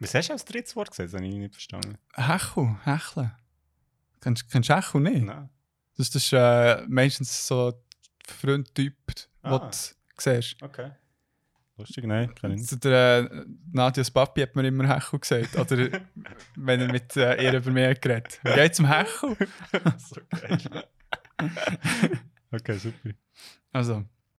Was hast du als drittes Wort gesagt? Das habe ich nicht verstanden. Hechu, hechle. Kennst, kennst du Echo nicht? Nein. Das, das ist äh, meistens so Freundtyp, den Ah. du siehst. Okay. Lustig, nein, kann ich nicht. Der, äh, Nadias Papi hat mir immer Hecho gesagt. Oder wenn er mit äh, ihr über mich hat geredet Wie geht's zum Hecho? so geil. okay, super. Also,